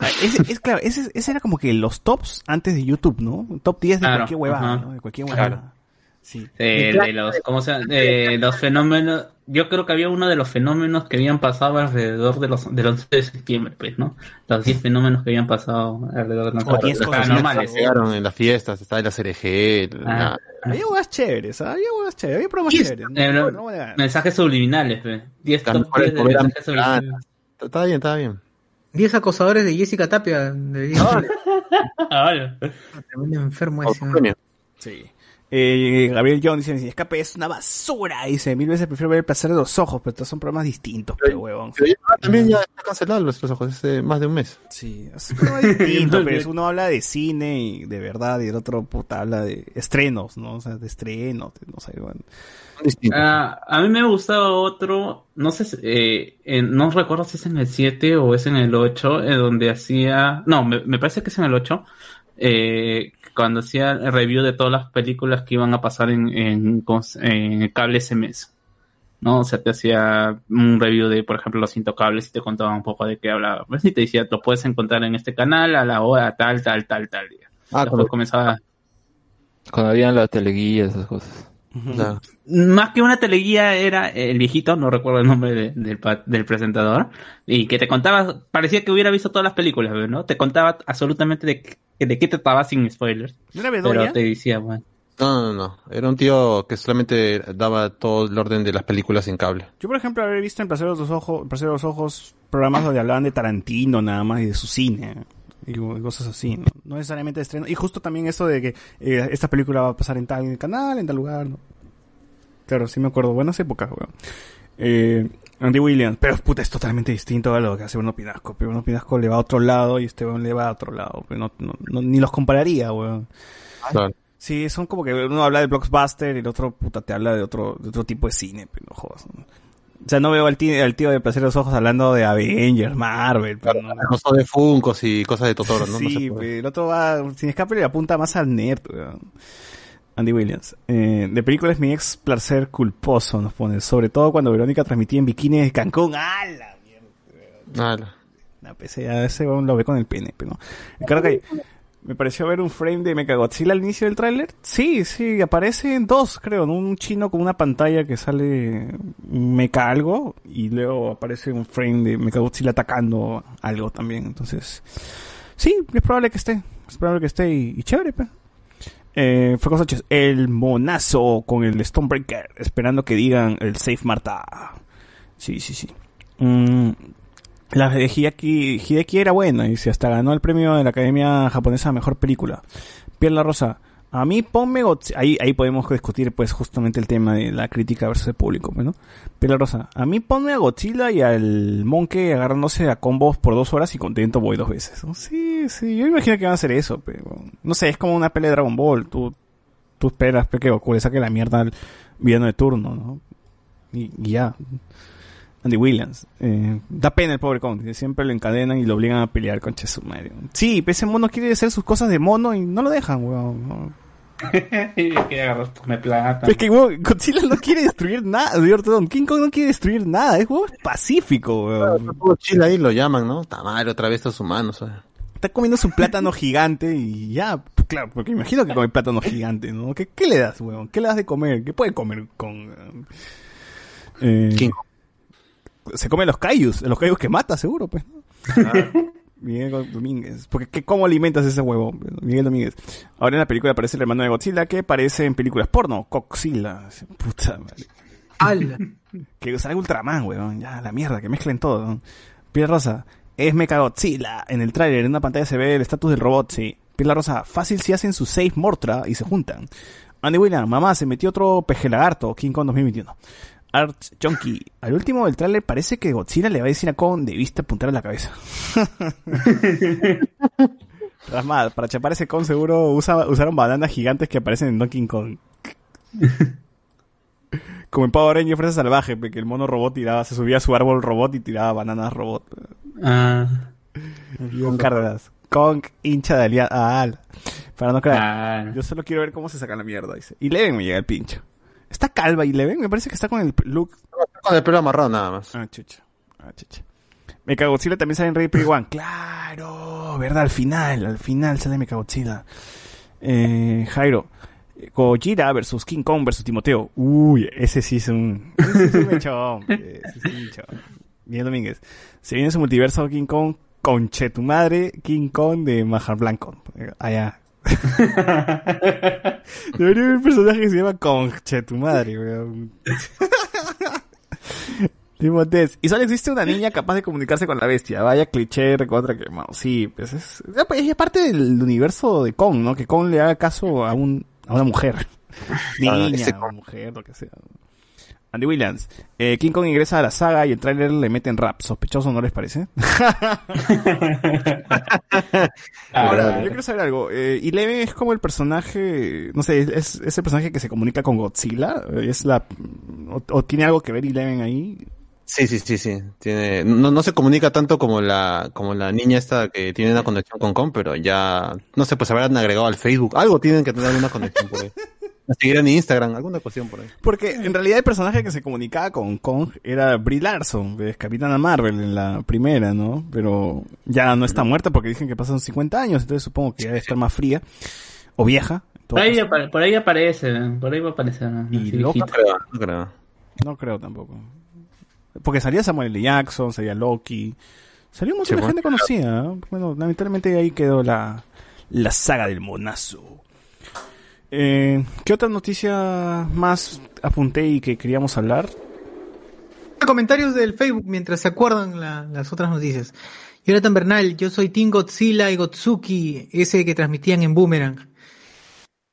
Ah, Ese, es claro, ese, ese era como que los tops antes de YouTube, ¿no? Top 10 de Claro, cualquier huevada, ajá. ¿no? De cualquier huevada. Claro. Sí. Eh, de los, ¿cómo se? De los fenómenos. Yo creo que había uno de los fenómenos que habían pasado alrededor de los, del 11 de septiembre, pues, ¿no? Los 10 fenómenos que habían pasado alrededor de los O 10 Las cosas paranormales. Llegaron en las fiestas, estaba la CRG, la- Ah. Había huevas chéveres, ¿ah? había huevas chéveres, había Sí, chéveres. Eh, no, no negar. mensajes subliminales, pues. 10 las top mejores 10 de novelas mensajes subliminales. Estaba bien, estaba bien. 10 acosadores de Jessica Tapia. De... Ahora. Tremendo enfermo ese. ¿no? Sí. Eh, Gabriel John dice, si escape es una basura. Dice, mil veces prefiero ver el placer de los ojos, pero estos son programas distintos, pero huevón. Pero ya- también ya está cancelado los ojos hace más de un mes. Sí, es un programa distinto, pero uno habla de cine y de verdad, y el otro puta habla de estrenos, ¿no? O sea, de estrenos, de- no sé, bueno. Ah, a mí me gustaba otro, no sé, si- eh, en- no recuerdo si es en el 7 o es en el 8, en donde hacía, no, me, me parece que es en el 8, eh, cuando hacía el review de todas las películas que iban a pasar en, en, cable ese mes. ¿no? O sea, te hacía un review de, por ejemplo, Los Intocables y te contaba un poco de qué hablaba. Pues, y te decía, lo puedes encontrar en este canal a la hora tal, tal, tal, tal. Ah, Después cuando- comenzaba, Cuando habían la teleguía, esas cosas. Más que una teleguía era el viejito, no recuerdo el nombre de- del, del presentador, y que te contaba, parecía que hubiera visto todas las películas, ¿no? Te contaba absolutamente de, qué- de qué trataba sin spoilers. ¿No era Pero te decía, bueno. no, no, no. Era un tío que solamente daba todo el orden de las películas en cable. Yo, por ejemplo, había visto en Placer de los Ojos, Placer de los Ojos programas donde hablaban de Tarantino nada más y de su cine. Y cosas así, ¿no? No necesariamente de estreno. Y justo también eso de que eh, esta película va a pasar en tal canal, en tal lugar, ¿no? Claro, sí me acuerdo. Buenas épocas, weón. Eh, Andy Williams. Pero, puta, es totalmente distinto a lo que hace Bruno Pinasco. Pero Bruno Pinasco le va a otro lado y este weón le va a otro lado. Pero no, no- no- ni los compararía, weón. Claro. Sí, son como que uno habla de blockbuster y el otro puta te habla de otro, de otro tipo de cine, pero no jodas. ¿no? O sea, no veo al tío, al tío de Placer de los Ojos hablando de Avengers, Marvel, pero no- Cosas de Funkos y cosas de Totoro, ¿no? No Sí, pero el otro va, sin escape le apunta más al nerd, weón. Andy Williams. Eh, de película es mi ex placer culposo, nos pone. Sobre todo cuando Verónica transmitía en bikini de Cancún. ¡Hala! Nada. La PC, a ese lo ve con el pene, pero no. Claro que me pareció ver un frame de Mechagodzilla al inicio del tráiler. Sí, sí, aparecen dos, creo, ¿no? Un chino con una pantalla que sale mecha algo y luego aparece un frame de Mechagodzilla atacando algo también. Entonces, sí, es probable que esté. Es probable que esté y, chévere, pe. Eh, Sánchez, el monazo con el Stonebreaker, esperando que digan el Safe Marta. Sí, sí, sí. Mm, la de Hideki, Hideki era buena, dice, hasta ganó el premio de la Academia Japonesa a Mejor Película. Piel la Rosa, a mí ponme Godzilla, ahí, ahí podemos discutir pues justamente el tema de la crítica versus el público, pues, ¿no? Piel la Rosa, a mí ponme a Godzilla y al Monkey agarrándose a combos por dos horas y contento voy dos veces. Sí, sí, yo imagino que van a hacer eso, pero no sé, es como una pelea de Dragon Ball, tú, tú esperas pe, que Goku le saque la mierda al villano de turno, ¿no? Y, y ya. Andy Williams. Eh, da pena el pobre Kong, que siempre lo encadenan y lo obligan a pelear con su madre. Sí, pero ese mono quiere hacer sus cosas de mono y no lo dejan, weón. no. que plata. Es que weón, Godzilla no quiere destruir nada, perdón, King Kong no quiere destruir nada, es weón, pacífico, weón. Chile ahí lo llaman, ¿no? Tamar, otra vez estos humanos. ¿sabes? Está comiendo su plátano gigante y ya, claro, porque imagino que come plátano gigante, ¿no? ¿Qué, qué le das, weón? ¿Qué le das de comer? ¿Qué puede comer con... eh, King se come los cayus, los cayus que mata, seguro, pues. ¿no? Miguel Domínguez. Porque ¿qué, ¿cómo alimentas ese huevo? Miguel Domínguez. Ahora en la película aparece el hermano de Godzilla que aparece en películas porno. Coxilla. Puta madre. Que salga Ultraman, weón. Ya, la mierda, que mezclen todo. ¿no? Piel Rosa. Es Mecha Godzilla. En el tráiler, en una pantalla se ve el estatus del robot, sí. Piel Rosa. Fácil si hacen su save Mortra y se juntan. Andy William. Mamá, se metió otro peje lagarto. King Kong 2021. Art Junkie. Al último del tráiler parece que Godzilla le va a decir a Kong debiste apuntar a la cabeza. Rasmad, para chapar ese Kong seguro usa- usaron bananas gigantes que aparecen en Donkey Kong. Como en Power Rangers Fuerza Salvaje, que el mono robot tiraba, se subía a su árbol robot y tiraba bananas robot. Ah, Con Cárdenas. Kong hincha de alianza. Ah, para no creer. ah, Yo solo quiero ver cómo se saca la mierda, dice. Y Leven me llega el pincho. ¿Está calva y Leven? Me parece que está con el look Con el pelo amarrado nada más. Ah, chucha. Ah, chucha. Mechagodzilla también sale en Ready Player One. Claro, verdad, al final, al final sale Mechagodzilla. Eh, Jairo. Gojira versus King Kong versus Timoteo. Uy, ese sí es un... Ese sí es un mechón, ese sí es un mechón. Miguel Domínguez. Se viene su multiverso King Kong conche tu madre, King Kong de Majar Blanco. Allá. Debería haber un personaje que se llama Conche tu madre, weón. Timotés. Y solo existe una niña capaz de comunicarse con la bestia. Vaya cliché contra quemado. Sí, pues es, es parte del universo de Kong, ¿no? Que Kong le haga caso a un, a una mujer. Niña, ese o mujer, lo que sea. Andy Williams. Eh, King Kong ingresa a la saga y el tráiler le meten rap. Sospechoso, ¿no les parece? Ahora, yo quiero saber algo. Eh, Eleven es como el personaje, no sé, es, es el personaje que se comunica con Godzilla. Es la, o, o tiene algo que ver Eleven ahí. Sí, sí, sí, sí. Tiene, no, no se comunica tanto como la, como la niña esta que tiene una conexión con Kong, pero ya, no sé, pues habrán agregado al Facebook. Algo tienen que tener alguna conexión por ahí. A seguir en Instagram, alguna cuestión por ahí. Porque en realidad el personaje que se comunicaba con Kong era Brie Larson, que es Capitana Marvel en la primera, ¿no? Pero ya no está muerta porque dicen que pasan 50 años, entonces supongo que debe estar más fría o vieja. Por ahí, por aparece, por ahí va a aparecer. Y así loca, viejita. Creo, no creo. No creo tampoco. Porque salía Samuel L. Jackson, salía Loki. Salió un montón Sí, gente conocida. ¿no? Bueno, lamentablemente ahí quedó la, la saga del monazo. Eh, ¿Qué otra noticia más apunté y que queríamos hablar? Comentarios del Facebook mientras se acuerdan la- las otras noticias. Jonathan Bernal, yo soy Team Godzilla y Gotsuki, ese que transmitían en Boomerang.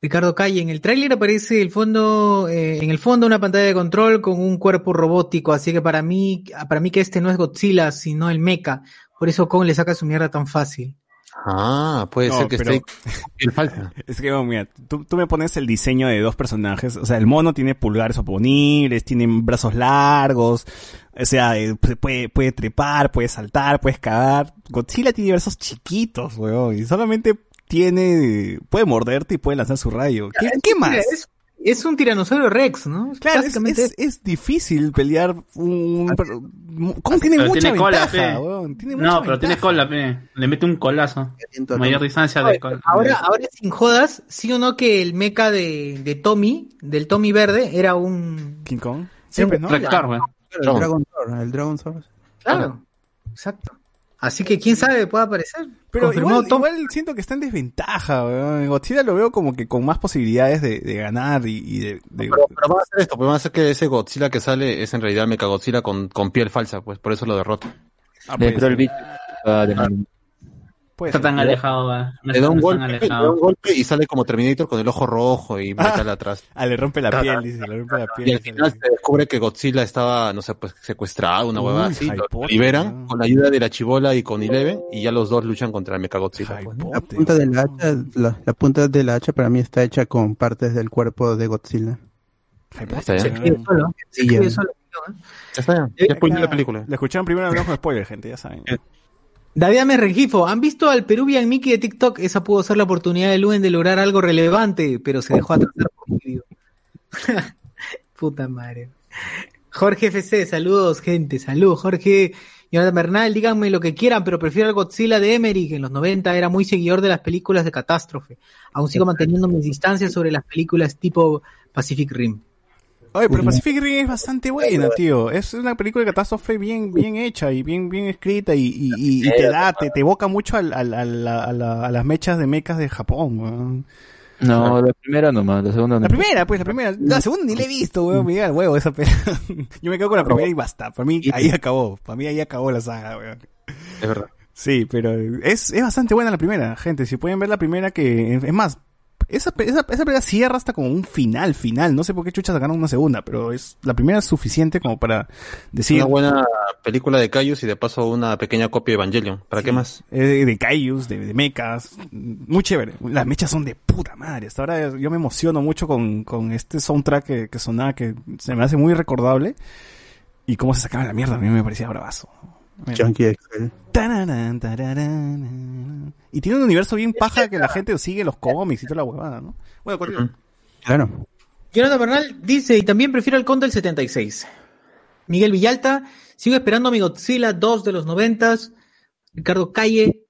Ricardo Calle, en el tráiler aparece el fondo, eh, en el fondo una pantalla de control con un cuerpo robótico, así que para mí, para mí que este no es Godzilla, sino el mecha. Por eso Kong le saca su mierda tan fácil. Ah, puede No, ser que pero- esté. Es que, oh, mira, tú, tú me pones el diseño de dos personajes. O sea, el mono tiene pulgares oponibles, tiene brazos largos. O sea, eh, se puede, puede trepar, puede saltar, puede escalar. Godzilla tiene brazos chiquitos, weón. Y solamente tiene, puede morderte y puede lanzar su rayo. ¿Qué, qué más? Es, es un tiranosaurio Rex, ¿no? Claro, es, Básicamente es, es difícil pelear un... pero- ¿Cómo tiene Pero mucha tiene cola, ventaja, pe. weón? Tiene mucha No, pero tiene ventaja. cola, pe. Le mete un colazo. Mayor distancia de cola. Ahora, ahora sin jodas, sí o no que el mecha de, de Tommy, del Tommy verde, era un... King Kong. Siempre, ¿no? Rector. El Dragon Sword, el Dragon Sword. Claro, exacto. Así que quién sabe, puede aparecer. Pero Confirmado igual, Tom- igual siento que está en desventaja, weón. Godzilla lo veo como que con más posibilidades de, de ganar y, y de... de- Pero, pero van a hacer esto, pues van a hacer que ese Godzilla que sale es en realidad Mechagodzilla con, con piel falsa, pues por eso lo derrota. Ah, Le pues, entró el bicho. ah, de- puede Está ser. tan alejado, va. No Le da un tan golpe, le da alejado. un golpe y sale como Terminator con el ojo rojo y metal atrás. Ah, le rompe la piel, dice, le rompe la piel. Y al final se descubre que Godzilla estaba, no sé, pues secuestrado, una huevada así. Lo liberan con la ayuda de la chibola y con Eleven y ya los dos luchan contra el pues, ¿no? La punta de la hacha, la, la punta de la hacha para mí está hecha con partes del cuerpo de Godzilla. Está, ya. Está, ya. Eh, Ya la película. Lo escucharon primero en con spoiler, gente, ya saben. David Ames Rengifo, ¿han visto al Peruvian Mickey de TikTok? Esa pudo ser la oportunidad de Luen de lograr algo relevante, pero se dejó atrasar por vídeo. Puta madre. Jorge FC, saludos, gente, saludos, Jorge. Jonathan Bernal, díganme lo que quieran, pero prefiero al Godzilla de Emmerich. En los 90 era muy seguidor de las películas de catástrofe. Aún sigo manteniendo mis distancias sobre las películas tipo Pacific Rim. Oye, pero Pacific Rim es bastante buena, tío. Es una película de catástrofe bien, bien hecha y bien, bien escrita y, y, y- y te da, te, te evoca mucho al, al- al- a, la- a las mechas de mechas de Japón, weón. No, la primera nomás, la segunda no. La primera, pues, la primera. La segunda ni la he visto, weón. Me llega el huevo esa peli. Yo me quedo con la primera y basta. Para mí ahí acabó. Para mí ahí acabó la saga, weón. Es verdad. Sí, pero es, es bastante buena la primera, gente. Si pueden ver la primera que... Es más, esa, esa, esa pelea cierra hasta como un final, final. No sé por qué chucha sacaron una segunda, pero es la primera es suficiente como para decir... Una buena película de Cayus y de paso una pequeña copia de Evangelion. ¿Para qué más? eh, de Kaijus, de, de mechas, muy chévere. Las mechas son de puta madre. Hasta ahora yo me emociono mucho con, con este soundtrack que, que sonaba, que se me hace muy recordable. Y cómo se sacaba la mierda, a mí me parecía bravazo. Junkie Excel. Tararán, tararán. Y tiene un universo bien paja que la gente sigue los cómics y toda la huevada, ¿no? Bueno, continúa. Claro. Jonathan Bernal dice, y también prefiero el Conde del 76. Miguel Villalta, sigo esperando a mi Godzilla 2 de los 90. Ricardo Calle,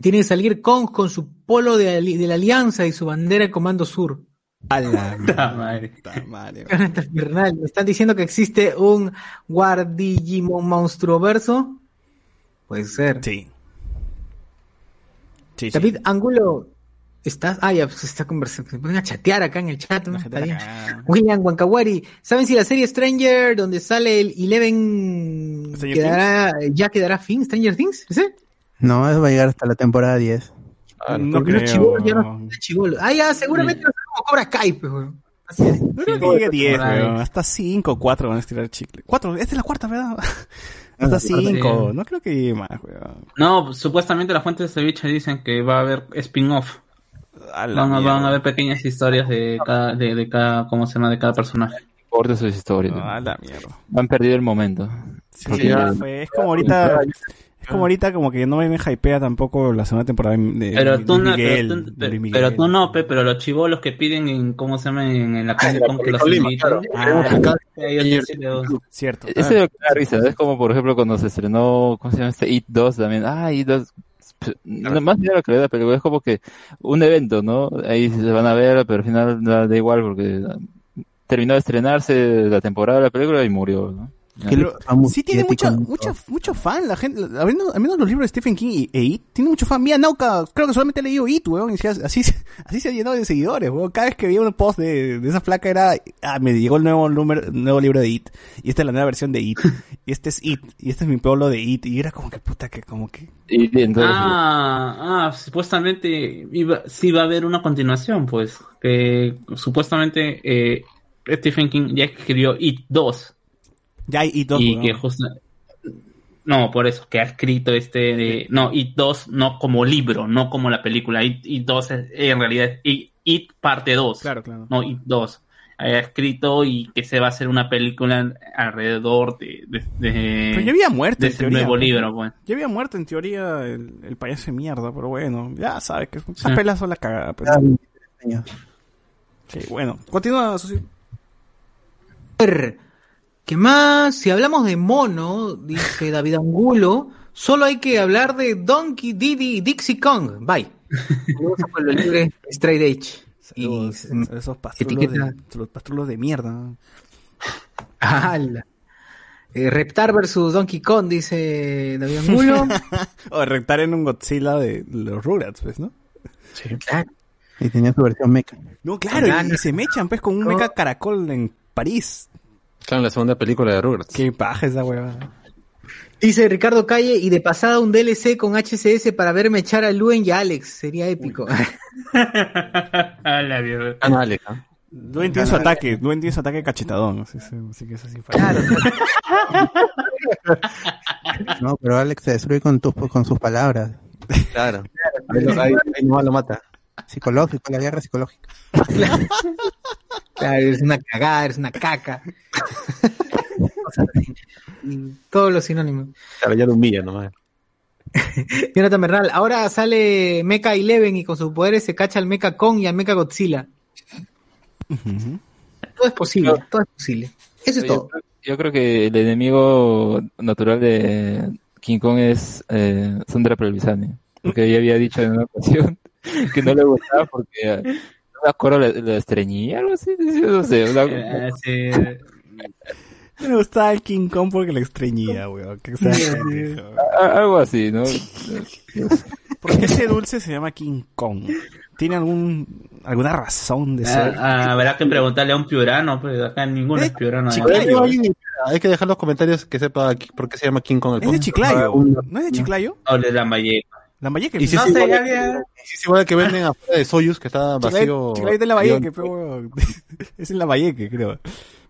tiene que salir Kong con su polo de, de la Alianza y su bandera de Comando Sur. A la madre. madre. Jonathan Bernal, me están diciendo que existe un Guardigimon monstruoverso. Puede ser. Sí. Sí, sí. David Angulo, ¿Estás? Ah, ya, pues está conversando. Se ponen a chatear acá en el chat. ¿no? Está bien. William Wankawari. ¿Saben si la serie Stranger, donde sale el Eleven, ¿Stranger quedará, ya quedará fin? ¿Stranger Things? ¿Sí? No, eso va a llegar hasta la temporada 10. No Porque los creo. chibolos ya no. Ah, ya, seguramente ser como Cobra Kai, pues, weón. Así es. No creo que llegue 10, weón. Hasta 5 o 4 van a estirar el chicle. 4, esta es la cuarta, ¿verdad? Hasta 5. No creo que llegue más, weón. No, supuestamente las fuentes de ceviche dicen que va a haber spin-off. Van, a- van a haber pequeñas historias de cada, de, de cada, ¿cómo se llama? De cada personaje. Importa sus historias. A la mierda. Han perdido el momento. Sí, ya- fue. Es como ahorita. Es como ahorita como que no me hypea tampoco la segunda temporada de, Pero de tú, Luis Miguel, pero, tú, Luis pero tú no, pe, pero los chivolos que piden en, ¿cómo se llama? En, en la calle con que los invitan. Ah, Cierto. Ese es lo que da risa, es como por ejemplo cuando se estrenó, ¿cómo se llama este? It 2 también. Ah, It 2. No, más lo que le da, pero es como que un evento, ¿no? Ahí se van a ver, pero al final da, da igual porque terminó de estrenarse la temporada de la película y murió, ¿no? ¿Qué le Pero pasa a Muschietti sí tiene mucha, con- mucha, mucho fan, la gente, al menos, al menos los libros de Stephen King y e It, tiene mucho fan. Mira, Nauka, creo que solamente he leído It, weón, y así, así, se- así se ha llenado de seguidores, weón. Cada vez que veía un post de, de esa flaca era, ah, me llegó el nuevo número, nuevo libro de It, y esta es la nueva versión de It, y este es It, y este es mi pueblo de It, y era como que puta que, como que, Y entonces, Ah, ah, supuestamente iba, sí va a haber una continuación, pues. Que supuestamente eh, Stephen King ya escribió It 2. Ya hay It 2, y weón. que justo. No, por eso, que ha escrito este. de- no, It 2 no como libro, no como la película. It, It 2 es, en realidad es It, It parte 2. Claro, claro. No, It 2. Ha escrito y que se va a hacer una película alrededor de. de, de- Pero ya había muerto, de en ese teoría, nuevo libro, pues. Ya había muerto en teoría el, el payaso de mierda, pero bueno, ya sabes que esas Sí. pelas son la cagada, pero, Ah, 23 años. sí, bueno, continúa, Susi. ¿Qué más? Si hablamos de mono, dice David Angulo, solo hay que hablar de Donkey, Diddy y Dixie Kong. Bye. Saludos a Pueblo Libre, Straight Edge. Y, esos pastrulos de, los pastrulos de mierda. ¡Hala! Eh, Reptar versus Donkey Kong, dice David Angulo. O rectar en un Godzilla de los Rugrats, pues, ¿no? Claro. Y tenía su versión mecha. No, claro, y, y se mechan, pues, con un mecha caracol en París. Claro, en la segunda película de Rugrats. Qué paja esa hueva. Dice Ricardo Calle, y de pasada un DLC con HCS para verme echar a Luen y a Alex. Sería épico. A la mierda. Ah, no, Alex. Luen tiene su ataque, Luen tiene su ataque cachetadón. Así, así- así que es así. claro. No, pero Alex se destruye con, tus con sus palabras. Claro. Ahí, lo- ahí, ahí nomás lo mata. Psicológico, la guerra psicológica. Claro, eres una cagada, eres una caca. Y todos los sinónimos. Claro, ya lo humilla nomás. Jonathan Bernal, ahora sale Mecha Eleven y con sus poderes se cacha al Mecha Kong y al Mecha Godzilla. Todo es posible, todo es posible. Eso es yo, todo. yo creo que el enemigo natural de King Kong es eh, Sandra Pelvisani. Porque ella había dicho en una ocasión que no le gustaba porque eh, no me acuerdo la, la estreñía, algo así, no sé, una- sí. Me gustaba el King Kong porque le estreñía, weón. Que sea algo así, ¿no? ¿Por qué ese dulce se llama King Kong? ¿Tiene algún, alguna razón de ser? Ah, ah, habrá que preguntarle a un piurano, pero acá ninguno es piurano. Hay, que dejar los comentarios que sepa por qué se llama King Kong el es de. Chiclayo. Ah, ¿No es de Chiclayo? O de Lambayeque. Lambayeque. Y si No es sé, igual, alguien- si es igual que venden afuera de Soyuz, que está vacío. Chiclayo está en Lambayeque, pero. Es en Lambayeque, creo.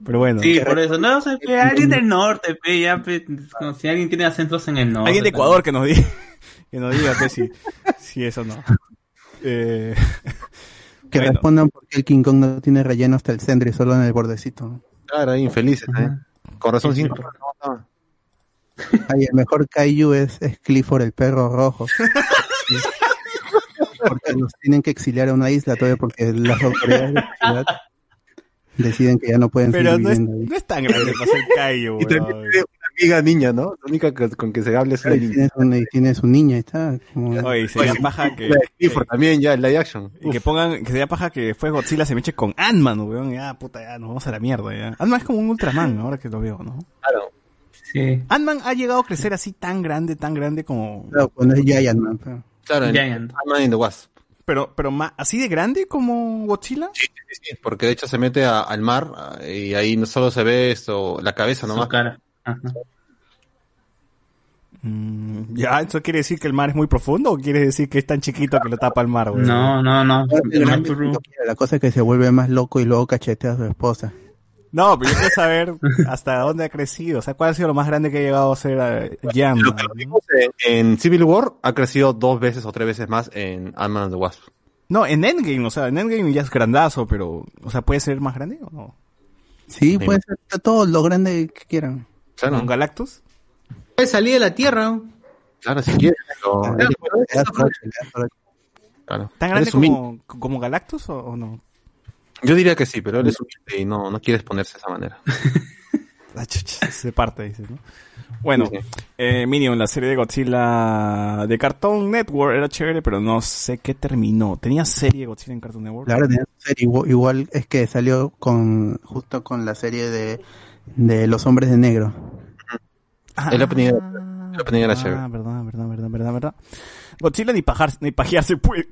Pero bueno. Sí, por eso. No sé, pe, alguien del norte, pe, ya, pe, no, si alguien tiene acentos en el norte. Alguien de Ecuador que nos diga, que nos diga pues, si, si eso no. Eh, Que Bueno. respondan por qué el King Kong no tiene relleno hasta el centro y solo en el bordecito. Claro, ahí infelices, ¿eh? Con razón, Sí, sí. Ay, el mejor Kaiju es, es Clifford el perro rojo. Sí. Porque los tienen que exiliar a una isla todavía porque las autoridades de la ciudad deciden que ya no pueden pero seguir no es, viviendo ahí. no es tan grande para ser Cayo, Y también weón. tiene una amiga niña, ¿no? La única que- con que se hable es una Y niña. tiene, su, y tiene su niña, y está. Como, Oye, sería Oye, paja que, La de Clifford también, ya, el live action. y que pongan, que sería paja que después Godzilla se meche con Ant-Man, weón. Ya, puta, ya, nos vamos a la mierda, ya. Ant-Man es como un Ultraman, ahora que lo veo, ¿no? Claro. Sí. Ant-Man ha llegado a crecer así tan grande, tan grande como... Claro, cuando es Giant Man. pero- Claro, Giant. Ant-Man and the Wasp. Pero, pero ma- así de grande como Godzilla. Sí, sí, porque de hecho se mete a- al mar ah, y ahí no solo se ve esto, la cabeza Su nomás. cara. Ajá. Mm, ya, ¿eso quiere decir que el mar es muy profundo o quiere decir que es tan chiquito que lo tapa el mar, güey? No, no, no. La cosa es que se vuelve más loco y luego cachetea a su esposa. No, pero yo quiero saber hasta dónde ha crecido. O sea, ¿cuál ha sido lo más grande que ha llegado a ser eh, Jan? Lo que lo vimos en, en Civil War ha crecido dos veces o tres veces más en Ant-Man and the Wasp. No, en Endgame, o sea, en Endgame ya es grandazo, pero, o sea, ¿puede ser más grande o no? Sí, puede ser todo lo grande que quieran. ¿Con Galactus? Puede salir de la Tierra. Claro, si quieres. pero- Claro. ¿Tan grande como, como Galactus o, o no? Yo diría que sí, pero él es humilde y no, no quiere exponerse de esa manera. La chucha, se parte, dices, ¿no? Bueno, eh, Minion, la serie de Godzilla de Cartoon Network era chévere, pero no sé qué terminó. ¿Tenía serie de Godzilla en Cartoon Network? Claro, tenía serie. Igual, igual es que salió con justo con la serie de, de Los Hombres de Negro. el opening, el opening era chévere. Ah, verdad, verdad, verdad, verdad, verdad. Godzilla ni, pajar, ni pajearse puede.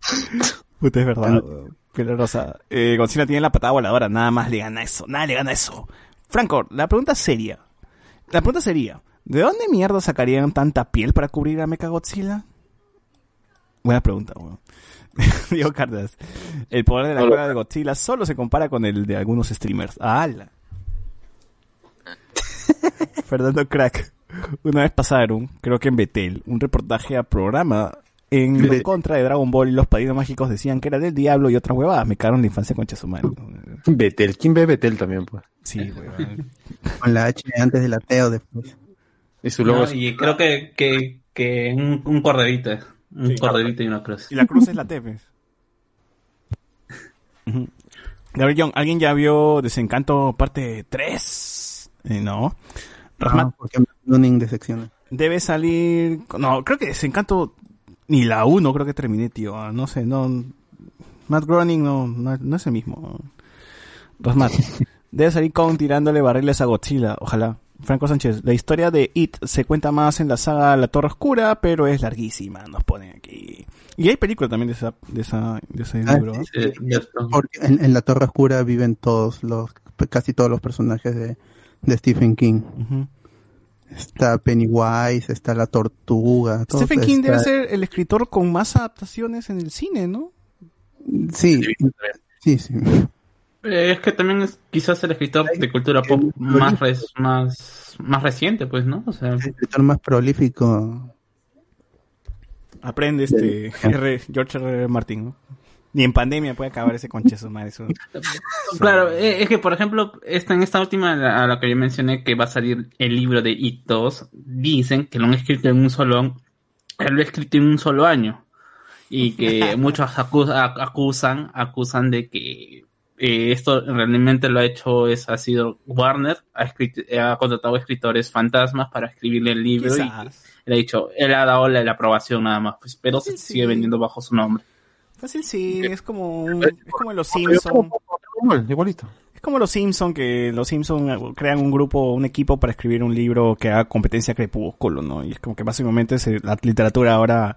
Puta, es verdad. Piel rosa. Eh, Godzilla tiene la patada voladora, nada más le gana eso, nada le gana eso. Franco, la pregunta seria. La pregunta sería, ¿de dónde mierda sacarían tanta piel para cubrir a Mecha Godzilla? Buena pregunta, weón. Diego Cardas. El poder de la cueva de Godzilla solo se compara con el de algunos streamers. ¡Hala! Fernando Crack. Una vez pasaron, creo que en Betel, un reportaje a programa en contra de Dragon Ball y los padrinos mágicos decían que era del diablo y otras huevadas. Me cagaron la infancia con Chasumari. Betel, ¿quién ve Betel también, pues? Sí, weón. Con la H antes del ateo después. Y su logo No, es- y creo que, que, que un, un corderito. Un Sí. corderito y una cruz. Y la cruz es la T, pues. Gabriel Young, ¿alguien ya vio Desencanto parte 3? Eh, no. Rasmat, No, porque Luning de secciones. debe salir. No, creo que Desencanto. Ni la 1 creo que terminé, tío. Ah, No sé, no. Matt Groening no, no, no es el mismo. Rasmat. Debe salir con tirándole barriles a Godzilla, ojalá. Franco Sánchez, la historia de It se cuenta más en la saga La Torre Oscura, pero es larguísima, nos ponen aquí. Y hay película también de esa, de esa, de ese Ah, libro. sí, sí, porque en, en la Torre Oscura viven todos los, casi todos los personajes de, de Stephen King. Está Pennywise, está la Tortuga. todo Stephen King está- debe ser el escritor con más adaptaciones en el cine, ¿no? Sí, sí, sí. Eh, Es que también es quizás el escritor de cultura pop más, res- más, más reciente, pues, ¿no? O sea, El escritor más prolífico. Aprende este R, George R. R. Martin, ¿no? Ni en pandemia puede acabar ese conchazo, madre. Eso. Claro, eh, es que por ejemplo, esta, en esta última a la que yo mencioné que va a salir el libro de It 2, dicen que lo han escrito en un solo, lo escrito en un solo año y que muchos acu- a- acusan, acusan de que eh, esto realmente lo ha hecho es ha sido Warner, ha, escrito, ha contratado escritores fantasmas para escribirle el libro y él ha dicho, él ha dado la, la aprobación nada más, pues, pero se sigue vendiendo bajo su nombre. Fácil sí, es como un- es como en los Simpsons. Igualito. Es como los Simpsons, que los Simpsons crean un grupo, un equipo para escribir un libro que haga competencia Crepúsculo, ¿no? Y es como que básicamente se- la literatura ahora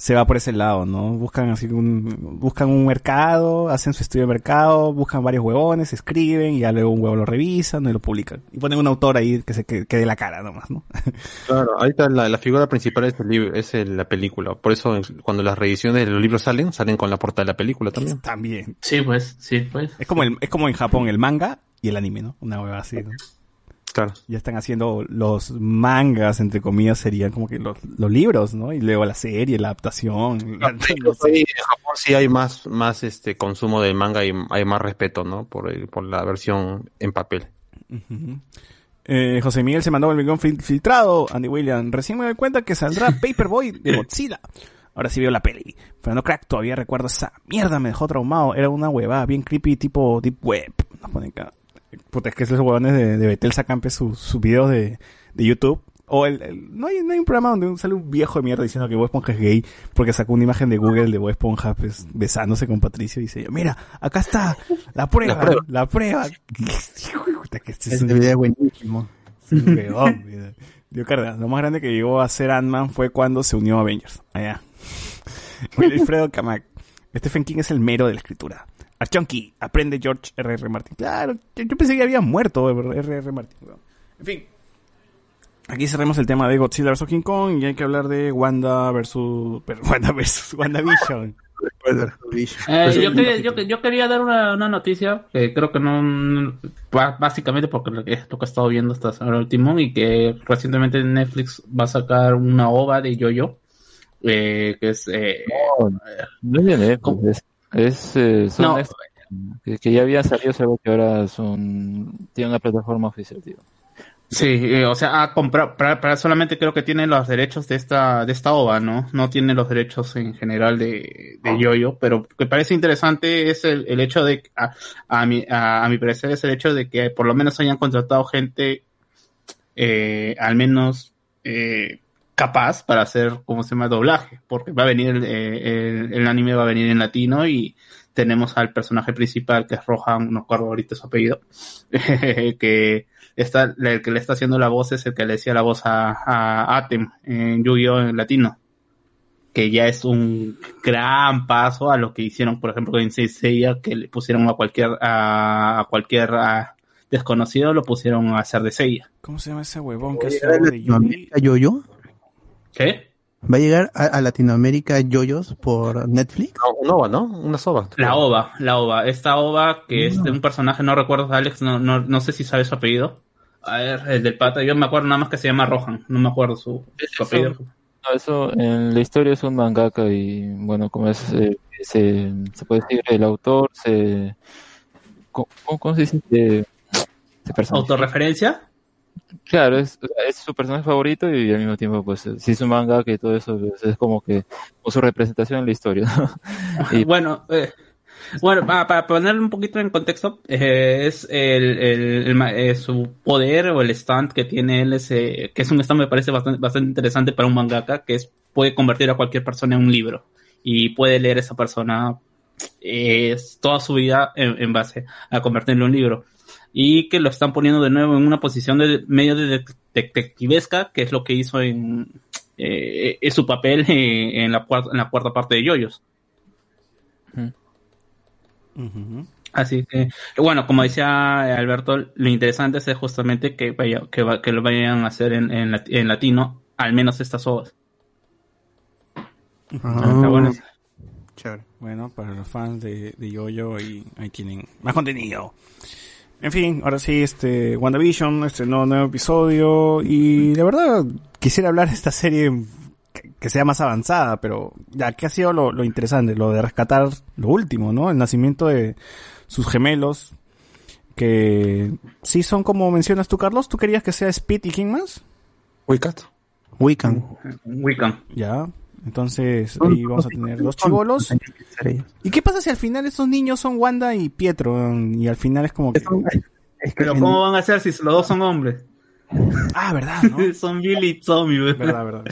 se va por ese lado, ¿no? Buscan así un, buscan un mercado, hacen su estudio de mercado, buscan varios huevones, escriben y ya luego un huevo lo revisan y lo publican. Y ponen un autor ahí que se que, que dé la cara nomás, ¿no? Claro, ahorita la, la figura principal es, el libro, es el- la película. Por eso cuando las reediciones de los libros salen, salen con la portada de la película también. También. Sí, pues, sí, pues. Es como el, es como en Japón el manga y el anime, ¿no? Una hueva así, ¿no? Claro. Ya están haciendo los mangas, entre comillas, serían como que los, los libros, ¿no? Y luego la serie, la adaptación. la- no sé. Sí, en Japón sí hay más, más este consumo de manga y hay más respeto, ¿no? Por, el- por la versión en papel. Eh, José Miguel se mandó el guion fil- filtrado. Andy William, recién me doy cuenta que saldrá Paperboy de Godzilla. Ahora sí veo la peli. Pero no crack, todavía recuerdo esa mierda, me dejó traumado. Era una huevada bien creepy tipo Deep Web. Nos ponen acá. Puta, es que esos huevones de, de Betel sacan pues, sus sus videos de, de YouTube. O el, el- no, hay, no hay un programa donde sale un viejo de mierda diciendo que Bob Esponja es gay porque sacó una imagen de Google de Bob Esponja pues, besándose con Patricio y dice, mira, acá está la prueba, La prueba. la prueba. Puta, que este es un- video es buenísimo. Sí, weón, mira. Dio carga. Lo más grande que llegó a ser Ant-Man fue cuando se unió a Avengers. Allá. Wilfredo Camac. Stephen King es el mero de la escritura. Archonky, aprende George R.R. R. Martin. Claro, yo, yo pensé que había muerto R.R. R. Martin. En fin. Aquí cerremos el tema de Godzilla vs. King Kong y hay que hablar de Wanda versus... pero Wanda versus WandaVision. Eh, yo, quería, yo, yo quería dar una, una noticia que creo que no, no- básicamente porque lo que, es lo que he estado viendo hasta ahora último y que recientemente Netflix va a sacar una ova de Yoyo eh, que es eh, No es de Netflix, es, eh, son No. que, que ya habían salido, solo que ahora son tienen una plataforma oficial, tío. Sí, eh, o sea, ha comprado, para, para solamente creo que tiene los derechos de esta, de esta ova, ¿no? No tiene los derechos en general de, de Yoyo, pero lo que parece interesante es el, el hecho de, a, a mi, a, a mi parecer es el hecho de que por lo menos hayan contratado gente, eh, al menos, eh, capaz para hacer, ¿cómo se llama? Doblaje, porque va a venir, el, eh, el, el anime va a venir en latino y tenemos al personaje principal que es Rohan, no recuerdo ahorita su apellido, que está, el que le está haciendo la voz es el que le decía la voz a, a Atem en Yu-Gi-Oh! en latino. Que ya es un gran paso a lo que hicieron, por ejemplo, en Seiya, que le pusieron a cualquier, a, a cualquier a desconocido, lo pusieron a hacer de Seiya. ¿Cómo se llama ese huevón que hace ¿Va a llegar voz a de Yuri? Latinoamérica Yoyo? ¿Qué? ¿Va a llegar a, a Latinoamérica Yoyos por Netflix? No, un OVA, ¿no? Una soba. La OVA, la OVA. Esta OVA que es de un personaje, no recuerdo, Alex, no, no, no sé si sabe su apellido. A ver, el del pata, yo me acuerdo nada más que se llama Rohan, no me acuerdo su, su apellido. No, eso en la historia es un mangaka y bueno, como es, eh, se, se puede decir, el autor se... ¿Cómo, cómo se dice? Se, se personifica. ¿Autorreferencia? Claro, es, su personaje favorito y al mismo tiempo, pues, eh, si es un mangaka y todo eso, pues, es como que su representación en la historia. Bueno, eh, bueno, para, para ponerle un poquito en contexto, eh, es el, el, eh, su poder o el stand que tiene él, es, que es un stand me parece bastante, bastante interesante para un mangaka, que es puede convertir a cualquier persona en un libro y puede leer esa persona toda su vida en, en base a convertirlo en un libro y que lo están poniendo de nuevo en una posición de medio de detec- detectivesca, que es lo que hizo en, eh, en su papel eh, en, la cuarta, en la cuarta parte de Yoyos. Así que, bueno, como decía Alberto, lo interesante es justamente que, vaya, que, va- que lo vayan a hacer en, en, lati- en latino, al menos estas obras. Ah, Está bueno. Chévere. Bueno, para los fans de, de Yoyo, ahí, ahí tienen más contenido. En fin, ahora sí, este, WandaVision, este nuevo, nuevo episodio, y la verdad, quisiera hablar de esta serie que, que sea más avanzada, pero ya, ¿qué ha sido lo, lo interesante? Lo de rescatar lo último, ¿no? El nacimiento de sus gemelos, que sí son como mencionas tú, Carlos, ¿tú querías que sea Speed y quién más? Wicat. Wiccan. Wiccan. Ya, entonces ahí vamos a tener dos chivolos. ¿Y qué pasa si al final estos niños son Wanda y Pietro? Y al final es como que... Es que Pero en- ¿cómo van a ser si los dos son hombres? Ah, ¿verdad? ¿no? son Billy y Tommy, ¿verdad? verdad, verdad.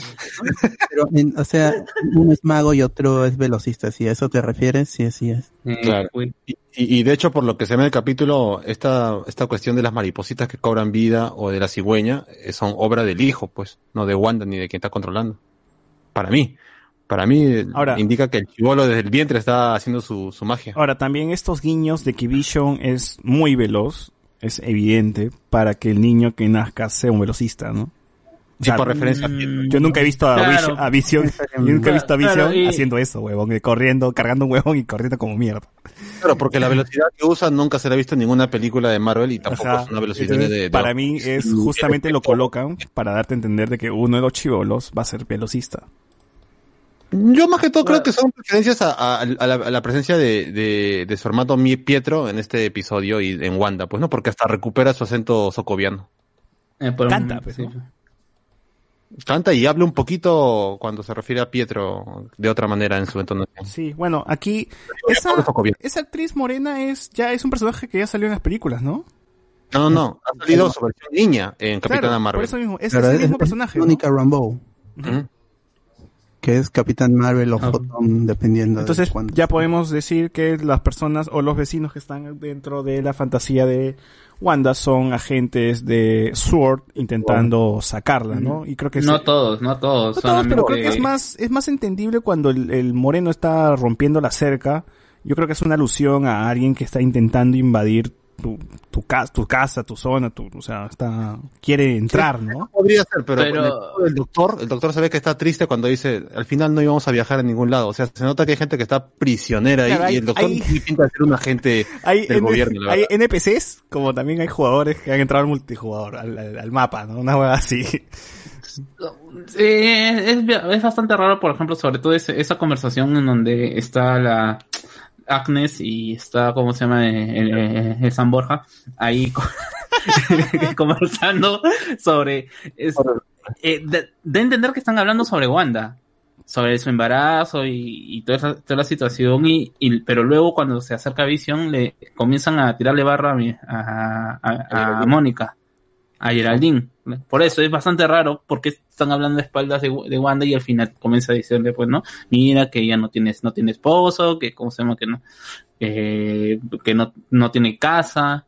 pero en- o sea, uno es mago y otro es velocista. Si a eso te refieres, sí, sí es. Claro. uy. Y, y- y de hecho, por lo que se ve en el capítulo, esta, esta cuestión de las maripositas que cobran vida o de la cigüeña eh, son obra del hijo, pues, no de Wanda ni de quien está controlando. Para mí. Para mí eh, Ahora- indica que el chivolo desde el vientre está haciendo su, su magia. Ahora, también estos guiños de que Vision es muy veloz, es evidente, para que el niño que nazca sea un velocista, ¿no? O Sí, sea, por referencia a mm, yo nunca he visto a, Claro. Vision, a Vision- yo nunca he visto a Vision Claro, y- haciendo eso, huevón, corriendo, cargando un huevón y corriendo como mierda. Claro, porque la velocidad que usa nunca se la ha visto en ninguna película de Marvel y tampoco Ajá. es una velocidad Entonces, de, de- para mí es justamente lo colocan para darte a entender de que uno de los chivolos va a ser velocista. Yo más que todo creo que son referencias a, a- a la, a la presencia de, de, de su hermano Mi- Pietro en este episodio y en Wanda, pues no, porque hasta recupera su acento socoviano. Eh, por un- Canta, pues, sí. ¿no? Canta y habla un poquito cuando se refiere a Pietro de otra manera en su entonación. Sí, bueno, aquí esa, esa actriz morena es ya es un personaje que ya salió en las películas, ¿no? No, no, no, ha salido su versión niña en Capitana Claro, Marvel. por eso mismo, es, Claro, es el mismo es personaje. ¿no? Mónica Rambeau. Ujú. Que que es Capitán Marvel o Photon, dependiendo Entonces de ya podemos decir que las personas o los vecinos que están dentro de la fantasía de Wanda son agentes de Sword intentando sacarla, ¿no? Y creo que No sí- todos, no todos. No todos, pero creo que es más, es más entendible cuando el, el moreno está rompiendo la cerca. Yo creo que es una alusión a alguien que está intentando invadir tu, tu, casa, tu casa, tu zona, tu, o sea, está, quiere entrar, ¿no? Podría ser, pero, Pero- el doctor, el doctor se ve que está triste cuando dice, al final no íbamos a viajar a ningún lado. O sea, se nota que hay gente que está prisionera ahí hay- y el doctor hay- pinta ser un agente Hay, del N- gobierno, la hay verdad. NPCs, como también hay jugadores que han entrado al multijugador, al, al- al mapa, ¿no? Una hueá así. Eh, es, es bastante raro, por ejemplo, sobre todo ese- esa conversación en donde está la Agnes y está, ¿cómo se llama? Eh, El, el- el San Borja, ahí co- conversando sobre... es- eh, de, de entender que están hablando sobre Wanda, sobre su embarazo y, y toda, esa- toda la situación, y, y- pero luego cuando se acerca Vision le comienzan a tirarle barra a, a, a- a Mónica a Geraldine. Por eso es bastante raro porque están hablando de espaldas de, de Wanda y al final comienza a decirle, pues, ¿no? Mira que ella no tiene, no tiene esposo, que, ¿cómo se llama? Que no, eh, que no, no tiene casa.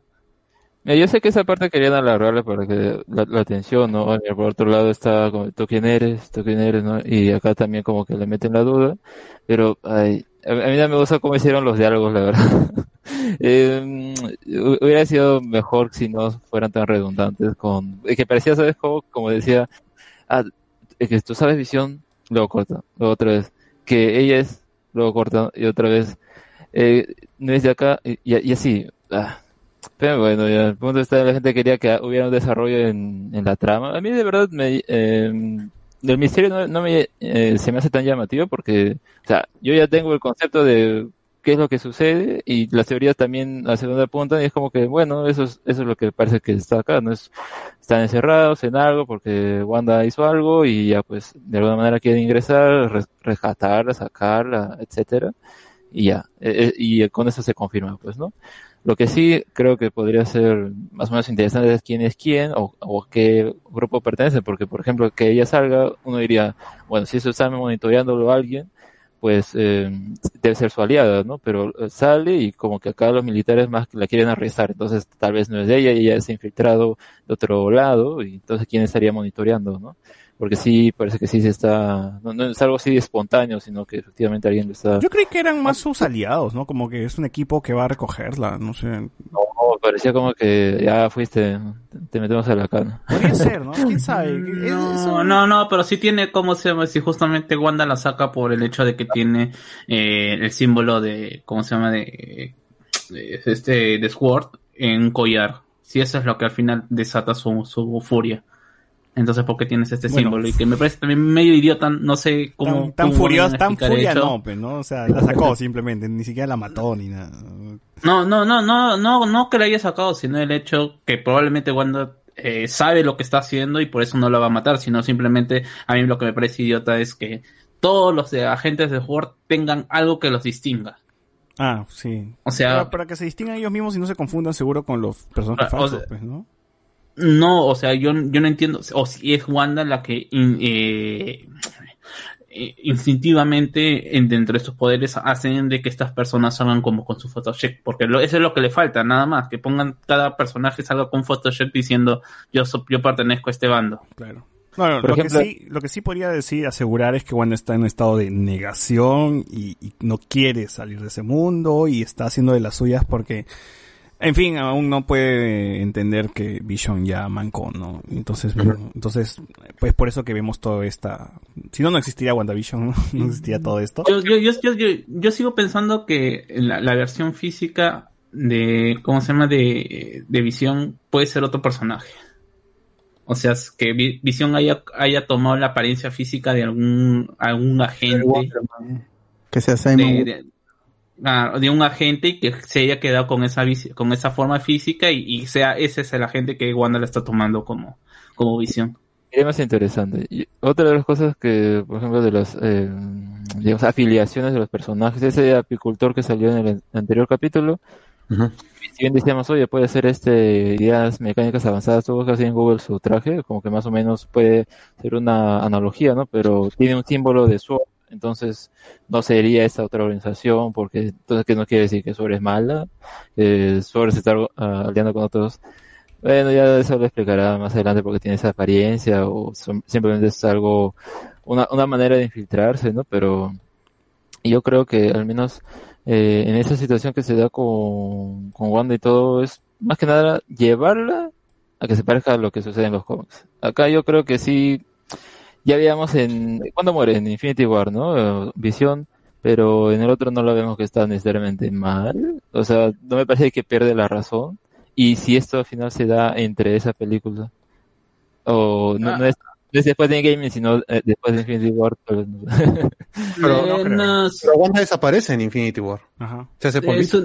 Mira, yo sé que esa parte querían alargarle para que la, atención, ¿no? Por otro lado está como, ¿tú quién eres? ¿Tú quién eres? ¿no? Y acá también como que le meten la duda, pero ay, a, a mí no me gusta cómo hicieron los diálogos, la verdad. Eh, hu- hubiera sido mejor si no fueran tan redundantes con, es que parecía, ¿sabes? Como, como decía, ah, que tú sabes visión, luego corta, luego otra vez, que ella es, luego corta, y otra vez, eh, no es de acá, y, así, ah. Pero bueno, ya, el punto está, la gente quería que hubiera un desarrollo en, en la trama. A mí de verdad me, eh, misterio no, no me, eh, se me hace tan llamativo porque, o sea, yo ya tengo el concepto de qué es lo que sucede y las teorías también a segunda punta y es como que, bueno, eso es, eso es lo que parece que está acá, ¿no? Es, están encerrados en algo porque Wanda hizo algo y ya pues de alguna manera quieren ingresar, res- rescatarla, sacarla, etcétera y ya, eh, eh, y con eso se confirma, pues, ¿no? Lo que sí creo que podría ser más o menos interesante es quién es quién o, o a qué grupo pertenece, porque por ejemplo que ella salga, uno diría, bueno, si eso está monitoreándolo alguien, pues eh, debe ser su aliada, ¿no? Pero eh, sale y como que acá los militares más la quieren arrestar, entonces tal vez no es de ella ella se ha infiltrado de otro lado y entonces quién estaría monitoreando, ¿no? Porque sí, parece que sí se está, no, no es algo así espontáneo, sino que efectivamente alguien lo está... Yo creí que eran más sus aliados, ¿no? Como que es un equipo que va a recogerla, no sé. No, parecía como que ya fuiste, te metemos a la cana. Podría ser, ¿no? ¿Quién sabe? No, no, no, pero sí tiene, ¿cómo se llama? Si justamente Wanda la saca por el hecho de que tiene eh, el símbolo de, ¿cómo se llama? De, de este, de Sword en un collar. Si eso es lo que al final desata su, su furia. Entonces, ¿por qué tienes este Bueno. símbolo? Y que me parece también medio idiota, no sé cómo. tan, tan a tan furia no, pues, ¿no? O sea, la sacó simplemente, ni siquiera la mató ni nada. No, no, no, no, no, no que la haya sacado, sino el hecho que probablemente Wanda eh, sabe lo que está haciendo y por eso no la va a matar, sino simplemente a mí lo que me parece idiota es que todos los de agentes de Sword tengan algo que los distinga. Ah, sí. O sea, Para, para que se distingan ellos mismos y no se confundan seguro con los personajes o falsos, sea- pues, ¿no? No, o sea, yo, yo no entiendo, o si es Wanda la que in- eh, eh, instintivamente en- dentro de estos poderes hacen de que estas personas hagan como con su Photoshop, porque lo- eso es lo que le falta, nada más, que pongan cada personaje salga con Photoshop diciendo yo, so- yo pertenezco a este bando. Claro. No, no, Por lo, ejemplo- que sí, lo que sí podría decir, asegurar es que Wanda está en un estado de negación y, y no quiere salir de ese mundo y está haciendo de las suyas porque, en fin, aún no puede entender que Vision ya mancó, ¿no? Entonces, entonces, pues por eso que vemos toda esta... Si no, no existiría WandaVision, ¿no? no existiría todo esto. Yo, yo, yo, yo, yo, sigo pensando que la, la versión física de, ¿cómo se llama? De, de Visión puede ser otro personaje. O sea, es que Vi- Visión haya, haya tomado la apariencia física de algún, algún agente. Que sea Simon. De, de- de un agente y que se haya quedado con esa con esa forma física y, y sea ese es el agente que Wanda le está tomando como, como visión. Sería más interesante. Y otra de las cosas que, por ejemplo, de las eh, digamos, afiliaciones de los personajes, ese apicultor que salió en el anterior capítulo, Si bien decíamos, oye, puede ser este ideas mecánicas avanzadas, tú buscas en Google su traje, como que más o menos puede ser una analogía, ¿no? Pero tiene un símbolo de SWORD, entonces no sería esta otra organización, porque entonces que no quiere decir que SWORD es mala, SWORD se está ah, aliando con otros. Bueno, ya eso lo explicará más adelante porque tiene esa apariencia o simplemente es algo, una, una manera de infiltrarse, ¿no? Pero yo creo que al menos eh, en esa situación que se da con, con Wanda y todo es más que nada llevarla a que se parezca a lo que sucede en los cómics. Acá yo creo que sí, ya veíamos en, ¿cuándo muere? En Infinity War, ¿no? Eh, Visión, pero en el otro no lo vemos que está necesariamente mal. O sea, no me parece que pierde la razón. Y si esto al final se da entre esa película, o no, no es, no es después de Endgame, sino eh, después de Infinity War, no. Pero, no, pero Wanda desaparece en Infinity War. Ajá. Se hace eso-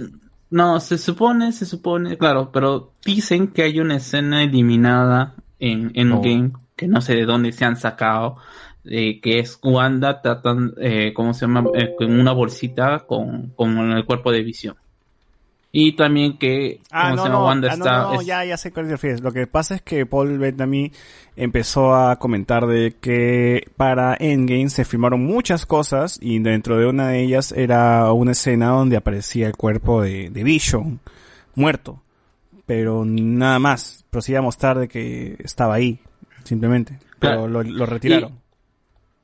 no, se supone, se supone, claro, pero dicen que hay una escena eliminada en Endgame, que no sé de dónde se han sacado, eh, que es Wanda tratando, eh, ¿cómo se llama? Eh, con una bolsita con, con el cuerpo de visión. Y también que, Ah, ¿cómo no, se llama? no, Wanda ah, está... no, es- ya, ya sé cuál te refieres. Lo que pasa es que Paul Bettany empezó a comentar de que para Endgame se filmaron muchas cosas y dentro de una de ellas era una escena donde aparecía el cuerpo de, de Vision muerto. Pero nada más. Pero sí a mostrar de que estaba ahí, simplemente. Pero Claro. lo, lo retiraron.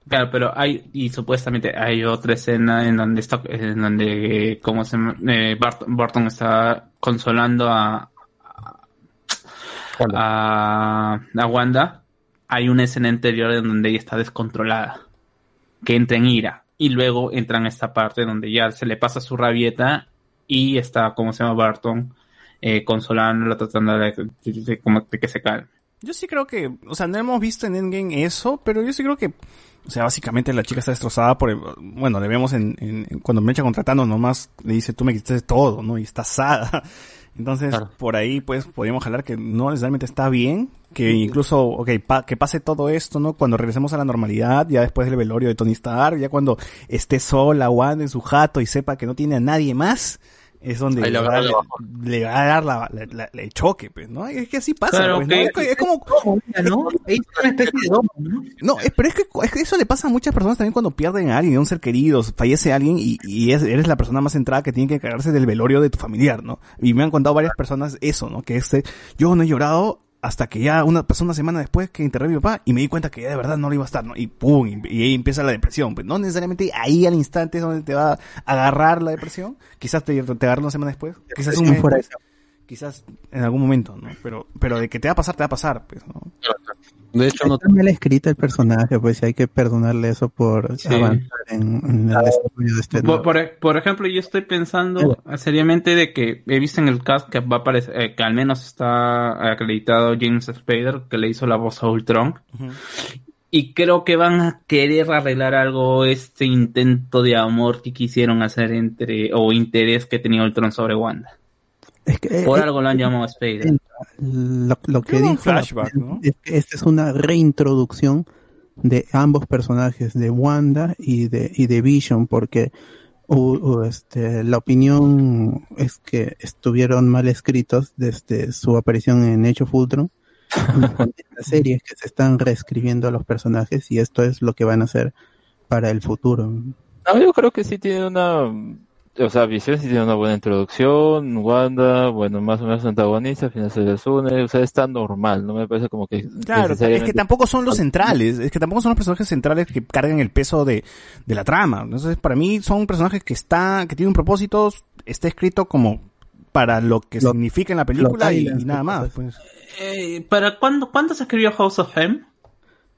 Claro, pero hay, y supuestamente hay otra escena en donde está, en donde, eh, ¿cómo se llama? Eh, Bart- Barton está consolando a, a, a Wanda. Hay una escena anterior en donde ella está descontrolada, que entra en ira, y luego entra en esta parte donde ya se le pasa su rabieta y está, ¿cómo se llama? Barton, eh, consolándola, tratando de, de- de- como de que se calme. Yo sí creo que, o sea, no hemos visto en Endgame eso, pero yo sí creo que, o sea, básicamente la chica está destrozada por, el- bueno, le vemos en, en- en- cuando me echa contratando nomás le dice, tú me quitaste todo, ¿no? Y está asada. Entonces, Claro. por ahí, pues, podríamos hablar que no necesariamente está bien, que incluso, ok, pa- que pase todo esto, ¿no? Cuando regresemos a la normalidad, ya después del velorio de Tony Stark, ya cuando esté sola, Wanda en su jato y sepa que no tiene a nadie más, es donde le va a dar le, la le va a dar la, la- la- el choque, pues, ¿no? Es que así pasa, Claro, pues, ¿no? Es, es como, ¿no? Es una especie de domo, ¿no? no, es- pero es que, es que eso le pasa a muchas personas también cuando pierden a alguien, a un ser querido, fallece alguien y, y es- eres la persona más centrada que tiene que encargarse del velorio de tu familiar, ¿no? Y me han contado varias personas eso, ¿no? Que este, yo no he llorado hasta que ya una pasó una semana después que enterré a mi papá y me di cuenta que ya de verdad no lo iba a estar, ¿no? Y pum, y, y ahí empieza la depresión. Pues no necesariamente ahí al instante es donde te va a agarrar la depresión. Quizás te, te agarra una semana después. Quizás un Sí, mes fuera después, Quizás en algún momento, ¿no? Pero, pero de que te va a pasar, te va a pasar, pues, ¿no? De hecho, no Está mal escrita el personaje, pues y hay que perdonarle eso por Sí. avanzar en, en el desarrollo de este Por, por, por ejemplo, yo estoy pensando seriamente de que he visto en el cast que va a aparecer, eh, que al menos está acreditado James Spader, que le hizo la voz a Ultron. Y creo que van a querer arreglar algo, este intento de amor que quisieron hacer entre, o interés que tenía Ultron sobre Wanda. Es que, Por eh, algo lo han llamado Spader. lo, lo que dijo flashback, ¿no? es que esta es una reintroducción de ambos personajes, de Wanda y de, y de Vision, porque u- u- este, la opinión es que estuvieron mal escritos desde su aparición en Age of Ultron. y con esta serie es que se están reescribiendo a los personajes y esto es lo que van a hacer para el futuro. No, yo creo que sí tiene una, o sea, Visión sí tiene una buena introducción, Wanda, bueno, más o menos antagonista, al final se les une, o sea, está normal, no me parece como que Claro, es que tampoco son los centrales, es que tampoco son los personajes centrales que cargan el peso de, de la trama. Entonces, para mí son personajes que está, que tienen un propósito, está escrito como para lo que Lo- significa en la película y, nada más. Pues. Eh, ¿Para cuándo, cuándo se escribió House of M?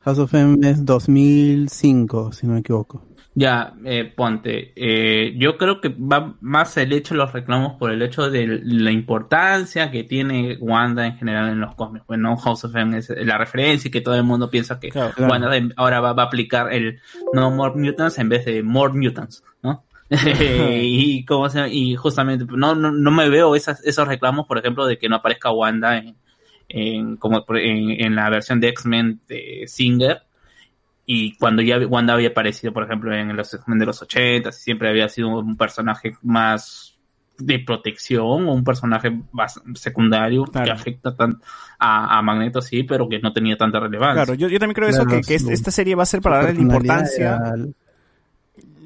House of M es 2005, si no me equivoco. Ya, eh, ponte. eh, yo creo que va más el hecho de los reclamos por el hecho de la importancia que tiene Wanda en general en los cómics. Bueno, House of M es la referencia y que todo el mundo piensa que Claro, claro. Wanda ahora va, va a aplicar el No More Mutants en vez de More Mutants, ¿no? y cómo se y justamente no, no, no me veo esas, esos reclamos, por ejemplo, de que no aparezca Wanda en, en como en la versión de X-Men de Singer y cuando ya Wanda había aparecido, por ejemplo, en los X-Men de los 80, siempre había sido un personaje más de protección o un personaje bas- secundario que afecta tan a, a Magneto, sí, pero que no tenía tanta relevancia. Claro, yo, yo también creo eso, que, esta serie va a ser para darle la importancia. era-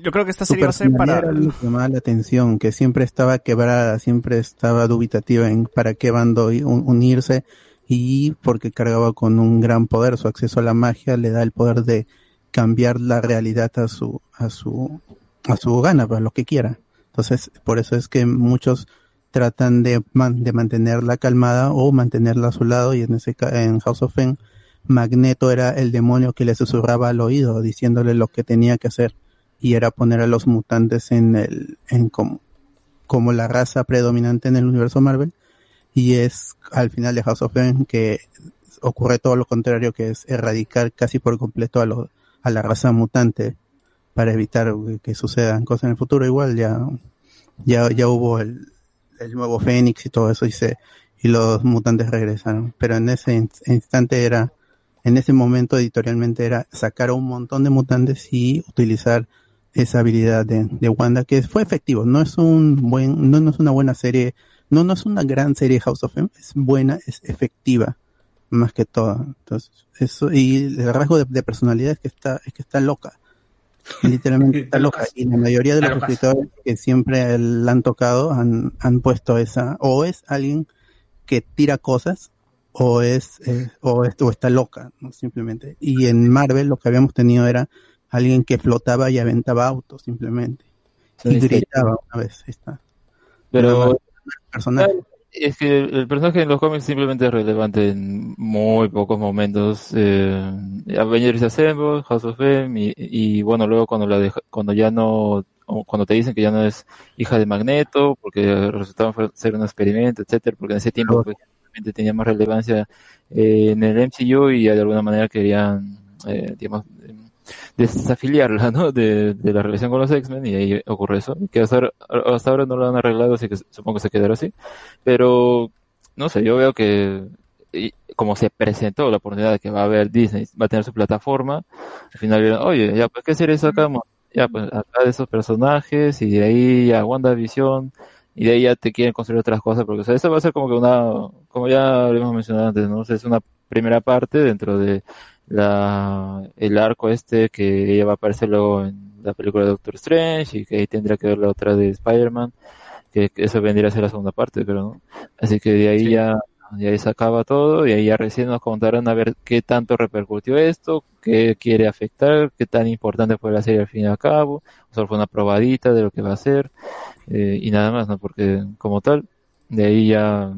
Yo creo que esta serie va a ser para... era lo que llamaba la atención, que siempre estaba quebrada, siempre estaba dubitativa en para qué bando unirse y porque cargaba con un gran poder, su acceso a la magia le da el poder de cambiar la realidad a su a su a su gana, para lo que quiera. Entonces, por eso es que muchos tratan de, man- de mantenerla calmada o mantenerla a su lado y en ese en House of Fame Magneto era el demonio que le susurraba al oído diciéndole lo que tenía que hacer y era poner a los mutantes en el en como, como la raza predominante en el universo Marvel y es al final de House of M que ocurre todo lo contrario que es erradicar casi por completo a lo, a la raza mutante para evitar que sucedan cosas en el futuro igual ya ya ya hubo el, nuevo Fénix y todo eso y se y los mutantes regresaron pero en ese in- instante era en ese momento editorialmente era sacar a un montón de mutantes y utilizar esa habilidad de, de Wanda que fue efectivo. No es un buen, no, no es una buena serie, no, no es una gran serie House of M, es buena, es efectiva, más que todo. Entonces, eso, y el rasgo de, de personalidad es que está, es que está loca. Literalmente está loca. Y la mayoría de los escritores que siempre la han tocado han, han puesto esa, o es alguien que tira cosas, o es, eh, o, es- o está loca, ¿no? simplemente. Y en Marvel lo que habíamos tenido era alguien que flotaba y aventaba autos, simplemente. Y gritaba una vez, está. Pero personaje. es que el, personaje en los cómics simplemente es relevante en muy pocos momentos. Eh, Avengers Assemble, House of M y, y bueno, luego cuando la deja- cuando ya no cuando te dicen que ya no es hija de Magneto porque resultaba ser un experimento, etcétera, porque en ese tiempo pues, tenía más relevancia eh, en el MCU y de alguna manera querían eh, digamos desafiliarla ¿no? de, de la relación con los X-Men y ahí ocurre eso que hasta ahora, hasta ahora no lo han arreglado así que supongo que se quedará así. Pero no sé yo veo que y como se presentó la oportunidad de que va a haber Disney va a tener su plataforma al final vieron oye ya pues qué serie sacamos ya pues acá de esos personajes y de ahí a WandaVision y de ahí ya te quieren construir otras cosas porque o sea, eso va a ser como que una como ya lo hemos mencionado antes no O sea, es una primera parte dentro de la el arco este que ella va a aparecer luego en la película de Doctor Strange y que ahí tendría que ver la otra de Spider-Man que, que eso vendría a ser la segunda parte creo ¿no? así que de ahí ya de ahí se acaba todo y ahí ya recién nos contarán a ver qué tanto repercutió esto, qué quiere afectar, qué tan importante fue la serie al fin y al cabo, o solo fue una probadita de lo que va a ser eh, y nada más, ¿no? Porque como tal, de ahí ya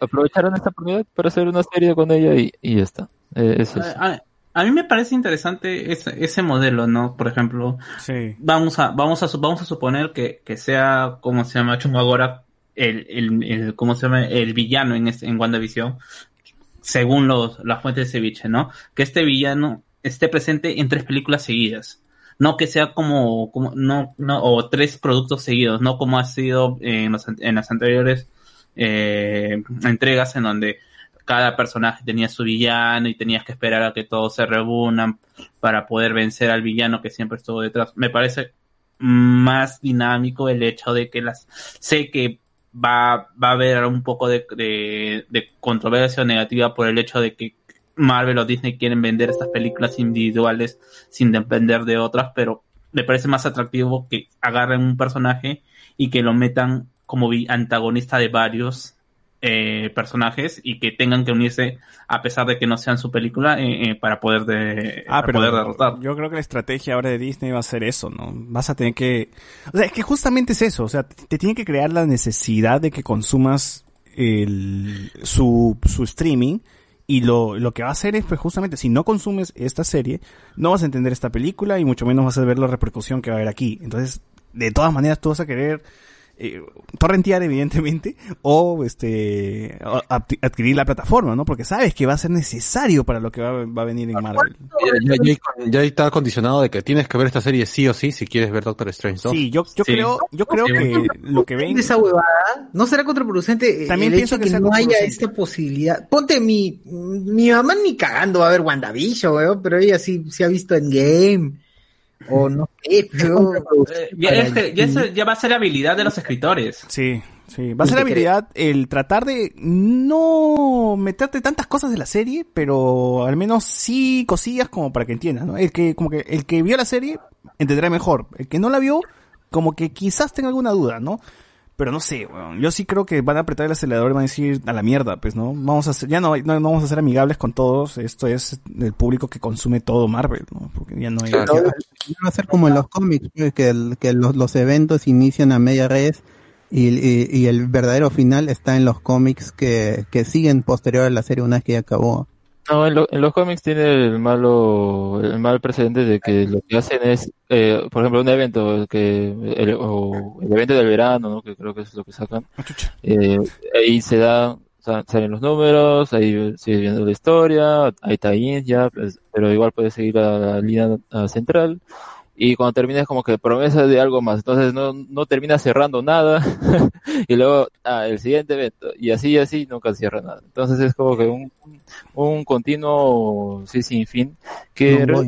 aprovecharon esta oportunidad para hacer una serie con ella y, y ya está. Eh, eso es. A, a- a mí me parece interesante ese, ese modelo, ¿no? Por ejemplo, vamos a vamos a vamos a suponer que, que sea como se llama Chumagora el, el, el cómo se llama el villano en este, en WandaVision según los las fuentes de ceviche, ¿no? Que este villano esté presente en tres películas seguidas. No que sea como, como no, no, o tres productos seguidos, no como ha sido en, los an- en las anteriores eh, entregas en donde cada personaje tenía su villano y tenías que esperar a que todos se reúnan para poder vencer al villano que siempre estuvo detrás. Me parece más dinámico el hecho de que las sé que va, va a haber un poco de, de, controversia negativa por el hecho de que Marvel o Disney quieren vender estas películas individuales sin depender de otras, pero me parece más atractivo que agarren un personaje y que lo metan como antagonista de varios eh, personajes y que tengan que unirse a pesar de que no sean su película eh, eh, para poder de Ah, para pero poder derrotar. yo creo que la estrategia ahora de Disney va a ser eso, ¿no? Vas a tener que... O sea, es que justamente es eso, o sea, te tiene que crear la necesidad de que consumas el, su, su streaming y lo, lo que va a hacer es, pues justamente, si no consumes esta serie, no vas a entender esta película y mucho menos vas a ver la repercusión que va a haber aquí. Entonces, de todas maneras, tú vas a querer eh, torrentear evidentemente o este o adquirir la plataforma, ¿no? Porque sabes que va a ser necesario para lo que va, va a venir en Marvel. Ya, ya- ya- ya está condicionado de que tienes que ver esta serie sí o sí si quieres ver Doctor Strange 2. Sí, yo, yo creo, yo creo que lo que ven de esa huevada no será contraproducente También el pienso hecho que no haya esta posibilidad. Ponte mi mi mamá ni cagando va a ver WandaVision, weón, pero ella sí, sí ha visto en game. O no sé, pero... Eh, ya, ya, eso ya va a ser habilidad de los escritores. Sí, sí. Va a ser la habilidad el tratar de no meterte tantas cosas de la serie, pero al menos sí cosillas como para que entiendas, ¿no? El que, como que, el que vio la serie entenderá mejor. El que no la vio, como que quizás tenga alguna duda, ¿no? Pero no sé, weón. yo sí creo que van a apretar el acelerador y van a decir a la mierda, pues, ¿no? Vamos a ser, ya no, no, no vamos a ser amigables con todos. Esto es el público que consume todo Marvel, ¿no? Porque ya no hay. Claro. Va a ser como en los cómics, pues, que, el- que los, los eventos inician a media res y, y- y el verdadero final está en los cómics que, que siguen posterior a la serie una vez que ya acabó. No, en, lo- en los cómics tiene el malo, el mal precedente de que lo que hacen es, eh, por ejemplo, un evento, que el, o el evento del verano, ¿no? Que creo que es lo que sacan. Eh, ahí se da, sa- salen los números, ahí sigue viendo la historia, hay tie ya, pues, pero igual puedes seguir a la línea ah, central. Y cuando terminas como que promesa de algo más, entonces no, no terminas cerrando nada, y luego, ah, el siguiente evento, y así y así nunca cierra nada. Entonces es como que un, un continuo, sí, sin fin, que No.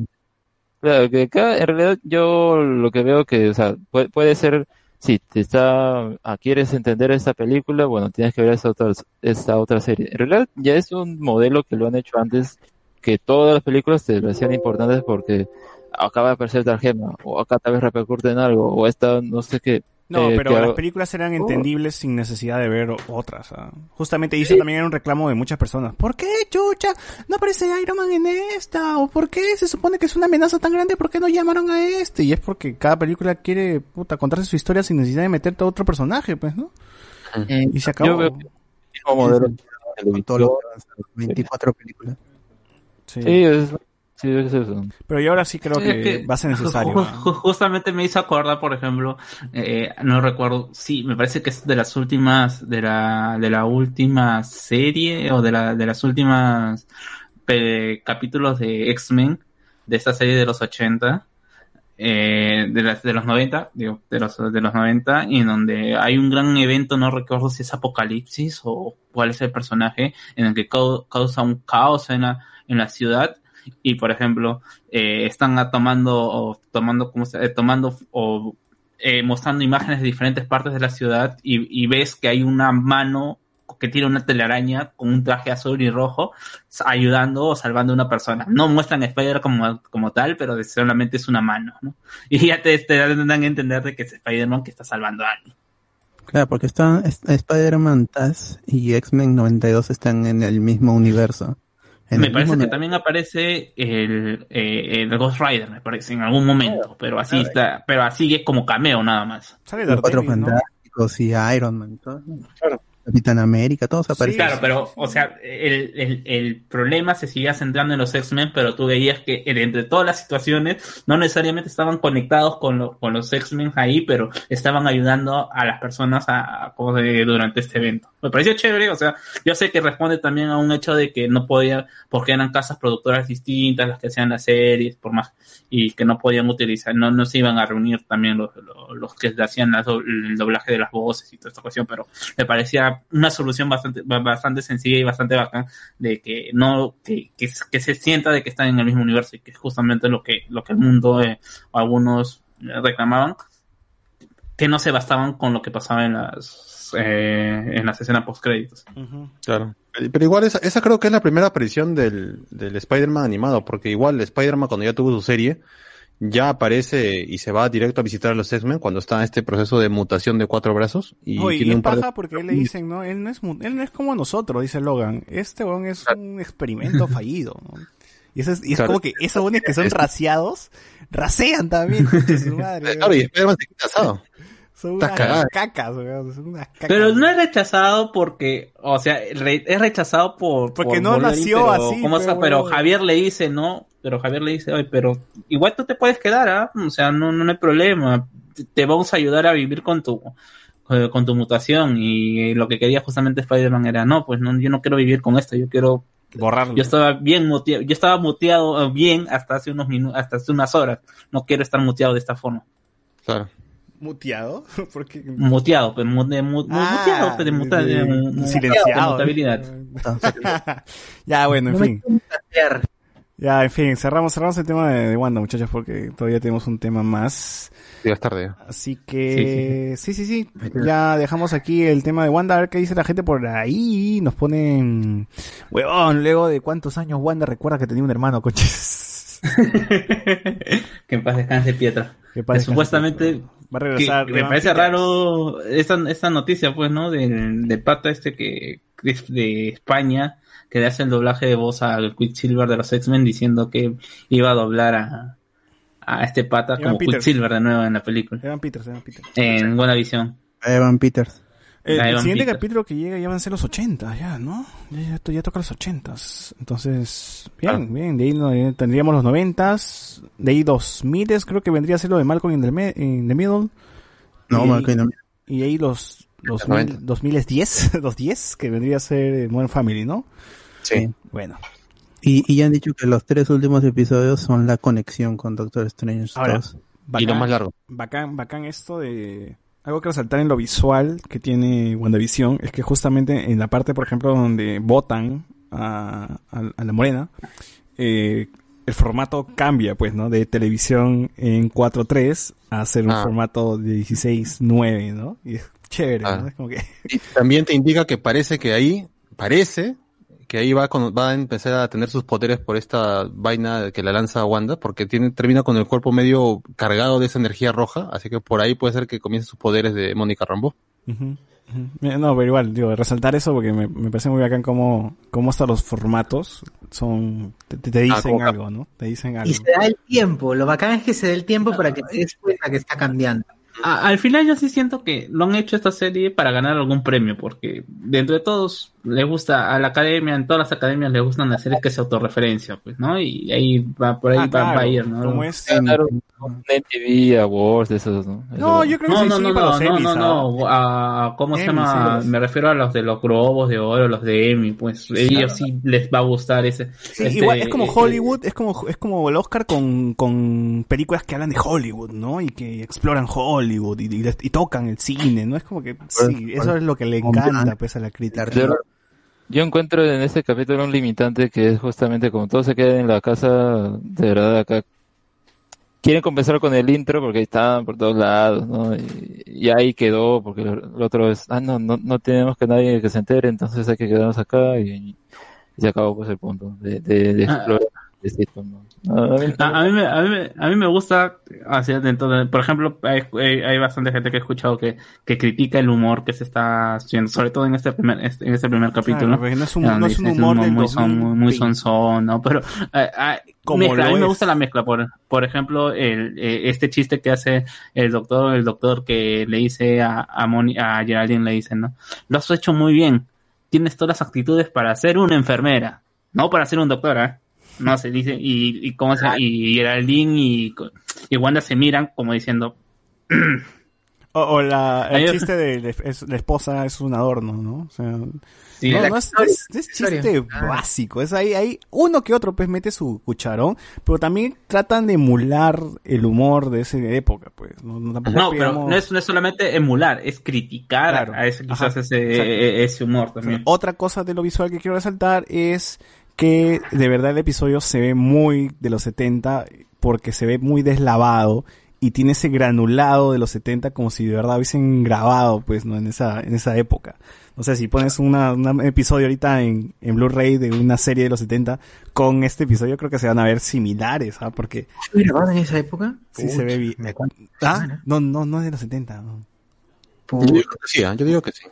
Claro, que acá en realidad yo lo que veo que, o sea, puede, puede ser, si te está, ah, quieres entender esta película, bueno, tienes que ver esta otra, esta otra serie. En realidad ya es un modelo que lo han hecho antes, que todas las películas te importantes porque acaba de aparecer tal gema, o acá tal vez repercute en algo, o esta no sé qué. No, eh, pero que las películas eran Oh. entendibles sin necesidad de ver otras. ah. Justamente hizo también era un reclamo de muchas personas. ¿Por qué, chucha? No aparece Iron Man en esta? ¿O por qué se supone que es una amenaza tan grande? ¿Por qué no llamaron a este? Y es porque cada película quiere, puta, contarse su historia sin necesidad de meterte a otro personaje, pues, ¿no? Y se acabó. Yo veo que el mismo modelo de Con todo lo televisión. que avanza, 24 películas. Sí. Sí, es, sí, es eso. Pero yo ahora sí creo que, que va a ser necesario. ju- ju- justamente me hizo acordar, por ejemplo, eh, no recuerdo, sí, me parece que es de las últimas, de la, de la última serie o de la, de las últimas eh, capítulos de X-Men, de esta serie de los 80, eh, de, las, de los 90, digo, de los, de los 90, y en donde hay un gran evento, no recuerdo si es Apocalipsis o cuál es el personaje, en el que cau- causa un caos en la, en la ciudad, y por ejemplo, eh, están tomando, o tomando, ¿cómo se- eh, tomando, o eh, mostrando imágenes de diferentes partes de la ciudad, y, ves que hay una mano que tiene una telaraña con un traje azul y rojo ayudando o salvando a una persona. No muestran a Spider como, como tal, pero solamente es una mano, ¿no? Y ya te, dan a entender de que es Spider-Man que está salvando a alguien. Claro, porque están es- Spider-Man Taz y X-Men 92 están en el mismo universo. En me parece que también aparece el, eh, el Ghost Rider, me parece, en algún momento, pero así está, pero así es como cameo nada más. Sale Los Cuatro Daredevil, ¿no? Fantásticos y Iron Man. todo. Capitán América, todos aparecen. Claro, pero, o sea, el, el, el problema se seguía centrando en los X-Men, pero tú veías que entre todas las situaciones no necesariamente estaban conectados con, lo- con los X-Men ahí, pero estaban ayudando a las personas a, a- como de- durante este evento. Me pareció chévere, o sea, yo sé que responde también a un hecho de que no podía, porque eran casas productoras distintas las que hacían las series, por más, y que no podían utilizar, no, no se iban a reunir también los, los, los que hacían do- el doblaje de las voces y toda esta cuestión, pero me parecía una solución bastante, ba- bastante sencilla y bastante bacán de que no, que, que, que se sienta de que están en el mismo universo y que es justamente lo que, lo que el mundo, eh, o algunos eh, reclamaban, que no se bastaban con lo que pasaba en las, eh, en las escenas post créditos. Claro. Pero igual esa, esa creo que es la primera aparición del, del Spider-Man animado, porque igual Spider-Man cuando ya tuvo su serie, ya aparece y se va directo a visitar a los X-Men cuando está en este proceso de mutación de cuatro brazos. Y Oye, y es un de- porque él le dicen, ¿no? Él no es, mu- él no es como nosotros, dice Logan. Este weón es un experimento fallido, ¿no? Y, eso es, y es Claro. como que esos weones que son raciados, rasean también, su madre. Claro, y. Spider-Man se quita asado. Son unas cacas, weón, son unas cacas. Pero no es rechazado porque, o sea, re- es rechazado por... Porque por no Wolverine, nació pero, así, ¿cómo pe, está? pero huevón. Javier le dice, no, pero Javier le dice, oye, pero igual tú te puedes quedar, ¿ah? O sea, no, no hay problema. Te- vamos a ayudar a vivir con tu eh, con tu mutación y lo que quería justamente Spider-Man era, no, pues no, yo no quiero vivir con esto, yo quiero borrarlo. Yo estaba bien muteado, yo estaba muteado eh, bien hasta hace unos minutos, hasta hace unas horas. No quiero estar muteado de esta forma. Claro. ¿Muteado? Porque... Muteado, pues, mu- de, mu- Ah, muteado, pues, de, muta- de- silenciado. de mutabilidad. ya, bueno, en No me fin. Ya, en fin, cerramos, cerramos el tema de, de Wanda, muchachos, porque todavía tenemos un tema más. Ya es tarde. Así que, sí, sí, sí, Ya dejamos aquí el tema de Wanda, a ver qué dice la gente por ahí. Nos ponen, huevón, luego de cuántos años Wanda recuerda que tenía un hermano, coches. que en paz descanse Pietra. Que paz descanse supuestamente Va a regresar. que me parece raro esta, esta noticia, pues, ¿no? Del, del pata este que de España que le hace el doblaje de voz al Quicksilver de los X-Men diciendo que iba a doblar a, a este pata Evan como Peters. Quicksilver de nuevo en la película. Evan Peters, Evan Peters. En Buena Visión. Evan Peters. El, el siguiente Peters. capítulo que llega ya van a ser los 80, ya, ¿no? Ya, ya, to- ya toca los 80. Entonces, bien, Ah. bien. De ahí no- eh, tendríamos los 90, de ahí 2000 creo que vendría a ser lo de Malcolm in the, Me- in the Middle. No, y, Malcolm in the Middle. y ahí los, los Los 90. 2010, 2010, que vendría a ser Modern Family, ¿no? Sí. Bueno. Y, y ya han dicho que los tres últimos episodios son la conexión con Doctor Strange Ahora, 2. Y lo Bacán, más largo. bacán, bacán esto de... Algo que resaltar en lo visual que tiene WandaVision es que justamente en la parte, por ejemplo, donde votan a, a- a la morena, eh, el formato cambia, pues, ¿no? De televisión en 4.3 a ser un Ah. formato de 16.9, ¿no? Y es chévere, Ah. ¿no? Es como que... Y también te indica que parece que ahí, parece que ahí va, con- va a empezar a tener sus poderes por esta vaina que la lanza Wanda, porque tiene, termina con el cuerpo medio cargado de esa energía roja, así que por ahí puede ser que comience sus poderes de Mónica Rambo. Eh, No, pero igual, digo, resaltar eso porque me, me parece muy bacán cómo, cómo hasta los formatos son, te, te- te dicen algo, ¿no? Te dicen algo. Y se da el tiempo, lo bacán es que se da el tiempo para que te des cuenta que está cambiando. A- al final yo sí siento que lo han hecho esta serie para ganar algún premio, porque dentro de todos les gusta, a la academia, en todas las academias les gustan las series que se autorreferencian, pues, ¿no? Y ahí va, por ahí Ah, va, claro, va a ir, ¿no? Como es... Claro, un MTV Awards de esos, ¿no? No, yo creo que No, sí, no, sí, no, para no, los no, Emmys, no, ¿ah? no, a, ¿cómo se llama? Me refiero a los de los globos de oro, los de Emmy, pues ellos sí les va a gustar ese. Sí, este, igual es como eh, Hollywood, es como es como el Oscar con, con películas que hablan de Hollywood, ¿no? Y que exploran Hollywood y, y, y tocan el cine, ¿no? Es como que sí, eso es lo que le encanta pues a la crítica. Yo, yo encuentro en este capítulo un limitante que es justamente como todo se queda en la casa, de verdad acá quieren compensar con el intro porque ahí estaban por todos lados, ¿no? Y, y ahí quedó porque lo otro es, ah, no, no, no tenemos que nadie que se entere, entonces hay que quedarnos acá y, y se acabó pues el punto de, de, de Ah. explorar el ¿no? A mí- A, a mí me, a, mí me, a mí me gusta hacia dentro de, por ejemplo, hay, hay bastante gente que he escuchado que, que critica el humor que se está haciendo, sobre todo en este primer, este- en este primer capítulo. Claro, no es un, Donde no es un dice, humor del muy, son, muy, muy 2020. sonzón, ¿no? Pero eh, eh, Como mezcla, a mí me gusta la mezcla. Por, por ejemplo, el, eh, este chiste que hace el doctor, el doctor que le dice a, a, Moni- a Geraldine, le dice, ¿no? Lo has hecho muy bien. Tienes todas las actitudes para ser una enfermera, no para ser un doctor, ¿eh? No se dice, y, y, cómo se, y Geraldine y, y Wanda se miran como diciendo, O, o la, el chiste de, de- es- la esposa es un adorno, ¿no? O sea, sí, no, la no es, chiste Ah. básico. Es ahí, hay uno que otro pues mete su cucharón, pero también tratan de emular el humor de esa época, pues. No, no, tampoco No, pero no es, no es solamente emular, es criticar Claro. a ese, quizás Ajá, ese, exacto. e- ese humor también. Otra cosa de lo visual que quiero resaltar es que de verdad el episodio se ve muy de los 70 porque se ve muy deslavado y tiene ese granulado de los 70 como si de verdad hubiesen grabado pues no en esa en esa época. O sea, si pones una, un episodio ahorita en, en Blu-ray de una serie de los 70 con este episodio creo que se van a ver similares, ¿ah? Porque ¿Fue grabado en esa época? sí se ve bien. ¿Ah? No, no, no es de los 70. no. Yo digo que sí, ¿ah? yo digo que sí.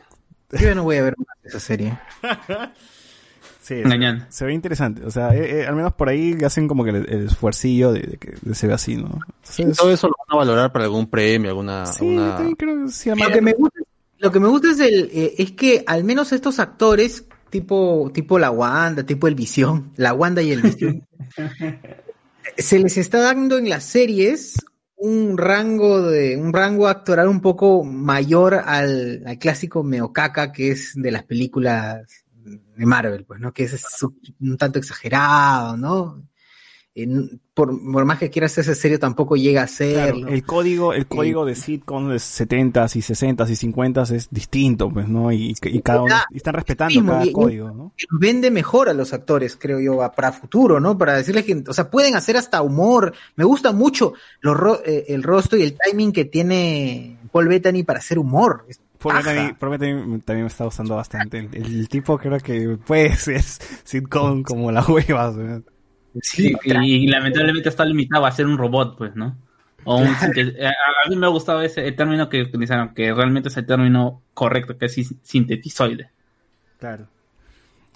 Yo no voy a ver más esa serie. Sí, se, Engañando. se ve interesante. O sea, eh, eh, al menos por ahí hacen como que el, el esfuercillo de, de que de se ve así, ¿no? Entonces, Todo eso lo van a valorar para algún premio, alguna... sí, alguna- yo también creo que sí, Lo que me gusta, lo que me gusta es, el, eh, es que al menos estos actores, tipo, tipo la Wanda, tipo el Visión, la Wanda y el Visión, se les está dando en las series un rango de, un rango actoral un poco mayor al, al clásico meocaca que es de las películas de Marvel, pues, ¿no? Que es un tanto exagerado, ¿no? eh, por, por más que quiera hacerse serio, tampoco llega a Claro, serlo. el código, el código de sitcom de 70s y 60s y 50s es distinto, pues, ¿no? Y, y cada uno, y están respetando mismo, cada y- código, ¿no? vende mejor a los actores, creo yo, para futuro, ¿no? Para decirles que, o sea, pueden hacer hasta humor. Me gusta mucho los eh, el rostro y el timing que tiene Paul Bettany para hacer humor. Es Por paja. Bettany- por Bettany también me está gustando bastante. El, el tipo creo que puede ser sitcom como la hueva. ¿no? Sí, y, y lamentablemente está limitado a ser un robot, pues, ¿no? O un sinte- a, mí me ha gustado ese el término que utilizaron, que realmente es el término correcto, que es sin- sintetizoide. Claro.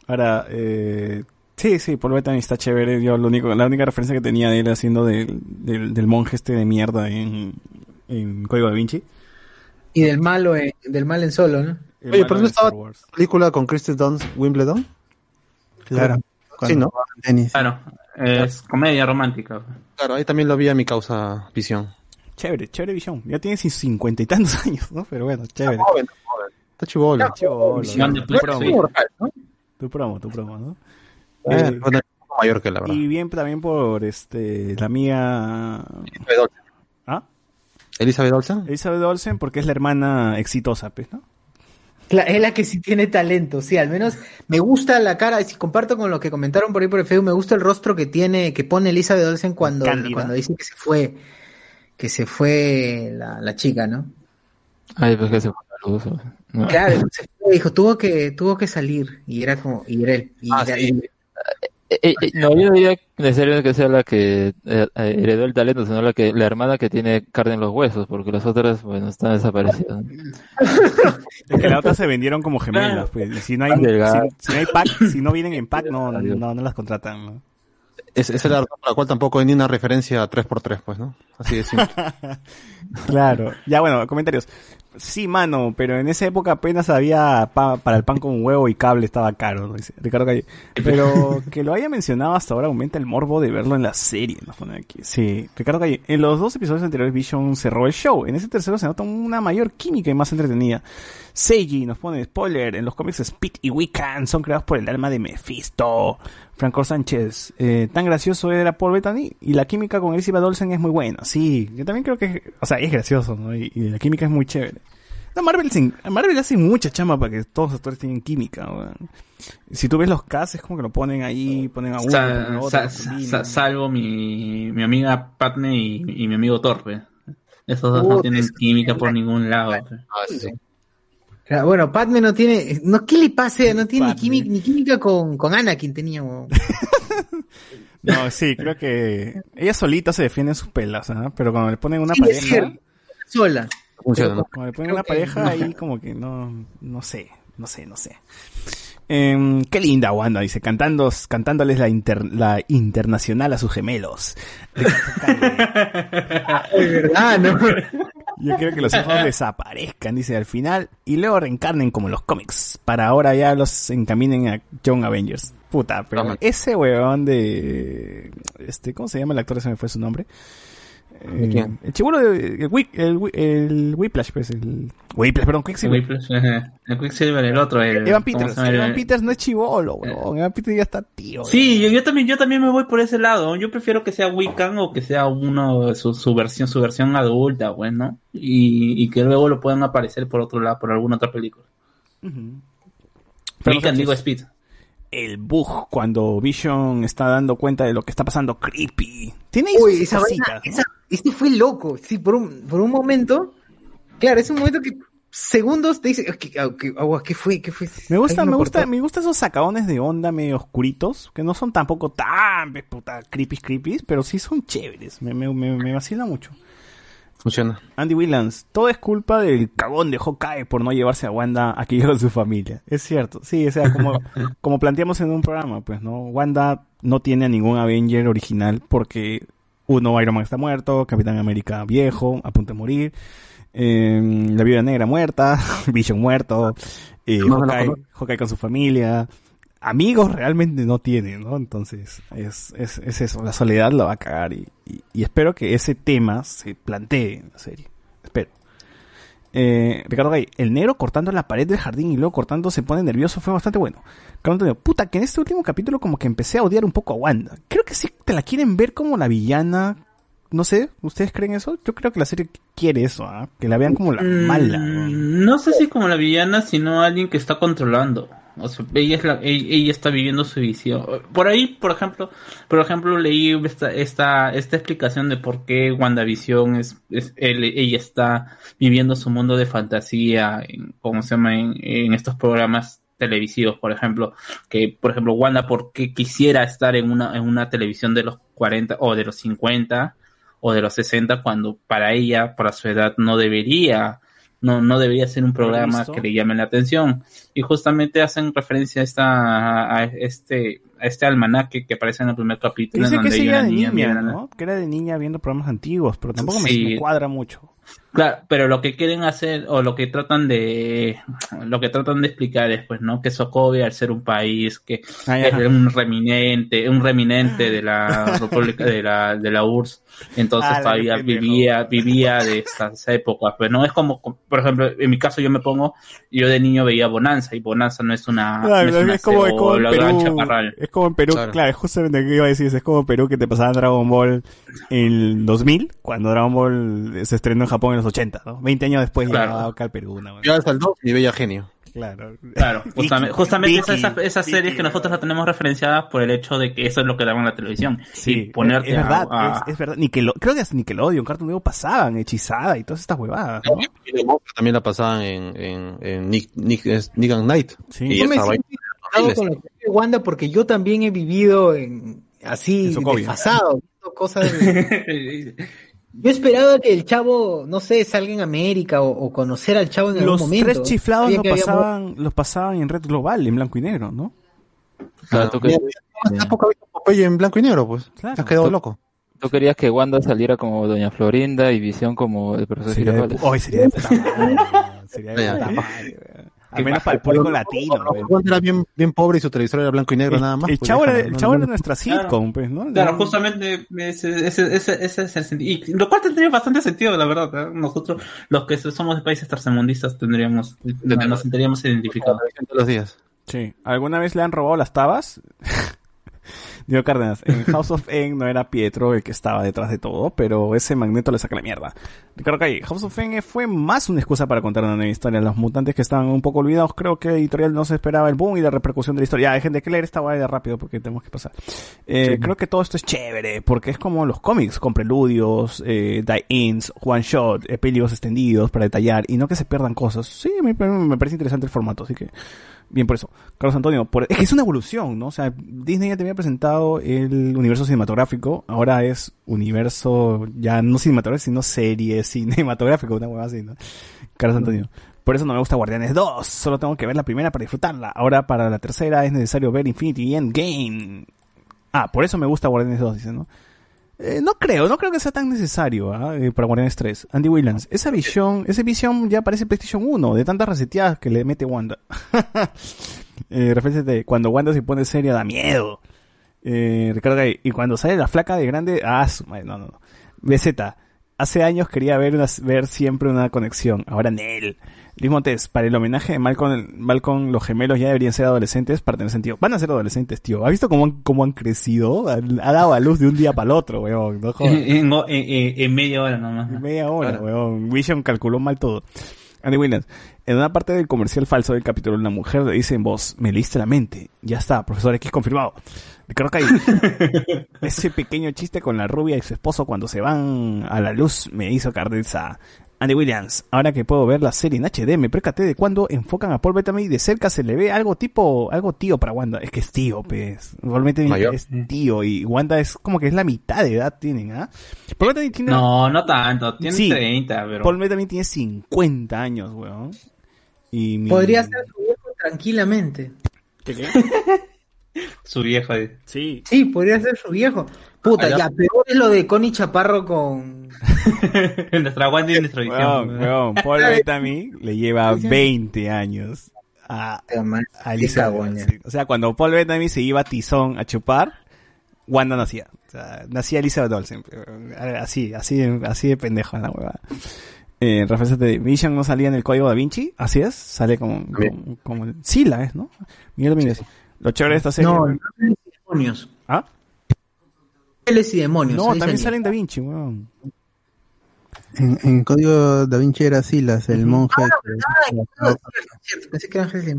Ahora, eh, sí, sí, Paul Bettany está chévere. Yo lo único, la única referencia que tenía de él haciendo del, del, del monje este de mierda en, en Código da Vinci. Y del malo, en- del mal en solo, ¿no? El Oye, malo pero no estaba película con Kristen Dunst, Wimbledon. Claro. Sí, ¿no? Claro, es comedia romántica. Claro, ahí también lo vi a mi causa visión. Chévere, chévere visión. Ya tiene cincuenta y tantos años, ¿no? Pero bueno, chévere. Joven. Está chivolo. Chibolo, Visión de tu promo, tu promo, tu promo, ¿no? Eh, Eh, mayor que la verdad. y bien también por este la mía. Elizabeth Olsen. Elizabeth Olsen porque es la hermana exitosa, pues, ¿no? Es la que sí tiene talento, sí, al menos me gusta la cara, si comparto con lo que comentaron por ahí por el Facebook, me gusta el rostro que tiene, que pone Elizabeth Olsen cuando, Cándida. cuando dice que se fue, que se fue la, la chica, ¿no? Ay, pues que se fue la luz. ¿no? Claro, se fue, dijo, tuvo que, tuvo que salir, y era como, y era él. y Ah, era- sí. Eh, eh, eh, no, yo no diría necesariamente que sea la que eh, eh, heredó el talento, sino la que la hermana que tiene carne en los huesos, porque las otras, bueno, están desaparecidas. Es que las otras se vendieron como gemelas, pues. Y si no hay, si, si no hay pack, si no vienen en pack, no, no, no las contratan, ¿no? Es, esa es la razón por la cual tampoco hay ni una referencia a 3x3, pues, ¿no? Así de simple. Claro. Ya, bueno, comentarios. Sí, mano, pero en esa época apenas había pa- para el pan con huevo y cable estaba caro, ¿no? Dice Ricardo Calle. Pero que lo haya mencionado hasta ahora aumenta el morbo de verlo en la serie, pone aquí. Sí, Ricardo Calle. En los dos episodios anteriores Vision cerró el show. En ese tercero se nota una mayor química y más entretenida. Seiji nos pone spoiler. En los cómics Speed y Wiccan son creados por el alma de Mephisto. Franco Sánchez. eh, tan gracioso era Paul Bettany y la química con Elizabeth Olsen es muy buena. Sí, yo también creo que, o sea, es gracioso, ¿no? Y, y la química es muy chévere. No, Marvel, sin- Marvel hace mucha chama para que todos los actores tengan química, weón. Si tú ves los casts, es como que lo ponen ahí, ponen a uno, Sa- ponen a otro, sa- lo sa- combinan. salvo mi, mi amiga Patne y, y mi amigo Torpe. Esos dos no tienen química por ningún lado. Ah, sí, Bueno, Padme no tiene, no, ¿qué le pasa? No tiene ni química, ni química con, con Anakin tenía. No, sí, creo que ella solita se defiende en sus pelas, ¿ah? Pero cuando le ponen una Sí, es pareja. Sola. Funciona, ¿no? cuando le ponen Creo una pareja ahí como que no, no sé, no sé, no sé. Em, qué linda Wanda, dice, cantando, cantándoles la, inter- la internacional a sus gemelos. De verdad, ¿no? Yo quiero que los hijos desaparezcan, dice al final, y luego reencarnen como los cómics, para ahora ya los encaminen a Young Avengers. Puta, pero ese weón de... este ¿Cómo se llama el actor? Se me fue su nombre. Eh, quién? El chibuelo de... El, el, el Whiplash, pues, el... Whiplash, perdón, Quicksilver. Whiplash, ajá. El Quicksilver, el otro. El, Evan ¿cómo Peters. Evan Peters no es chivolo, weón. Evan Peters ya está tío. Sí, yo, yo también, yo también me voy por ese lado. Yo prefiero que sea Wiccan o que sea uno su, su versión, su versión adulta, bueno, y, y que luego lo puedan aparecer por otro lado, por alguna otra película. Pero, Wiccan, digo Speed. el bug cuando Vision está dando cuenta de lo que está pasando creepy. Tiene Uy, esa vaina, ¿no? esa- este fue loco. Sí, por un, por un momento. Claro, es un momento que segundos te dice, ¿qué, qué- agua, ¿qué fue? ¿Qué fue? Me gusta, me gusta, me gusta esos sacadones de onda medio oscuritos, que no son tampoco tan pues, puta, creepy creepy, pero sí son chéveres. Me, me, me, me vacila mucho. Funciona. Andy Williams, todo es culpa del cagón de Hawkeye por no llevarse a Wanda aquí con su familia. Es cierto, sí, o sea, como, como planteamos en un programa, pues, ¿no? Wanda no tiene a ningún Avenger original porque uno, Iron Man está muerto, Capitán América viejo, a punto de morir, eh, la Viuda Negra muerta, Vision muerto, eh, No, no, no, Hawkeye, no. Hawkeye con su familia. Amigos realmente no tiene, ¿no? Entonces, es, es, es eso, la soledad la va a cagar y, y, y espero que ese tema se plantee en la serie. Espero. Eh, Ricardo Gay, el negro cortando la pared del jardín y luego cortando se pone nervioso fue bastante bueno. Carlos Antonio, puta, que en este último capítulo como que empecé a odiar un poco a Wanda. Creo que sí te la quieren ver como la villana. No sé, ¿ustedes creen eso? Yo creo que la serie quiere eso, ¿ah? que la vean como la Mm, mala. ¿no? No sé si como la villana, sino alguien que está controlando. O sea, ella, es la, ella, ella está viviendo su visión. Por ahí, por ejemplo, por ejemplo, leí esta, esta, esta explicación de por qué WandaVision es, es él- ella está viviendo su mundo de fantasía, en, ¿cómo se llama? En, en estos programas televisivos, por ejemplo, que, por ejemplo, Wanda, ¿por qué quisiera estar en una, en una televisión de los 40 o de los 50 o de los 60 cuando para ella, para su edad, no debería, no, no debería ser un programa que le llame la atención. Y justamente hacen referencia a esta, a este, a este almanaque que aparece en el primer capítulo. Dice que ella una de niña. Que era de niña viendo programas antiguos, pero tampoco me- me cuadra mucho. Claro, pero lo que quieren hacer o lo que tratan de lo que tratan de explicar es pues no que Sokovia al ser un país que Ah, es un reminente, un reminente de la República de la de la URSS, entonces Ah, todavía pendejo. vivía vivía de estas épocas, pues no es como por ejemplo, en mi caso yo me pongo yo de niño veía Bonanza y Bonanza no es una, no Claro, es una es, como, es como en Perú. chaparral. Es como en Perú, claro, Claro. es justamente lo que iba a decir, es como en Perú que te pasaban Dragon Ball en el 2000, cuando Dragon Ball se estrenó en Japón en los 80, ¿no? 20 años después Claro. llegaba acá al Perú, ¿no? Yo hasta el 2 y Bella Genio. Claro. Claro, justamente, justamente Vicky, esas, esas series Vicky, que nosotros las tenemos referenciadas por el hecho de que eso es lo que daban en la televisión. Sí, y ponerte es, es verdad, a- a- es, es verdad. Nickelode- creo que es Nickelodeon, Cartoon Network pasaban, Hechizada y todas estas huevadas, ¿no? También la pasaban en, en, en Nick, Nick, es Nick and Night. Sí. Y Yo me siento con que dice Wanda porque yo también he vivido en así desfasado, viendo cosas de- Yo esperaba que el chavo, no sé, salga en América o, o conocer al chavo en algún Los momento. tres chiflados los había- pasaban, los pasaban en red global, en blanco y negro, ¿no? Claro, tú, que- Hace poco he visto Popeye en blanco y negro, pues. Claro. Te has quedado loco. tú querías que Wanda saliera como Doña Florinda y Visión como el profesor Girafales. Ay, sería de puta madre. Sería de puta madre, Al menos para el público latino, era bien, bien pobre y su televisor era blanco y negro nada más. El pues, chavo era, déjala, el no- chavo no- era nuestra sitcom, pues, ¿no? Claro, justamente ese, ese, ese, ese es el sentido. Y lo cual tendría bastante sentido, la verdad. ¿eh? Nosotros, los que somos de países tercermundistas, tendríamos, nos sentiríamos identificados. Todos los días. Sí. ¿Alguna vez le han robado las tabas? Diego Cárdenas, en House of N no era Pietro el que estaba detrás de todo, pero ese magneto le saca la mierda. Ricardo Calle, House of N fue más una excusa para contar una nueva historia. Los mutantes que estaban un poco olvidados, creo que editorial no se esperaba el boom y la repercusión de la historia. Ya, dejen de que leer esta guay rápido porque tenemos que pasar. Eh, Creo que todo esto es chévere, porque es como los cómics, con preludios, eh, die-ins, one-shot, eh, peligros extendidos para detallar, y no que se pierdan cosas. Sí, me, me parece interesante el formato, así que Bien por eso. Carlos Antonio, por- es que es una evolución, ¿no? O sea, Disney ya te había presentado el universo cinematográfico, ahora es universo ya no cinematográfico, sino serie cinematográfico, una hueá así, ¿no? Carlos Antonio. Por eso no me gusta Guardianes 2, solo tengo que ver la primera para disfrutarla. Ahora para la tercera es necesario ver Infinity Endgame. Ah, por eso me gusta Guardianes 2, dice, ¿no? Eh, no creo, no creo que sea tan necesario ¿ah? Eh, para Guardianes 3. Andy Williams, esa visión, ese visión ya parece PlayStation 1, de tantas reseteadas que le mete Wanda. eh, reflexionate, cuando Wanda se pone seria da miedo. Eh, Ricardo Gay, y cuando sale la flaca de grande, ah, su madre, no, no, no. BZ, hace años quería ver, una- ver siempre una conexión, ahora Nel. Luis Montes, para el homenaje de Malcolm, Malcolm, los gemelos ya deberían ser adolescentes para tener sentido. Van a ser adolescentes, tío. ¿Has visto cómo han, cómo han crecido? Ha dado a luz de un día para el otro, weón. No. En, en- en- en media hora nomás. ¿no? Media hora, weón. Vision calculó mal todo. Andy Williams, en una parte del comercial falso del capítulo, una mujer le dice en voz, me leíste la mente. Ya está, profesor X confirmado. Ricardo Calle, ese pequeño chiste con la rubia y su esposo cuando se van a la luz me hizo cardenza. Andy Williams, ahora que puedo ver la serie en HD, me percaté de cuando enfocan a Paul Bettany y de cerca se le ve algo tipo, algo tío para Wanda. Es que es tío, pues. Paul Bettany es tío y Wanda es como que es la mitad de edad tienen, ¿ah? Paul Bettany tiene No, no tanto. Tiene Sí. 30, pero. Paul Bettany tiene 50 años, weón. Y mi- Podría ser su viejo tranquilamente. ¿Qué, qué? Su viejo. eh. Sí. Sí, podría ser su viejo. Puta, Allá- ya, peor es lo de Connie Chaparro con... nuestra Wanda y nuestra visión. weón, Paul Bettany le lleva 20 años a, a sí. O sea, cuando Paul Bettany se iba a Tizón a chupar, Wanda nacía. O sea, nacía Elizabeth Olsen. Así, así, de- así de pendejo la huevada. Eh, Rafael Sete, Vision no salía en el código da Vinci, así es, sale como, como, como el Sila, es, ¿no? Miguel Domínguez. Lo chévere de esta serie. No, demonios. ¿Ah? Ángeles y demonios. No, también salía. sale en Da Vinci, weón. En, en código Da Vinci era Silas, el monje Ah, Ángeles y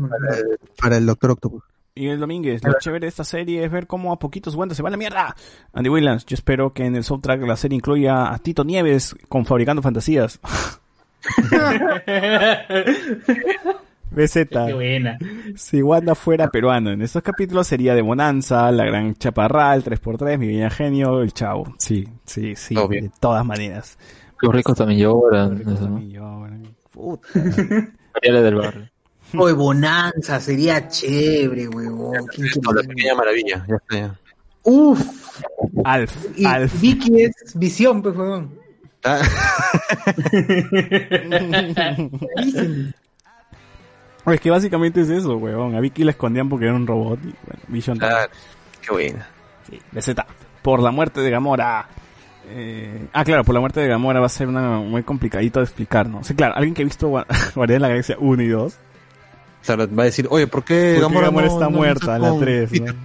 para el Doctor Octopus. Miguel Domínguez, lo chévere de esta serie es ver cómo a poquitos guantes se va a la mierda. Andy Williams, yo espero que en el soundtrack la serie incluya a Tito Nieves con Fabricando Fantasías. BZ. Qué buena. Si Wanda fuera peruano, en estos capítulos sería de Bonanza, La Gran Chaparral, 3x3, Mi Viña Genio, El Chavo. Sí, sí, sí, Obvio. de todas maneras. Los ricos también lloran. Ricos eso. también lloran. Puta. Del barrio. Oye, Bonanza, sería chévere, huevón. ¿Quién quiere No, la pequeña maravilla, ya está. ya. Uf, Alf, y Alf. Vicky es visión, pues, huevón. Ah. Es que básicamente es eso, weón. A Vicky la escondían porque era un robot. Y, bueno, Vision también. claro, qué buena. Sí, BZ. Por la muerte de Gamora. Eh, ah, claro, por la muerte de Gamora va a ser una muy complicadito de explicar, ¿no? O sea, claro, alguien que ha visto Gua- Guardián de la Galaxia 1 y 2. Claro, va a decir, oye, ¿por qué ¿Por qué Gamora no- está no muerta en la con 3, Peter? ¿no?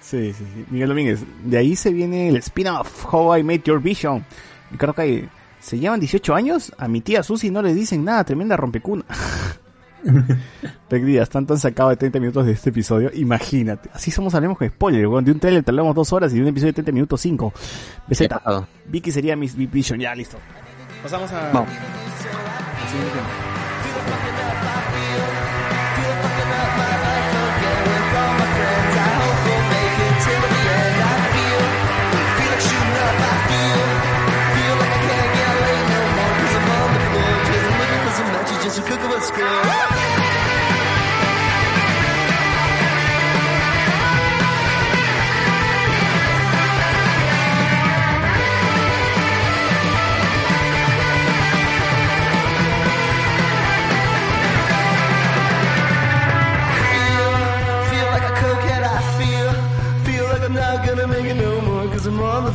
Sí, sí, sí. Miguel Domínguez. De ahí se viene el spin-off, How I Met Your Vision. Y creo que hay- se llevan 18 años. A mi tía Susi no le dicen nada, tremenda rompecuna. Peck Díaz, tanto han sacado de 30 minutos de este episodio. Imagínate. Así somos, hablemos con spoiler. weón. De un trailer te hablamos dos horas y de un episodio de 30 minutos 5. BZ. Vicky sería Miss Vision. Ya, listo. Pasamos a... Vamos. al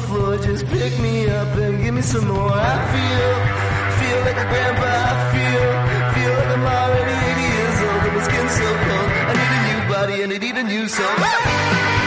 floor. Just pick me up and give me some more. I feel. Feel like a grandpa, I feel. Feel like I'm already 80 years old and my skin's so cold. I need a new body and I need a new soul.